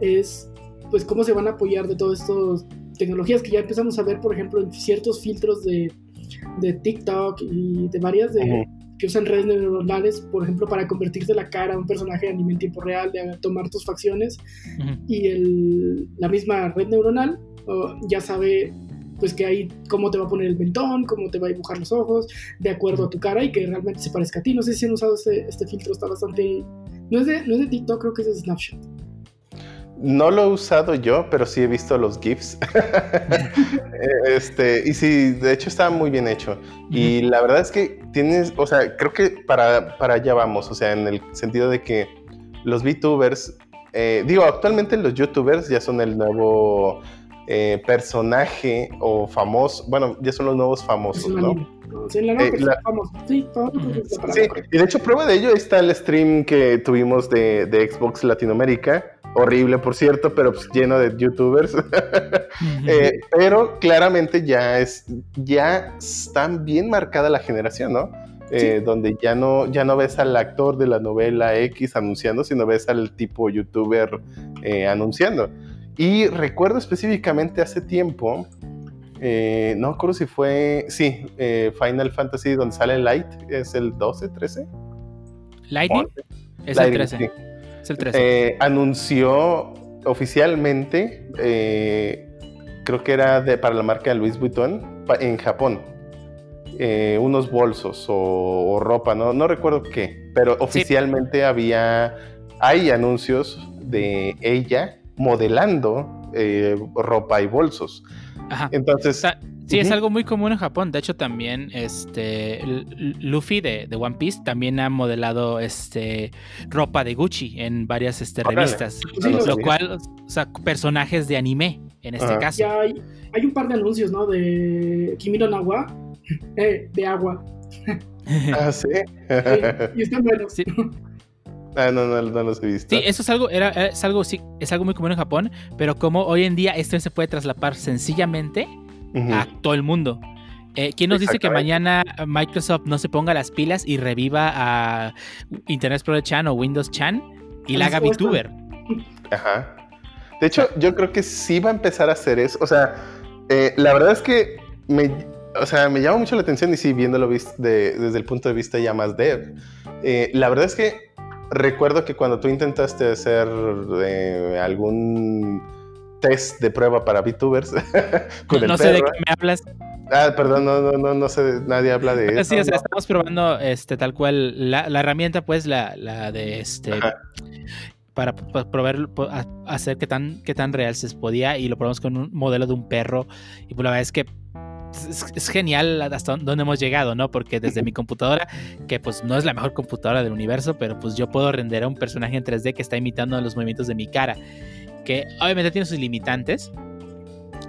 Speaker 3: es pues cómo se van a apoyar de todas estas tecnologías que ya empezamos a ver, por ejemplo, en ciertos filtros de, de TikTok y de varias de, que usan redes neuronales, por ejemplo, para convertirte la cara a un personaje de anime en tiempo real, de tomar tus facciones y el, la misma red neuronal oh, ya sabe pues que ahí cómo te va a poner el mentón, cómo te va a dibujar los ojos, de acuerdo a tu cara y que realmente se parezca a ti. No sé si han usado este, este filtro, está bastante... No es, de, no es de TikTok, creo que es de Snapchat.
Speaker 6: No lo he usado yo, pero sí he visto los GIFs. Este, y sí, de hecho está muy bien hecho. Y la verdad es que tienes, o sea, creo que para, para allá vamos, o sea, en el sentido de que los VTubers, eh, digo, actualmente los YouTubers ya son el nuevo eh, personaje o famoso, bueno, ya son los nuevos famosos, ¿no?
Speaker 3: Sí, la
Speaker 6: Eh, la-.
Speaker 3: Sí,
Speaker 6: Sí, y de hecho prueba de ello está el stream que tuvimos de, de Xbox Latinoamérica. Horrible, por cierto, pero pues lleno de youtubers. Eh, pero claramente ya es, ya está bien marcada la generación, ¿no? Eh, Donde ya no, ya no ves al actor de la novela X anunciando, sino ves al tipo youtuber eh, anunciando. Y recuerdo específicamente hace tiempo, eh, no recuerdo si fue, sí, eh, Final Fantasy donde sale Light, es el 12, 13.
Speaker 2: Lightning es
Speaker 6: Lightning,
Speaker 2: el 13.
Speaker 6: sí.
Speaker 2: Es el 13.
Speaker 6: Eh, anunció oficialmente, creo que era de, para la marca Louis Vuitton, en Japón, eh, unos bolsos o, o ropa, no, no recuerdo qué, pero oficialmente había, hay anuncios de ella modelando eh, ropa y bolsos.
Speaker 2: Ajá.
Speaker 6: Entonces,
Speaker 2: O sea, sí, es algo muy común en Japón. De hecho, también este Luffy de, de One Piece también ha modelado este ropa de Gucci en varias este, revistas.
Speaker 3: Sí,
Speaker 2: lo
Speaker 6: lo
Speaker 2: cual, o sea, personajes de anime en este
Speaker 6: Ajá.
Speaker 2: caso.
Speaker 3: Ya hay, hay un par de anuncios, ¿no? De Kimino Nawa, eh, de agua.
Speaker 6: ah, sí.
Speaker 3: Sí, y están buenos.
Speaker 2: Sí.
Speaker 6: Ah, no, no, no los he visto.
Speaker 2: Sí, eso es algo, era, es algo, sí, es algo muy común en Japón, pero como hoy en día esto se puede traslapar sencillamente a todo el mundo. Eh, ¿Quién nos dice que mañana Microsoft no se ponga las pilas y reviva a Internet Explorer Chan o Windows Chan y la haga. VTuber?
Speaker 6: Ajá. De hecho, yo creo que sí va a empezar a hacer eso. O sea, eh, la verdad es que me, o sea, me llama mucho la atención y sí, viéndolo de- desde el punto de vista ya más dev. Eh, la verdad es que recuerdo que cuando tú intentaste hacer eh, algún test de prueba para VTubers con
Speaker 2: No,
Speaker 6: el
Speaker 2: no sé de qué me hablas.
Speaker 6: Ah, perdón, no, no, no, no sé, nadie habla de eso.
Speaker 2: Sí, o sea, estamos probando este tal cual la, la herramienta, pues, la, la de este
Speaker 6: Ajá.
Speaker 2: para, para probar hacer qué tan, qué tan real se podía y lo probamos con un modelo de un perro y pues la verdad es que es, es genial hasta dónde hemos llegado, ¿no? Porque desde mi computadora, que pues no es la mejor computadora del universo, pero pues yo puedo render a un personaje en 3D que está imitando los movimientos de mi cara, que obviamente tiene sus limitantes,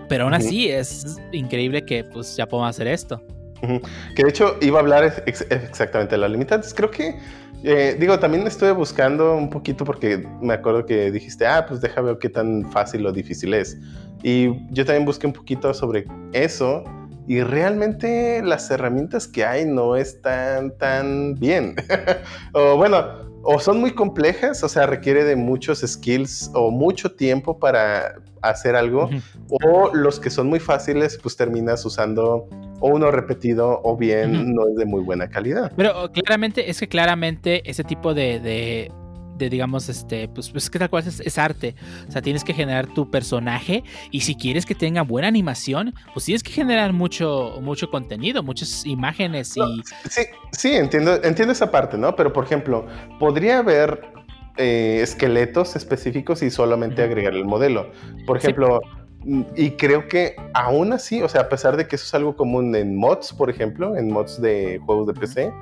Speaker 2: pero aún así es increíble que pues ya podamos hacer esto.
Speaker 6: Ujú. Que de hecho iba a hablar ex- exactamente de las limitantes. Creo que, eh, digo, también estuve buscando un poquito porque me acuerdo que dijiste, ah, pues deja ver qué tan fácil o difícil es. Y yo también busqué un poquito sobre eso y realmente las herramientas que hay no están tan bien. o bueno, o son muy complejas, o sea, requiere de muchos skills o mucho tiempo para hacer algo, o los que son muy fáciles, pues terminas usando o uno repetido o bien no es de muy buena calidad.
Speaker 2: Pero claramente, es que claramente ese tipo de, de, de, digamos, este, pues, pues que tal cual es, es arte. O sea, tienes que generar tu personaje y si quieres que tenga buena animación, pues tienes que generar mucho, mucho contenido, muchas imágenes y...
Speaker 6: Sí, sí, entiendo, entiendo esa parte, ¿no? Pero por ejemplo, podría haber eh, esqueletos específicos y solamente agregar el modelo. Por ejemplo, mm, y creo que aún así, o sea, a pesar de que eso es algo común en mods, por ejemplo, en mods de juegos de PC,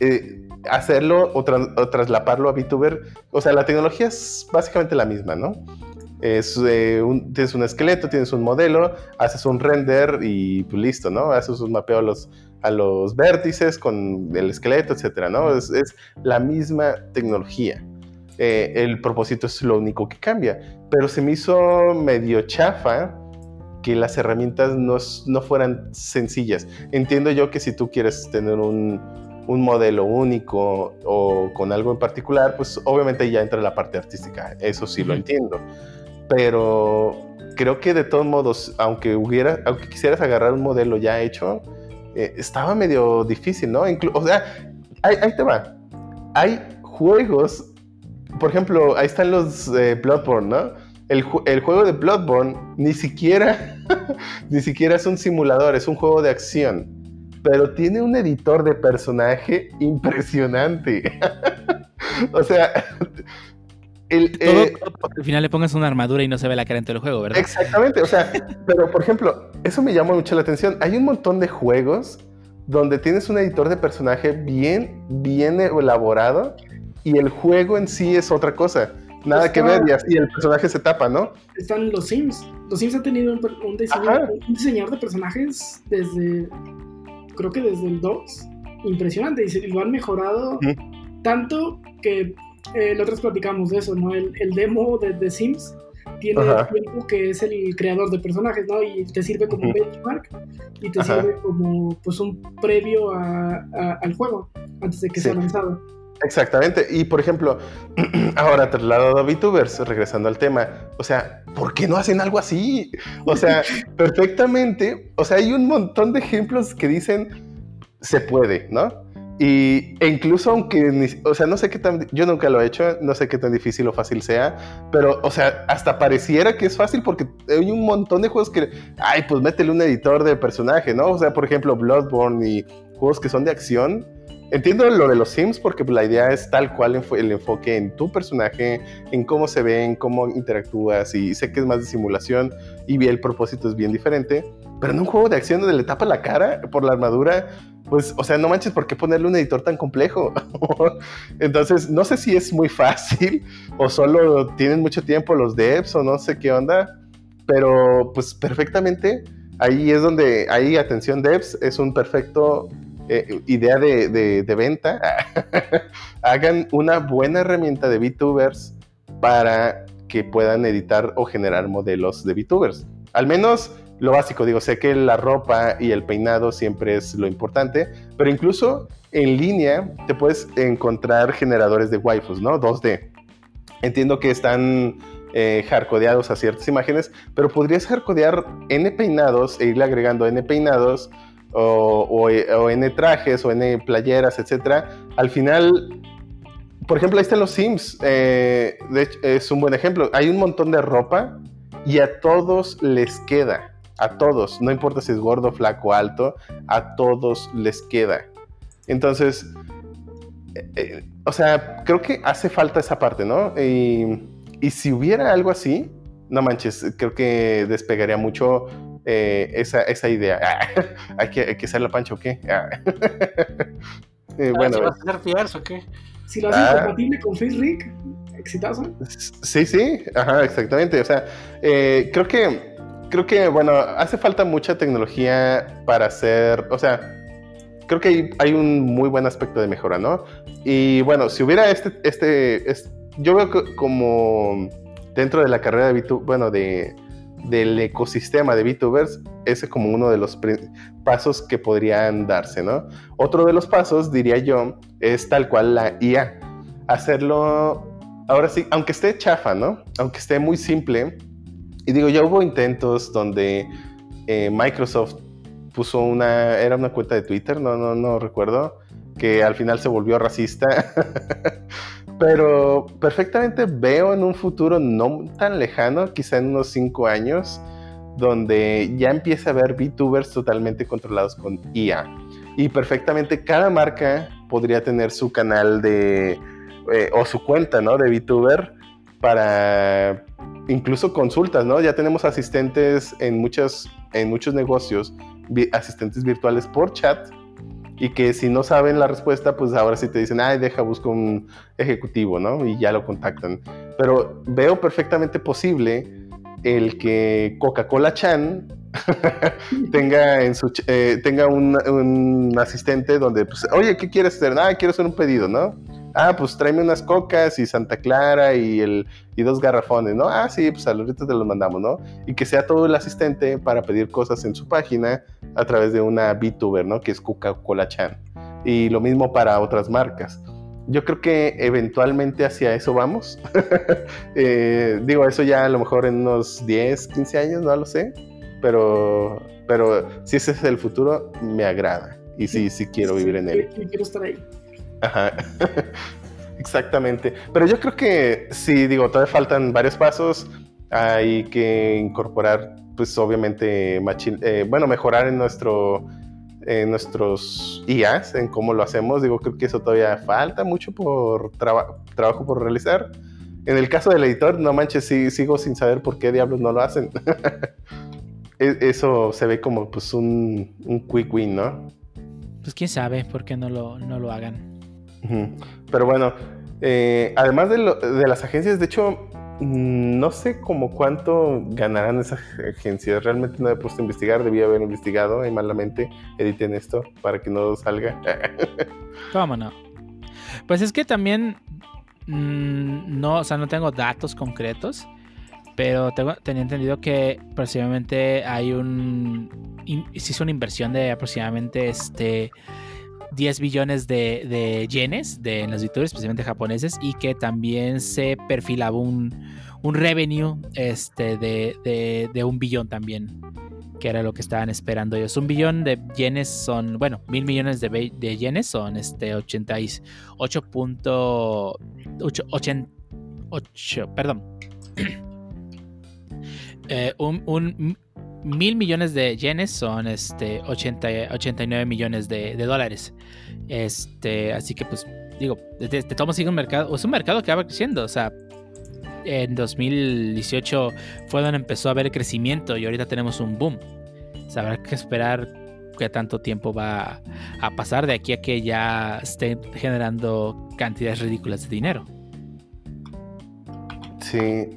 Speaker 6: eh, hacerlo o, tras- o traslaparlo a VTuber, o sea, la tecnología es básicamente la misma, ¿no? Es, eh, un- tienes un esqueleto, tienes un modelo, haces un render y pues listo, ¿no? Haces un mapeo a los, a los vértices con el esqueleto, etcétera, ¿no? Es, es la misma tecnología. Eh, el propósito es lo único que cambia. Pero se me hizo medio chafa que las herramientas no, no fueran sencillas. Entiendo yo que si tú quieres tener un, un modelo único o con algo en particular, pues obviamente ya entra la parte artística. Eso sí lo entiendo. Pero creo que de todos modos, aunque hubiera, aunque quisieras agarrar un modelo ya hecho, eh, estaba medio difícil, ¿no? Inclu- o sea, ahí, ahí te va. Hay juegos, por ejemplo, ahí están los eh, Bloodborne, ¿no? El, ju- el juego de Bloodborne ni siquiera, ni siquiera es un simulador, es un juego de acción. Pero tiene un editor de personaje impresionante. o sea, el,
Speaker 2: Todo,
Speaker 6: eh,
Speaker 2: todo porque al final le pongas una armadura y no se ve la cara en todo el juego, ¿verdad?
Speaker 6: Exactamente, o sea, pero por ejemplo, eso me llama mucho la atención. Hay un montón de juegos donde tienes un editor de personaje bien, bien elaborado y el juego en sí es otra cosa. Nada que ver y así el personaje se tapa, ¿no?
Speaker 7: Están los Sims. Los Sims han tenido un, un un diseñador de personajes desde, creo que desde el 2. Impresionante. Y, lo han mejorado tanto que eh, platicamos de eso, ¿no? El, el demo de The Sims tiene tiempo que es el creador de personajes, ¿no? Y te sirve como
Speaker 6: Ujú.
Speaker 7: benchmark y te
Speaker 6: Ajá.
Speaker 7: sirve como pues un previo a- a- al juego antes de que
Speaker 6: Sí.
Speaker 7: sea lanzado.
Speaker 6: Exactamente. Y por ejemplo, ahora trasladado a VTubers, regresando al tema, o sea, ¿por qué no hacen algo así? O sea, perfectamente, o sea, hay un montón de ejemplos que dicen se puede, ¿no? Y e incluso aunque, o sea, no sé qué tan, yo nunca lo he hecho, no sé qué tan difícil o fácil sea, pero, o sea, hasta pareciera que es fácil porque hay un montón de juegos que, ay, pues métele un editor de personaje, ¿no? O sea, por ejemplo, Bloodborne y juegos que son de acción, Entiendo lo de los Sims porque la idea es tal cual el enfoque en tu personaje, en cómo se ven, cómo interactúas y sé que es más de simulación y el propósito es bien diferente, pero en un juego de acción donde le tapa la cara por la armadura, pues, o sea, no manches, ¿por qué ponerle un editor tan complejo? Entonces, no sé si es muy fácil o solo tienen mucho tiempo los devs o no sé qué onda, pero pues perfectamente ahí es donde, ahí atención devs es un perfecto eh, idea de, venta, hagan una buena herramienta de VTubers para que puedan editar o generar modelos de VTubers. Al menos lo básico, digo, sé que la ropa y el peinado siempre es lo importante, pero incluso en línea te puedes encontrar generadores de waifus, ¿no? 2D. Entiendo que están eh, a ciertas imágenes, pero podrías hardcodear N peinados e irle agregando N peinados o, o- o N trajes o N playeras, etcétera. Al final, por ejemplo, ahí están los Sims. eh, es un buen ejemplo. Hay un montón de ropa y a todos les queda. A todos, no importa si es gordo, flaco, alto, a todos les queda. Entonces, eh, eh, o sea, creo que hace falta esa parte, ¿no? Y, y si hubiera algo así, no manches, creo que despegaría mucho eh, esa, esa idea. ¿Hay, que, ¿Hay que hacer la pancha o qué? Eh,
Speaker 5: Ah,
Speaker 6: bueno,
Speaker 5: ¿sí ¿Vas a hacer PRs o qué?
Speaker 7: Si lo hacen
Speaker 6: Ah.
Speaker 7: compatible con FaceRig, exitazo.
Speaker 6: Sí, sí, ajá, exactamente. O sea, eh, creo que, creo que, bueno, hace falta mucha tecnología para hacer, o sea, creo que hay, hay un muy buen aspecto de mejora, ¿no? Y bueno, si hubiera este, este, es- yo veo que como dentro de la carrera de bueno, de, del ecosistema de VTubers, ese es como uno de los pasos que podrían darse, ¿no? Otro de los pasos, diría yo, es tal cual la IA. Hacerlo ahora sí, aunque esté chafa, ¿no? Aunque esté muy simple. Y digo, ya hubo intentos donde eh, Microsoft puso una, era una cuenta de Twitter, no, no, no recuerdo, que al final se volvió racista. Pero perfectamente veo en un futuro no tan lejano, quizá en unos cinco años, donde ya empieza a haber VTubers totalmente controlados con IA. Y perfectamente cada marca podría tener su canal de, eh, o su cuenta, ¿no? De VTuber para incluso consultas, ¿no? Ya tenemos asistentes en, muchas, en muchos negocios, asistentes virtuales por chat, y que si no saben la respuesta, pues ahora sí te dicen, ay, deja, busco un ejecutivo, ¿no? Y ya lo contactan. Pero veo perfectamente posible el que Coca-Cola Chan tenga en su eh, tenga un, un asistente donde pues, oye qué quieres hacer ah quiero hacer un pedido no ah pues tráeme unas cocas y Santa Clara y el y dos garrafones no ah sí pues ahorita te los mandamos no y que sea todo el asistente para pedir cosas en su página a través de una VTuber no que es Coca-Cola Chan y lo mismo para otras marcas yo creo que eventualmente hacia eso vamos. Eh, digo, eso ya a lo mejor en unos 10, 15 años, no lo sé. Pero, pero si ese es el futuro, me agrada. Y sí, sí quiero vivir en él.
Speaker 7: Yo quiero estar ahí.
Speaker 6: Ajá. Exactamente. Pero yo creo que sí, digo, todavía faltan varios pasos. Hay que incorporar, pues obviamente, machine- eh, bueno, mejorar en nuestro en nuestros IAs, en cómo lo hacemos. Digo, creo que eso todavía falta mucho por traba- trabajo por realizar. En el caso del editor, no manches, sí, sigo sin saber por qué diablos no lo hacen. E- Eso se ve como pues un, un quick win, ¿no?
Speaker 2: Pues quién sabe por qué no lo, no lo hagan.
Speaker 6: Pero bueno, eh, además de, lo- de las agencias, de hecho, mm, no sé como cuánto ganarán esas agencias. Realmente no he puesto a investigar, debía haber investigado y malamente editen esto para que no salga.
Speaker 2: ¿Cómo no? Pues es que también mm, no, o sea, no tengo datos concretos, pero tenía entendido que aproximadamente hay un in- se hizo una inversión de aproximadamente este 10 billones de, de yenes de, en los youtubers, especialmente japoneses, y que también se perfilaba un, un revenue este, de, de, de un billón también, que era lo que estaban esperando ellos. Un billón de yenes son, bueno, mil millones de, de yenes son este 88.8, perdón. Eh, un, un mil millones de yenes son este 80, 89 millones de, dólares. Este, así que pues digo, de, de, sigue un mercado, es un mercado que va creciendo, o sea, en 2018 fue donde empezó a haber crecimiento y ahorita tenemos un boom. O habrá que esperar qué tanto tiempo va a pasar de aquí a que ya esté generando cantidades ridículas de dinero.
Speaker 6: Sí,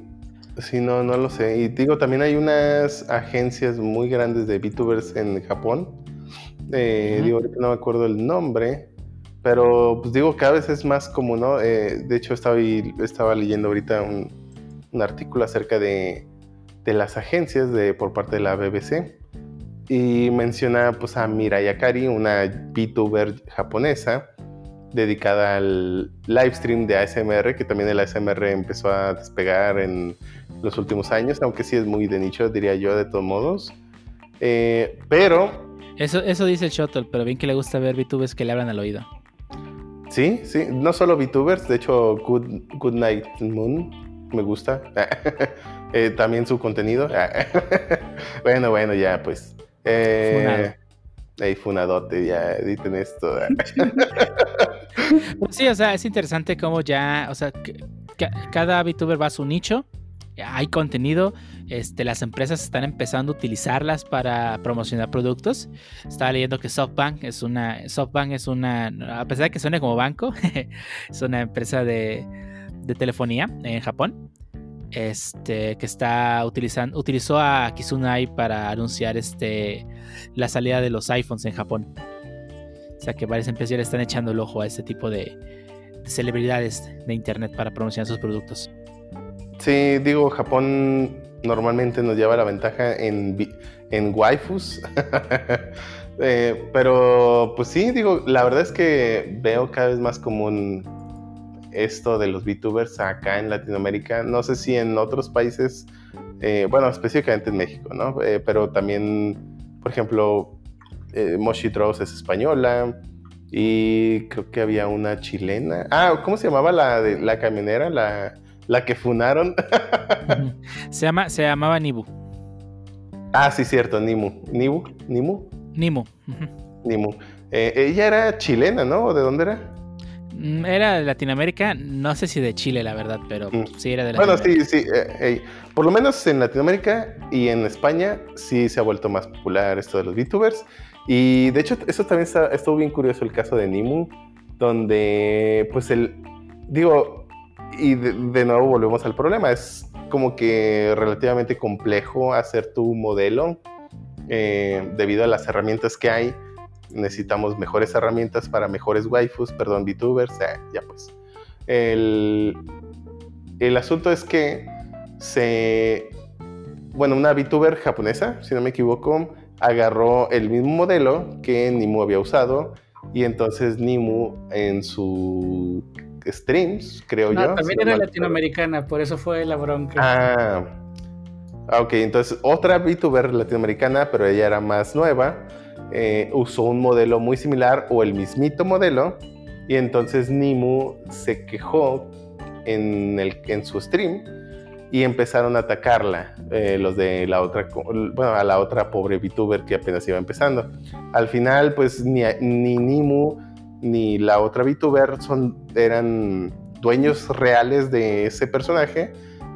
Speaker 6: sí, no, no lo sé. Y digo, también hay unas agencias muy grandes de VTubers en Japón. Eh,
Speaker 2: Ujú.
Speaker 6: Digo, ahorita no me acuerdo el nombre, pero pues digo, cada vez es más común, ¿no? Eh, de hecho, estaba, estaba leyendo ahorita un, un artículo acerca de, de las agencias de, por parte de la BBC y menciona pues a Mirai Akari, una VTuber japonesa dedicada al live stream de ASMR, que también el ASMR empezó a despegar en, los últimos años, aunque sí es muy de nicho, diría yo, de todos modos. Eh, pero
Speaker 2: Eso, eso dice el Shuttle, pero bien que le gusta ver VTubers que le hablan al oído.
Speaker 6: sí, sí, no solo VTubers, de hecho, Good, Good Night Moon me gusta. Eh, también su contenido. bueno, bueno, ya, pues. Eh, ey, funadote, ya, editen esto.
Speaker 2: Pues sí, o sea, es interesante cómo ya, o sea, que- cada VTuber va a su nicho, hay contenido, este, las empresas están empezando a utilizarlas para promocionar productos. Estaba leyendo que SoftBank es una, SoftBank es una, a pesar de que suene como banco, es una empresa de, telefonía en Japón. Este, que está utilizando, utilizó a Kizunai para anunciar este, la salida de los iPhones en Japón. O sea que varias empresas ya están echando el ojo a este tipo de celebridades de internet para promocionar sus productos.
Speaker 6: Sí, digo, Japón normalmente nos lleva la ventaja en, en waifus. Eh, pero, pues sí, digo, la verdad es que veo cada vez más común esto de los VTubers acá en Latinoamérica. No sé si en otros países, eh, bueno, específicamente en México, ¿no? Eh, pero también, por ejemplo, Moshi Dross es española. Y creo que había una chilena. Ah, ¿cómo se llamaba la, de, la camionera? La, la que funaron.
Speaker 2: Se, llama, se llamaba Nibu.
Speaker 6: ah, sí, cierto, Nimu. ¿Nibu? ¿Nimu?
Speaker 2: Nimu.
Speaker 6: Nimu. Eh, ella era chilena, ¿no? ¿O ¿De dónde era?
Speaker 2: Mm, Era de Latinoamérica, no sé si de Chile, la verdad, pero
Speaker 6: Mm.
Speaker 2: sí era de
Speaker 6: Bueno,
Speaker 2: Latinoamérica.
Speaker 6: sí, sí. eh, eh, por lo menos en Latinoamérica y en España sí se ha vuelto más popular esto de los VTubers. Y de hecho, eso también está, estuvo bien curioso el caso de Nimu, donde pues el, digo, y de, nuevo volvemos al problema, es como que relativamente complejo hacer tu modelo eh, debido a las herramientas que hay. Necesitamos mejores herramientas para mejores waifus, perdón, VTubers, eh, ya pues. El, el asunto es que se. Bueno, una VTuber japonesa, si no me equivoco, agarró el mismo modelo que Nimu había usado. Y entonces Nimu en su streams, creo
Speaker 5: No,
Speaker 6: yo.
Speaker 5: también
Speaker 6: si
Speaker 5: era latinoamericana, por eso fue la bronca.
Speaker 6: Ah, ok, entonces otra VTuber latinoamericana, pero ella era más nueva, eh, usó un modelo muy similar o el mismito modelo, y entonces Nimu se quejó en, el, en su stream y empezaron a atacarla, eh, los de la otra, bueno, a la otra pobre VTuber que apenas iba empezando. Al final, pues ni, ni Nimu ni la otra VTuber son, eran dueños reales de ese personaje,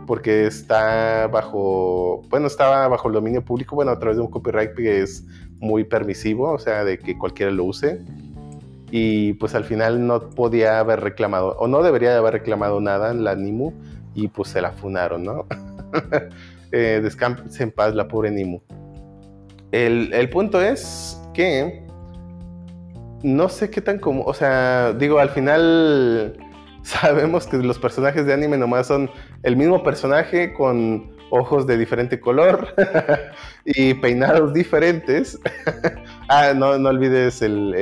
Speaker 6: porque está bajo, bueno, estaba bajo el dominio público, bueno, a través de un copyright que es muy permisivo, o sea, de que cualquiera lo use. Y pues al final no podía haber reclamado, o no debería de haber reclamado nada la Nimu, y pues se la funaron, ¿no? eh, descanse en paz la pobre Nimu. El, el punto es que no sé qué tan común, o sea, digo, al final sabemos que los personajes de anime nomás son el mismo personaje con ojos de diferente color y peinados diferentes. ah, no, no olvides el,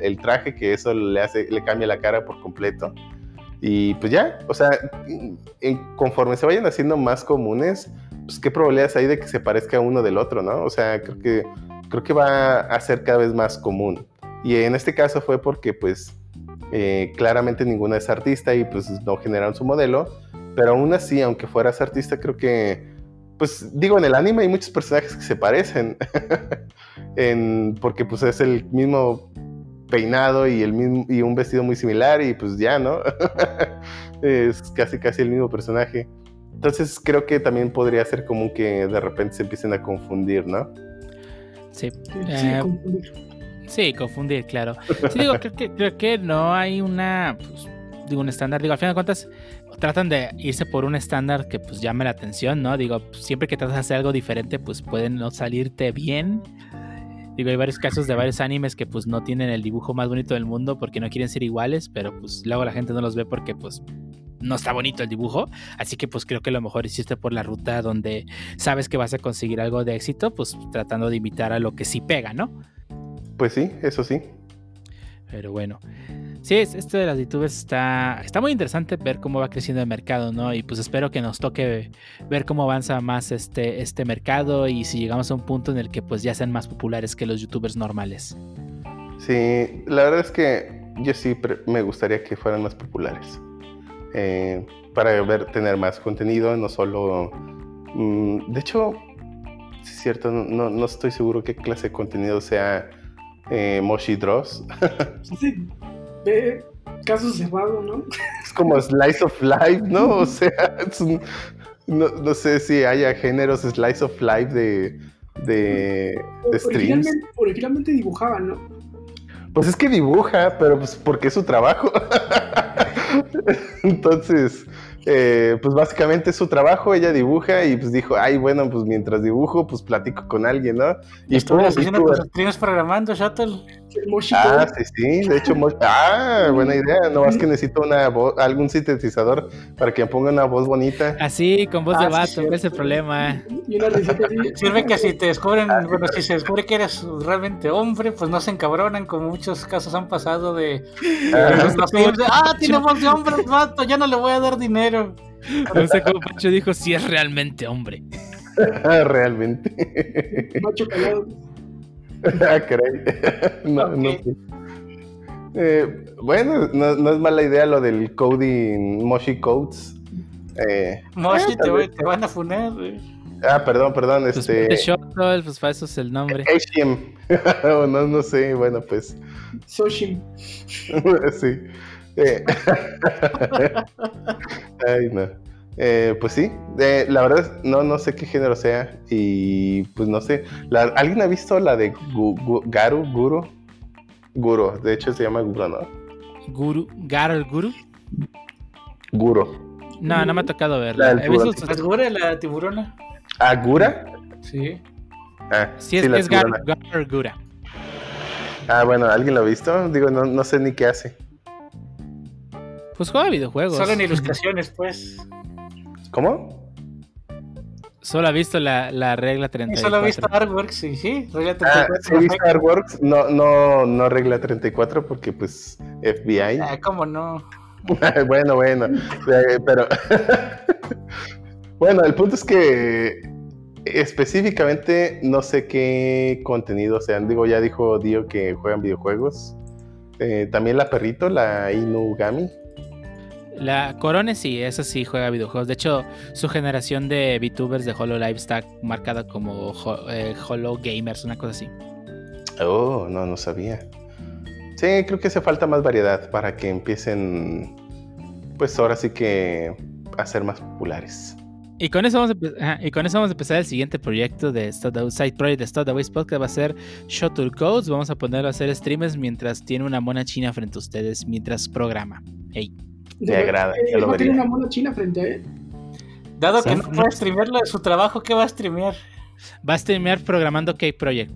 Speaker 6: el- traje, que eso le hace, le cambia la cara por completo. Y pues ya, o sea, conforme se vayan haciendo más comunes, pues qué probabilidades hay de que se parezca uno del otro, ¿no? O sea, creo que, creo que va a ser cada vez más común. Y en este caso fue porque pues eh, claramente ninguna es artista y pues no generaron su modelo, pero aún así, aunque fueras artista, creo que, pues digo, en el anime hay muchos personajes que se parecen, en, porque pues es el mismo peinado y, el mismo, y un vestido muy similar y pues ya, ¿no? es casi casi el mismo personaje. Entonces creo que también podría ser común que de repente se empiecen a confundir, ¿no?
Speaker 2: Sí.
Speaker 7: Sí,
Speaker 2: Eh,
Speaker 7: confundir.
Speaker 2: Sí, confundir, claro. Sí, digo, creo que, creo que no hay una, pues, digo, un estándar. Digo, al final de cuentas, tratan de irse por un estándar que pues llame la atención, ¿no? Digo, siempre que tratas de hacer algo diferente, pues pueden no salirte bien. Digo, hay varios casos de varios animes que pues no tienen el dibujo más bonito del mundo porque no quieren ser iguales, pero pues luego la gente no los ve porque pues no está bonito el dibujo. Así que pues creo que lo mejor hiciste por la ruta donde sabes que vas a conseguir algo de éxito, pues tratando de imitar a lo que sí pega, ¿no?
Speaker 6: Pues sí, eso sí.
Speaker 2: Pero bueno. Sí, es- esto de las youtubers está, está muy interesante ver cómo va creciendo el mercado, ¿no? Y pues espero que nos toque ver cómo avanza más este, este mercado y si llegamos a un punto en el que pues ya sean más populares que los youtubers normales.
Speaker 6: Sí, la verdad es que yo sí me gustaría que fueran más populares. Eh, para ver, tener más contenido, no solo... mm, de hecho, es cierto, no, no estoy seguro qué clase de contenido sea eh, Moshi Dross.
Speaker 7: Sí, ve caso cerrado, ¿no?
Speaker 6: es como Slice of Life, ¿no? O sea, es un- no, no sé si haya géneros Slice of Life de, de, de streams.
Speaker 7: Originalmente, originalmente dibujaban, ¿no?
Speaker 6: Pues es que dibuja, pero pues porque es su trabajo. Entonces, eh, pues básicamente es su trabajo, ella dibuja y pues dijo, ay, bueno, pues mientras dibujo, pues platico con alguien, ¿no? Y
Speaker 5: Estuve haciendo tus streams programando, Shuttle.
Speaker 7: El Moshi
Speaker 6: Ah, sí, sí, de hecho, ah, buena idea, nomás que necesito una voz, algún sintetizador para que me ponga una voz bonita.
Speaker 2: Así, con voz
Speaker 5: Ah,
Speaker 2: de
Speaker 5: sí,
Speaker 2: vato,
Speaker 5: cierto.
Speaker 2: ¿cuál es el problema?
Speaker 7: Y una risita así.
Speaker 5: Sirve que si te descubren, bueno, si se descubre que eres realmente hombre, pues no se encabronan, como muchos casos han pasado de...
Speaker 6: Ah,
Speaker 5: los de, ah, tiene voz de hombre, el vato, ya no le voy a dar dinero.
Speaker 2: No sé cómo Pancho dijo si es realmente hombre.
Speaker 6: realmente.
Speaker 7: Macho calado.
Speaker 6: ah, caray. no, no
Speaker 5: Ok.
Speaker 6: sé. Eh, bueno, no, no es mala idea lo del coding Moshi Codes. Eh,
Speaker 5: Moshi,
Speaker 6: eh,
Speaker 5: te, voy- te van a funar.
Speaker 6: Ah, perdón, perdón,
Speaker 2: Pues
Speaker 6: este.
Speaker 2: pues para eso es el nombre.
Speaker 6: Ashim. O no, no sé, bueno, pues.
Speaker 7: Soshim.
Speaker 6: sí. Eh, Ay, no. Eh, pues sí, eh, la verdad es- no, no sé qué género sea y pues no sé. La- ¿Alguien ha visto la de Gu- Gu- Garu? ¿Guru? Guru, de hecho se llama Guru, ¿no?
Speaker 2: Guru, Garo el Guru.
Speaker 6: Guru.
Speaker 2: No, no me ha tocado
Speaker 6: La
Speaker 2: verla. He visto
Speaker 6: tiburón.
Speaker 2: sus-
Speaker 5: ¿Es Gura la tiburona?
Speaker 6: ¿Ah, Gura?
Speaker 5: Sí.
Speaker 6: Ah,
Speaker 2: Sí, es,
Speaker 6: la
Speaker 2: es Gura.
Speaker 6: Ah, bueno, ¿alguien lo ha visto? Digo, no, no sé ni qué hace.
Speaker 2: Pues juega videojuegos.
Speaker 5: Solo en ilustraciones, pues.
Speaker 6: ¿Cómo?
Speaker 2: Solo ha visto la, la regla
Speaker 5: Y
Speaker 2: 34.
Speaker 5: solo he visto Artworks, sí, sí. Regla
Speaker 6: Ah,
Speaker 5: 34,
Speaker 6: sí he visto. Artworks, no, no, no regla 34 porque pues FBI.
Speaker 5: Ah, ¿cómo no?
Speaker 6: bueno, bueno, eh, pero bueno, el punto es que específicamente no sé qué contenido sean. Digo, ya dijo Dio que juegan videojuegos. Eh, también la perrito, la Inugami.
Speaker 2: La Corone sí, esa sí juega videojuegos. De hecho, su generación de VTubers de HoloLive está marcada como ho- eh, Holo Gamers, una cosa así.
Speaker 6: Oh, no, no sabía. Sí, creo que hace falta más variedad para que empiecen, pues ahora sí que a ser más populares.
Speaker 2: Y con eso vamos a, ajá, y con eso vamos a empezar el siguiente proyecto de Start Side Project de Ways Podcast. Va a ser Shuttle Codes. Vamos a ponerlo a hacer streams mientras tiene una mona china frente a ustedes, mientras programa. Ey.
Speaker 6: Me agrada,
Speaker 7: Eh, no tiene una mona china frente a él.
Speaker 5: Dado que
Speaker 2: Sí.
Speaker 5: no puede streamearlo de su trabajo, ¿qué va a streamear?
Speaker 2: Va a streamear programando Cake Project.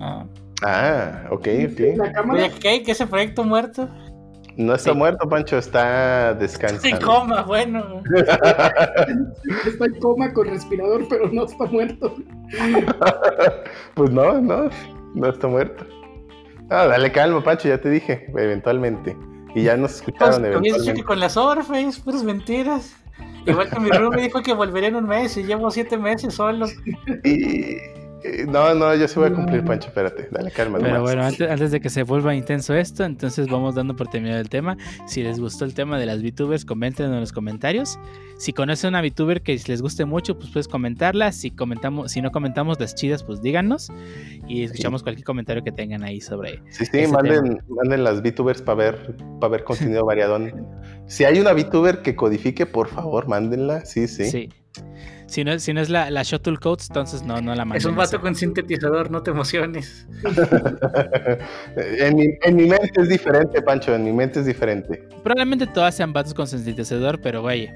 Speaker 5: Ah.
Speaker 6: Ah, ok, ok.
Speaker 7: La cámara.
Speaker 5: Oye, ¿qué? ¿Que ese proyecto muerto?
Speaker 6: No está
Speaker 2: Sí.
Speaker 6: muerto, Pancho, está descansando.
Speaker 5: coma, bueno.
Speaker 7: Está en coma con respirador, pero no está muerto.
Speaker 6: pues no, no, no está muerto. Ah, dale calma, Pancho, ya te dije, eventualmente. Y ya nos escucharon
Speaker 5: que
Speaker 6: eventualmente.
Speaker 5: con las Overface, puras mentiras. Igual que mi room me dijo que volvería en un mes y llevo siete meses solo.
Speaker 6: Y... No, no, yo sí voy a cumplir, Pancho, espérate, dale calma.
Speaker 2: Pero
Speaker 6: nomás.
Speaker 2: bueno, antes, antes de que se vuelva intenso esto, entonces vamos dando por terminado el tema. Si les gustó el tema de las VTubers, comenten en los comentarios. Si conocen una VTuber que les guste mucho, pues puedes comentarla. Si comentamos, si no comentamos las chidas, pues díganos. Y escuchamos cualquier comentario que tengan ahí sobre.
Speaker 6: Sí, sí, manden, manden las VTubers para ver, para ver contenido variadón. Si hay una VTuber que codifique, por favor, mándenla. Sí, sí.
Speaker 2: Sí. Si no, si no es la, la Shuttle Codes, entonces no, no la manden.
Speaker 5: Es un vato con sintetizador, no te emociones.
Speaker 6: en, mi, en mi mente es diferente, Pancho, en mi mente es diferente.
Speaker 2: Probablemente todas sean vatos con sintetizador, pero vaya.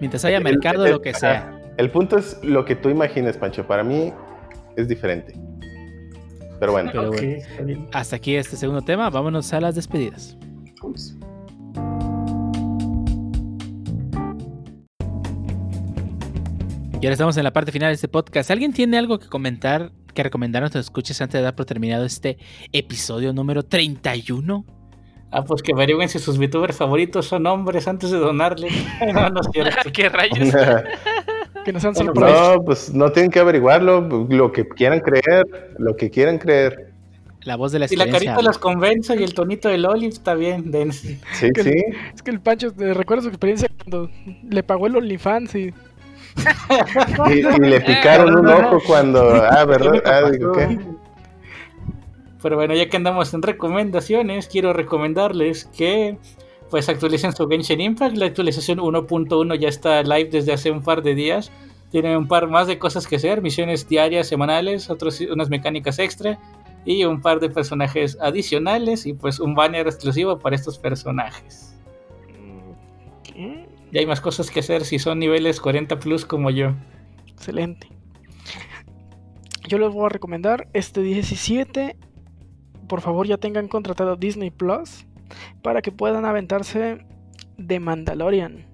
Speaker 2: Mientras haya
Speaker 6: El-
Speaker 2: mercado,
Speaker 6: el-
Speaker 2: lo que sea.
Speaker 6: El punto es lo que tú imagines, Pancho. Para mí es diferente. Pero bueno,
Speaker 2: Pero bueno. Hasta aquí este segundo tema. Vámonos a las despedidas.
Speaker 7: Vamos.
Speaker 2: Y ahora estamos en la parte final de este podcast. ¿Alguien tiene algo que comentar, que recomendar a nuestros escuches antes de dar por terminado este episodio número 31?
Speaker 5: Ah, pues que averigüen si sus VTubers favoritos son hombres antes de donarle. No, no.
Speaker 4: ¿Qué rayos?
Speaker 3: Que no sean
Speaker 5: Bueno,
Speaker 3: sorpresas.
Speaker 6: No, pues no tienen que averiguarlo, lo que quieran creer, lo que quieran creer.
Speaker 2: La voz de la
Speaker 5: Si la carita los convence y el tonito del Olive está bien, dense.
Speaker 6: Sí,
Speaker 3: Que-
Speaker 6: sí.
Speaker 3: Es que el Pancho te recuerda su experiencia cuando le pagó el OnlyFans y
Speaker 6: Y, y le picaron un ojo cuando. Ah, ¿verdad? Ah, digo, ¿qué?
Speaker 5: Pero bueno, ya que andamos en recomendaciones, quiero recomendarles que pues actualicen su Genshin Impact. La actualización 1.1 ya está live desde hace un par de días. Tiene un par más de cosas que hacer, misiones diarias, semanales, otros, unas mecánicas extra y un par de personajes adicionales y pues un banner exclusivo para estos personajes.
Speaker 3: ¿Qué?
Speaker 5: Y hay más cosas que hacer si son niveles 40 plus como yo.
Speaker 3: Excelente. Yo les voy a recomendar este 17. Por favor, ya tengan contratado Disney Plus para que puedan aventarse de Mandalorian.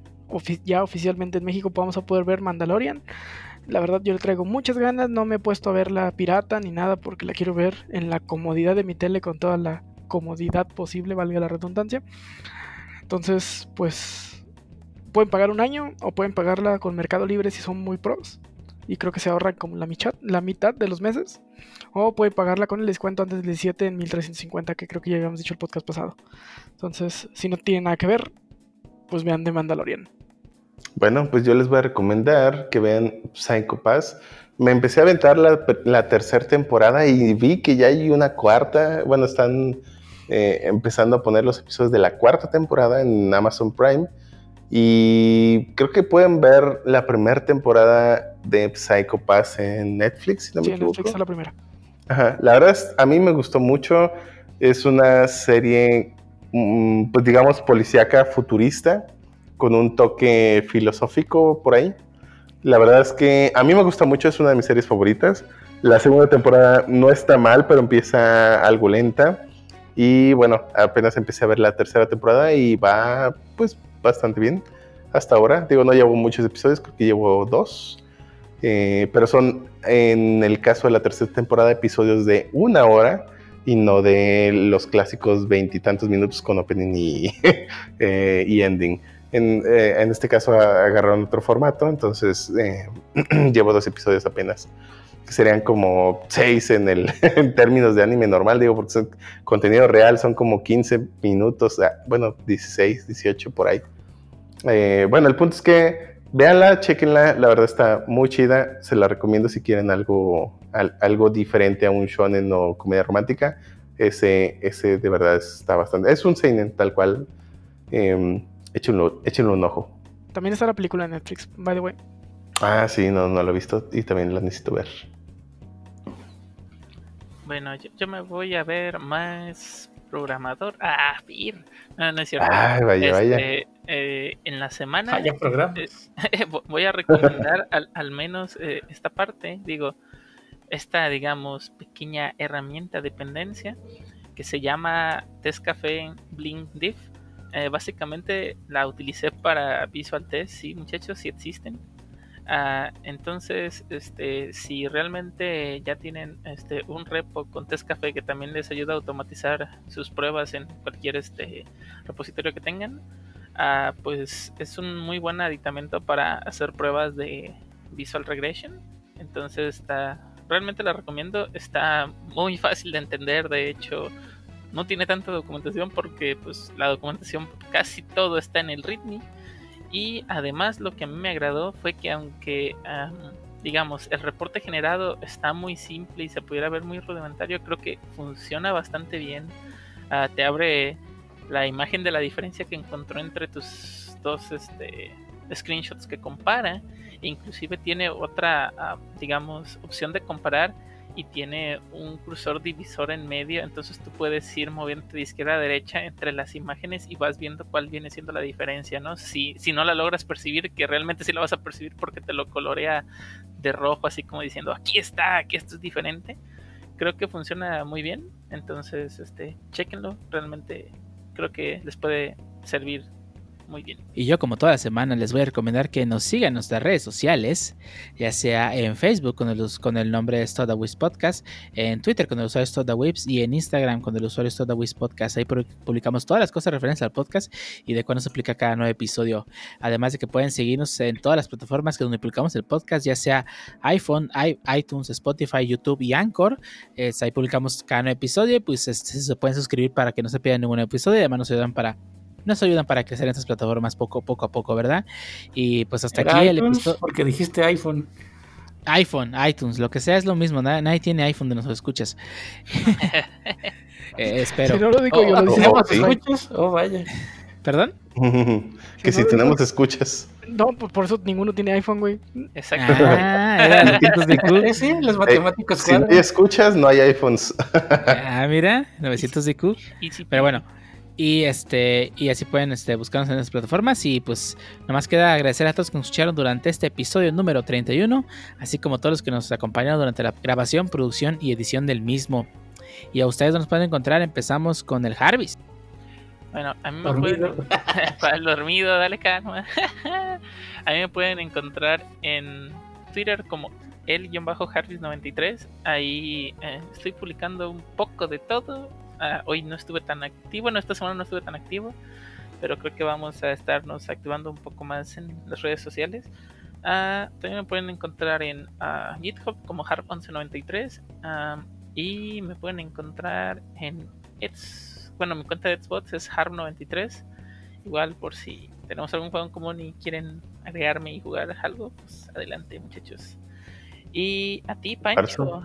Speaker 3: Ya oficialmente en México vamos a poder ver Mandalorian. La verdad, yo le traigo muchas ganas. No me he puesto a ver la pirata ni nada porque la quiero ver en la comodidad de mi tele con toda la comodidad posible, valga la redundancia. Entonces, pues pueden pagar un año o pueden pagarla con Mercado Libre si son muy pros y creo que se ahorran como la mitad, la mitad de los meses. O puede pagarla con el descuento antes del 17 en 1350, que creo que ya habíamos dicho el podcast pasado. Entonces, si no tiene nada que ver, pues vean de Mandalorian.
Speaker 6: Bueno, pues yo les voy a recomendar que vean Psycho Pass. Me empecé a aventar la, la tercera temporada y vi que ya hay una cuarta. Bueno, están eh, empezando a poner los episodios de la cuarta temporada en Amazon Prime. Y creo que pueden ver la primera temporada de Psycho Pass en Netflix, si no me
Speaker 3: Sí,
Speaker 6: equivoco.
Speaker 3: Netflix es la primera.
Speaker 6: Ajá, La verdad es, a mí me gustó mucho. Es una serie, mm, pues digamos, policíaca futurista, con un toque filosófico por ahí. La verdad es que a mí me gusta mucho, es una de mis series favoritas. La segunda temporada no está mal, pero empieza algo lenta. Y bueno, apenas empecé a ver la tercera temporada y va pues bastante bien hasta ahora. Digo, no llevo muchos episodios, creo que llevo dos. Eh, pero son, en el caso de la tercera temporada, episodios de una hora y no de los clásicos veintitantos minutos con opening y, eh, ending. En, eh, en este caso agarraron otro formato, entonces llevo dos episodios apenas. Serían como seis en, el, en términos de anime normal, digo, porque son contenido real, son como 15 minutos, ah, bueno, 16, 18 por ahí. Eh, bueno, el punto es que véanla, chequenla, la verdad está muy chida, se la recomiendo si quieren algo, al- algo diferente a un shonen o comedia romántica. Ese, ese de verdad está bastante, es un seinen tal cual. Eh, échenlo, échenle un ojo.
Speaker 3: También está la película en Netflix, by the way.
Speaker 6: Ah, sí, no, no lo he visto y también la necesito ver.
Speaker 4: Bueno, yo, yo me voy a ver más programador. Ah, Pir. No, no es cierto.
Speaker 6: Ay, vaya, vaya.
Speaker 4: Este, eh, en la semana
Speaker 5: Vaya programa.
Speaker 4: vo- voy a recomendar al, al menos eh, esta parte, digo, esta, digamos, pequeña herramienta dependencia que se llama Tescafé Blink Diff. Eh, básicamente la utilicé para Visual Test, sí, muchachos, sí existen. Ah, entonces, este, si realmente ya tienen este, un repo con Tescafé que también les ayuda a automatizar sus pruebas en cualquier este, repositorio que tengan, ah, pues es un muy buen aditamento para hacer pruebas de Visual Regression. Entonces está, realmente la recomiendo. Está muy fácil de entender. De hecho, no tiene tanta documentación porque pues la documentación casi todo está en el README. Y además lo que a mí me agradó fue que aunque am, digamos el reporte generado está muy simple y se pudiera ver muy rudimentario, creo que funciona bastante bien. Ah, te abre la imagen de la diferencia que encontró entre tus dos este, screenshots que compara. Inclusive tiene otra, ah, digamos, opción de comparar y tiene un cursor divisor en medio. Entonces tú puedes ir moviendo de izquierda a derecha entre las imágenes y vas viendo cuál viene siendo la diferencia, ¿no? Si, si no la logras percibir, que realmente sí la vas a percibir porque te lo colorea de rojo, así como diciendo, aquí está, aquí esto es diferente. Creo que funciona muy bien. Entonces, este, chequenlo. Realmente creo que les puede servir muy bien.
Speaker 2: Y yo, como toda semana, les voy a recomendar que nos sigan en nuestras redes sociales, ya sea en Facebook con el, con el nombre StodaWiz Podcast, en Twitter con el usuario StodaWiz y en Instagram con el usuario StodaWiz Podcast. Ahí pu- publicamos todas las cosas referentes al podcast y de cuándo se aplica cada nuevo episodio. Además de que pueden seguirnos en todas las plataformas que donde publicamos el podcast, ya sea iPhone, iTunes, Spotify, YouTube y Anchor. Es- ahí publicamos cada nuevo episodio y pues este, se pueden suscribir para que no se pierdan ningún episodio y además nos ayudan para nos ayudan para crecer en estas plataformas poco, poco a poco, ¿verdad? Y pues hasta aquí el
Speaker 5: iTunes,
Speaker 2: episodio.
Speaker 5: Porque dijiste iPhone.
Speaker 2: iPhone, iTunes, lo que sea es lo mismo. na- Nadie tiene iPhone de nos escuchas. Eh, espero.
Speaker 3: Si no lo digo yo,
Speaker 2: Oh,
Speaker 3: lo dice
Speaker 6: oh, sí.
Speaker 5: ¿Escuchas? Oh, vaya.
Speaker 2: ¿Perdón?
Speaker 6: que
Speaker 3: Si no,
Speaker 6: tenemos
Speaker 3: no.
Speaker 6: escuchas.
Speaker 3: No, pues por eso ninguno tiene iPhone, güey.
Speaker 4: Exacto.
Speaker 2: Ah, eran de Q.
Speaker 5: Eh, sí, los matemáticos
Speaker 6: Si no hay escuchas, no hay iPhones.
Speaker 2: Ah, mira, 900 de Q. Pero bueno, y este y así pueden este, buscarnos en las plataformas y pues nomás queda agradecer a todos que nos escucharon durante este episodio número 31, así como a todos los que nos acompañaron durante la grabación, producción y edición del mismo. Y a ustedes nos pueden encontrar, empezamos con el Jarvis.
Speaker 4: Bueno, a mí me
Speaker 5: Dormido.
Speaker 4: pueden... Para el dormido, dale calma. a mí me pueden encontrar en Twitter como el-harris93. Ahí eh, estoy publicando un poco de todo. Ah, hoy no estuve tan activo, no, esta semana no estuve tan activo. Pero creo que vamos a estarnos activando un poco más en las redes sociales. Ah, también me pueden encontrar en ah, GitHub como harp1193. ah, y me pueden encontrar en Eds. Bueno, mi cuenta de Xbox es harp93. Igual por si tenemos algún juego en común y quieren agregarme y jugar algo, pues adelante muchachos. Y a ti, Pancho.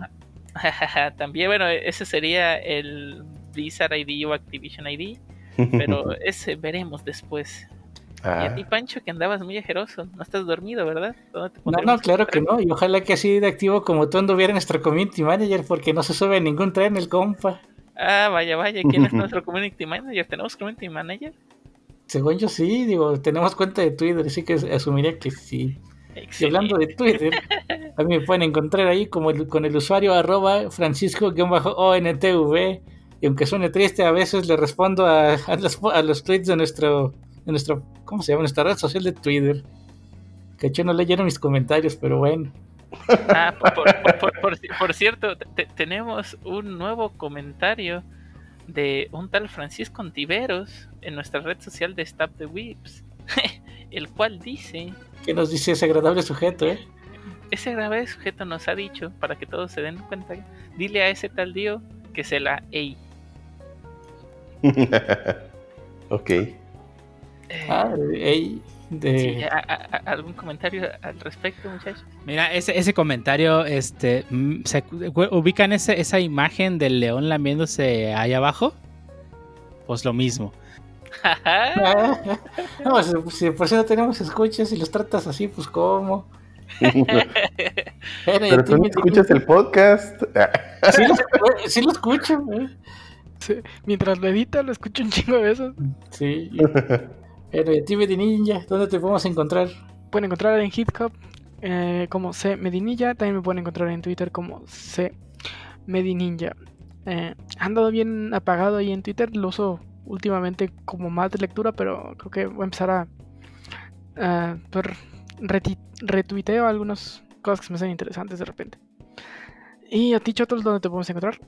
Speaker 4: También, bueno, ese sería el Blizzard ID o Activision ID, pero ese veremos después. Y a
Speaker 6: Ah,
Speaker 4: ti, Pancho, que andabas muy ajeroso, no estás dormido, ¿verdad? ¿Dónde te
Speaker 5: No, no, claro que no. Y ojalá que así de activo como tú anduviera nuestro community manager, porque no se sube ningún tren el compa.
Speaker 4: Ah, vaya, vaya, ¿quién es nuestro community manager? ¿Tenemos community manager?
Speaker 5: Según yo sí, digo, tenemos cuenta de Twitter, así que asumiría que sí. Y hablando de Twitter, a mí me pueden encontrar ahí como el- con el usuario arroba francisco-ontv. Y aunque suene triste, a veces le respondo a, a los, a los tweets de nuestro, de nuestro, ¿cómo se llama? Nuestra red social de Twitter. Que yo no leyeron mis comentarios, pero bueno.
Speaker 4: Ah, por, por- por- por- por- por cierto, te- tenemos un nuevo comentario de un tal Francisco Ontiveros en nuestra red social de Stop the Whips, el cual dice,
Speaker 5: ¿Qué nos dice ese agradable sujeto, eh?
Speaker 4: ese grave sujeto nos ha dicho, para que todos se den cuenta, dile a ese tal Dio que se la ey.
Speaker 6: ok.
Speaker 4: Eh,
Speaker 5: Ah, ey, de...
Speaker 4: sí, a- a- a- ¿Algún comentario al respecto, muchachos?
Speaker 2: Mira, ese, ese comentario, este, mm, ¿se ubican ese- esa imagen del león lamiéndose ahí abajo? Pues lo mismo.
Speaker 5: No, si, si por eso no tenemos escuchas y los tratas así, pues cómo.
Speaker 6: Pero tú no escuchas el podcast.
Speaker 5: Sí lo, sí lo escucho, eh.
Speaker 3: Sí, Mientras lo edita, lo escucho un chingo de veces.
Speaker 5: Sí. Pero y a ti, Betty Ninja, ¿dónde te podemos encontrar?
Speaker 3: Pueden encontrar en GitHub eh, como C Medinilla. También me pueden encontrar en Twitter como C Medininja. Eh, andado bien apagado ahí en Twitter. Lo uso últimamente como más de lectura, pero creo que voy a empezar a. a retuiteo algunas cosas que se me hacen interesantes de repente. Y a ti, Chotos, ¿dónde te podemos encontrar?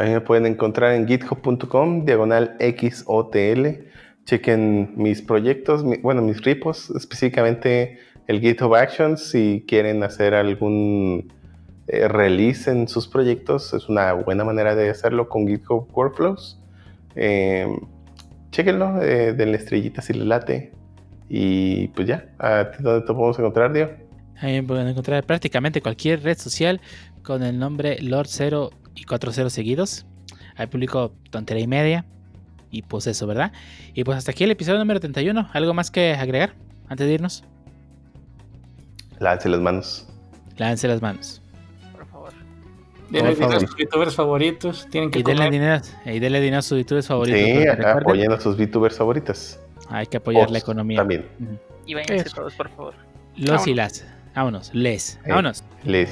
Speaker 6: A me pueden encontrar en github.com, diagonal XOTL. Chequen mis proyectos, bueno, mis repos, específicamente el GitHub Actions. Si quieren hacer algún eh, release en sus proyectos, es una buena manera de hacerlo con GitHub Workflows. Eh, chequenlo, eh, denle estrellitas si les late. Y pues ya, ¿a ti dónde te podemos encontrar, Dio?
Speaker 2: Ahí pueden encontrar prácticamente cualquier red social con el nombre Lord0 y 40 seguidos. Ahí publico tontería y media. Y pues eso, ¿verdad? Y pues hasta aquí el episodio número 31. ¿Algo más que agregar antes de irnos?
Speaker 6: Lance las manos.
Speaker 2: Lávense las manos.
Speaker 4: Por favor.
Speaker 5: Denle dinero a sus youtubers favoritos. Tienen que
Speaker 2: Y denle
Speaker 5: comer.
Speaker 2: dinero, y denle dinero a sus youtubers favoritos.
Speaker 6: Sí, apoyen a sus VTubers favoritos.
Speaker 2: hay que apoyar la economía.
Speaker 6: También.
Speaker 2: Ujú.
Speaker 4: Y váyanse
Speaker 3: Eso.
Speaker 4: todos, por favor.
Speaker 2: Los y
Speaker 3: Vámonos.
Speaker 2: las. Vámonos, les.
Speaker 6: Eh.
Speaker 2: Vámonos.
Speaker 6: Les.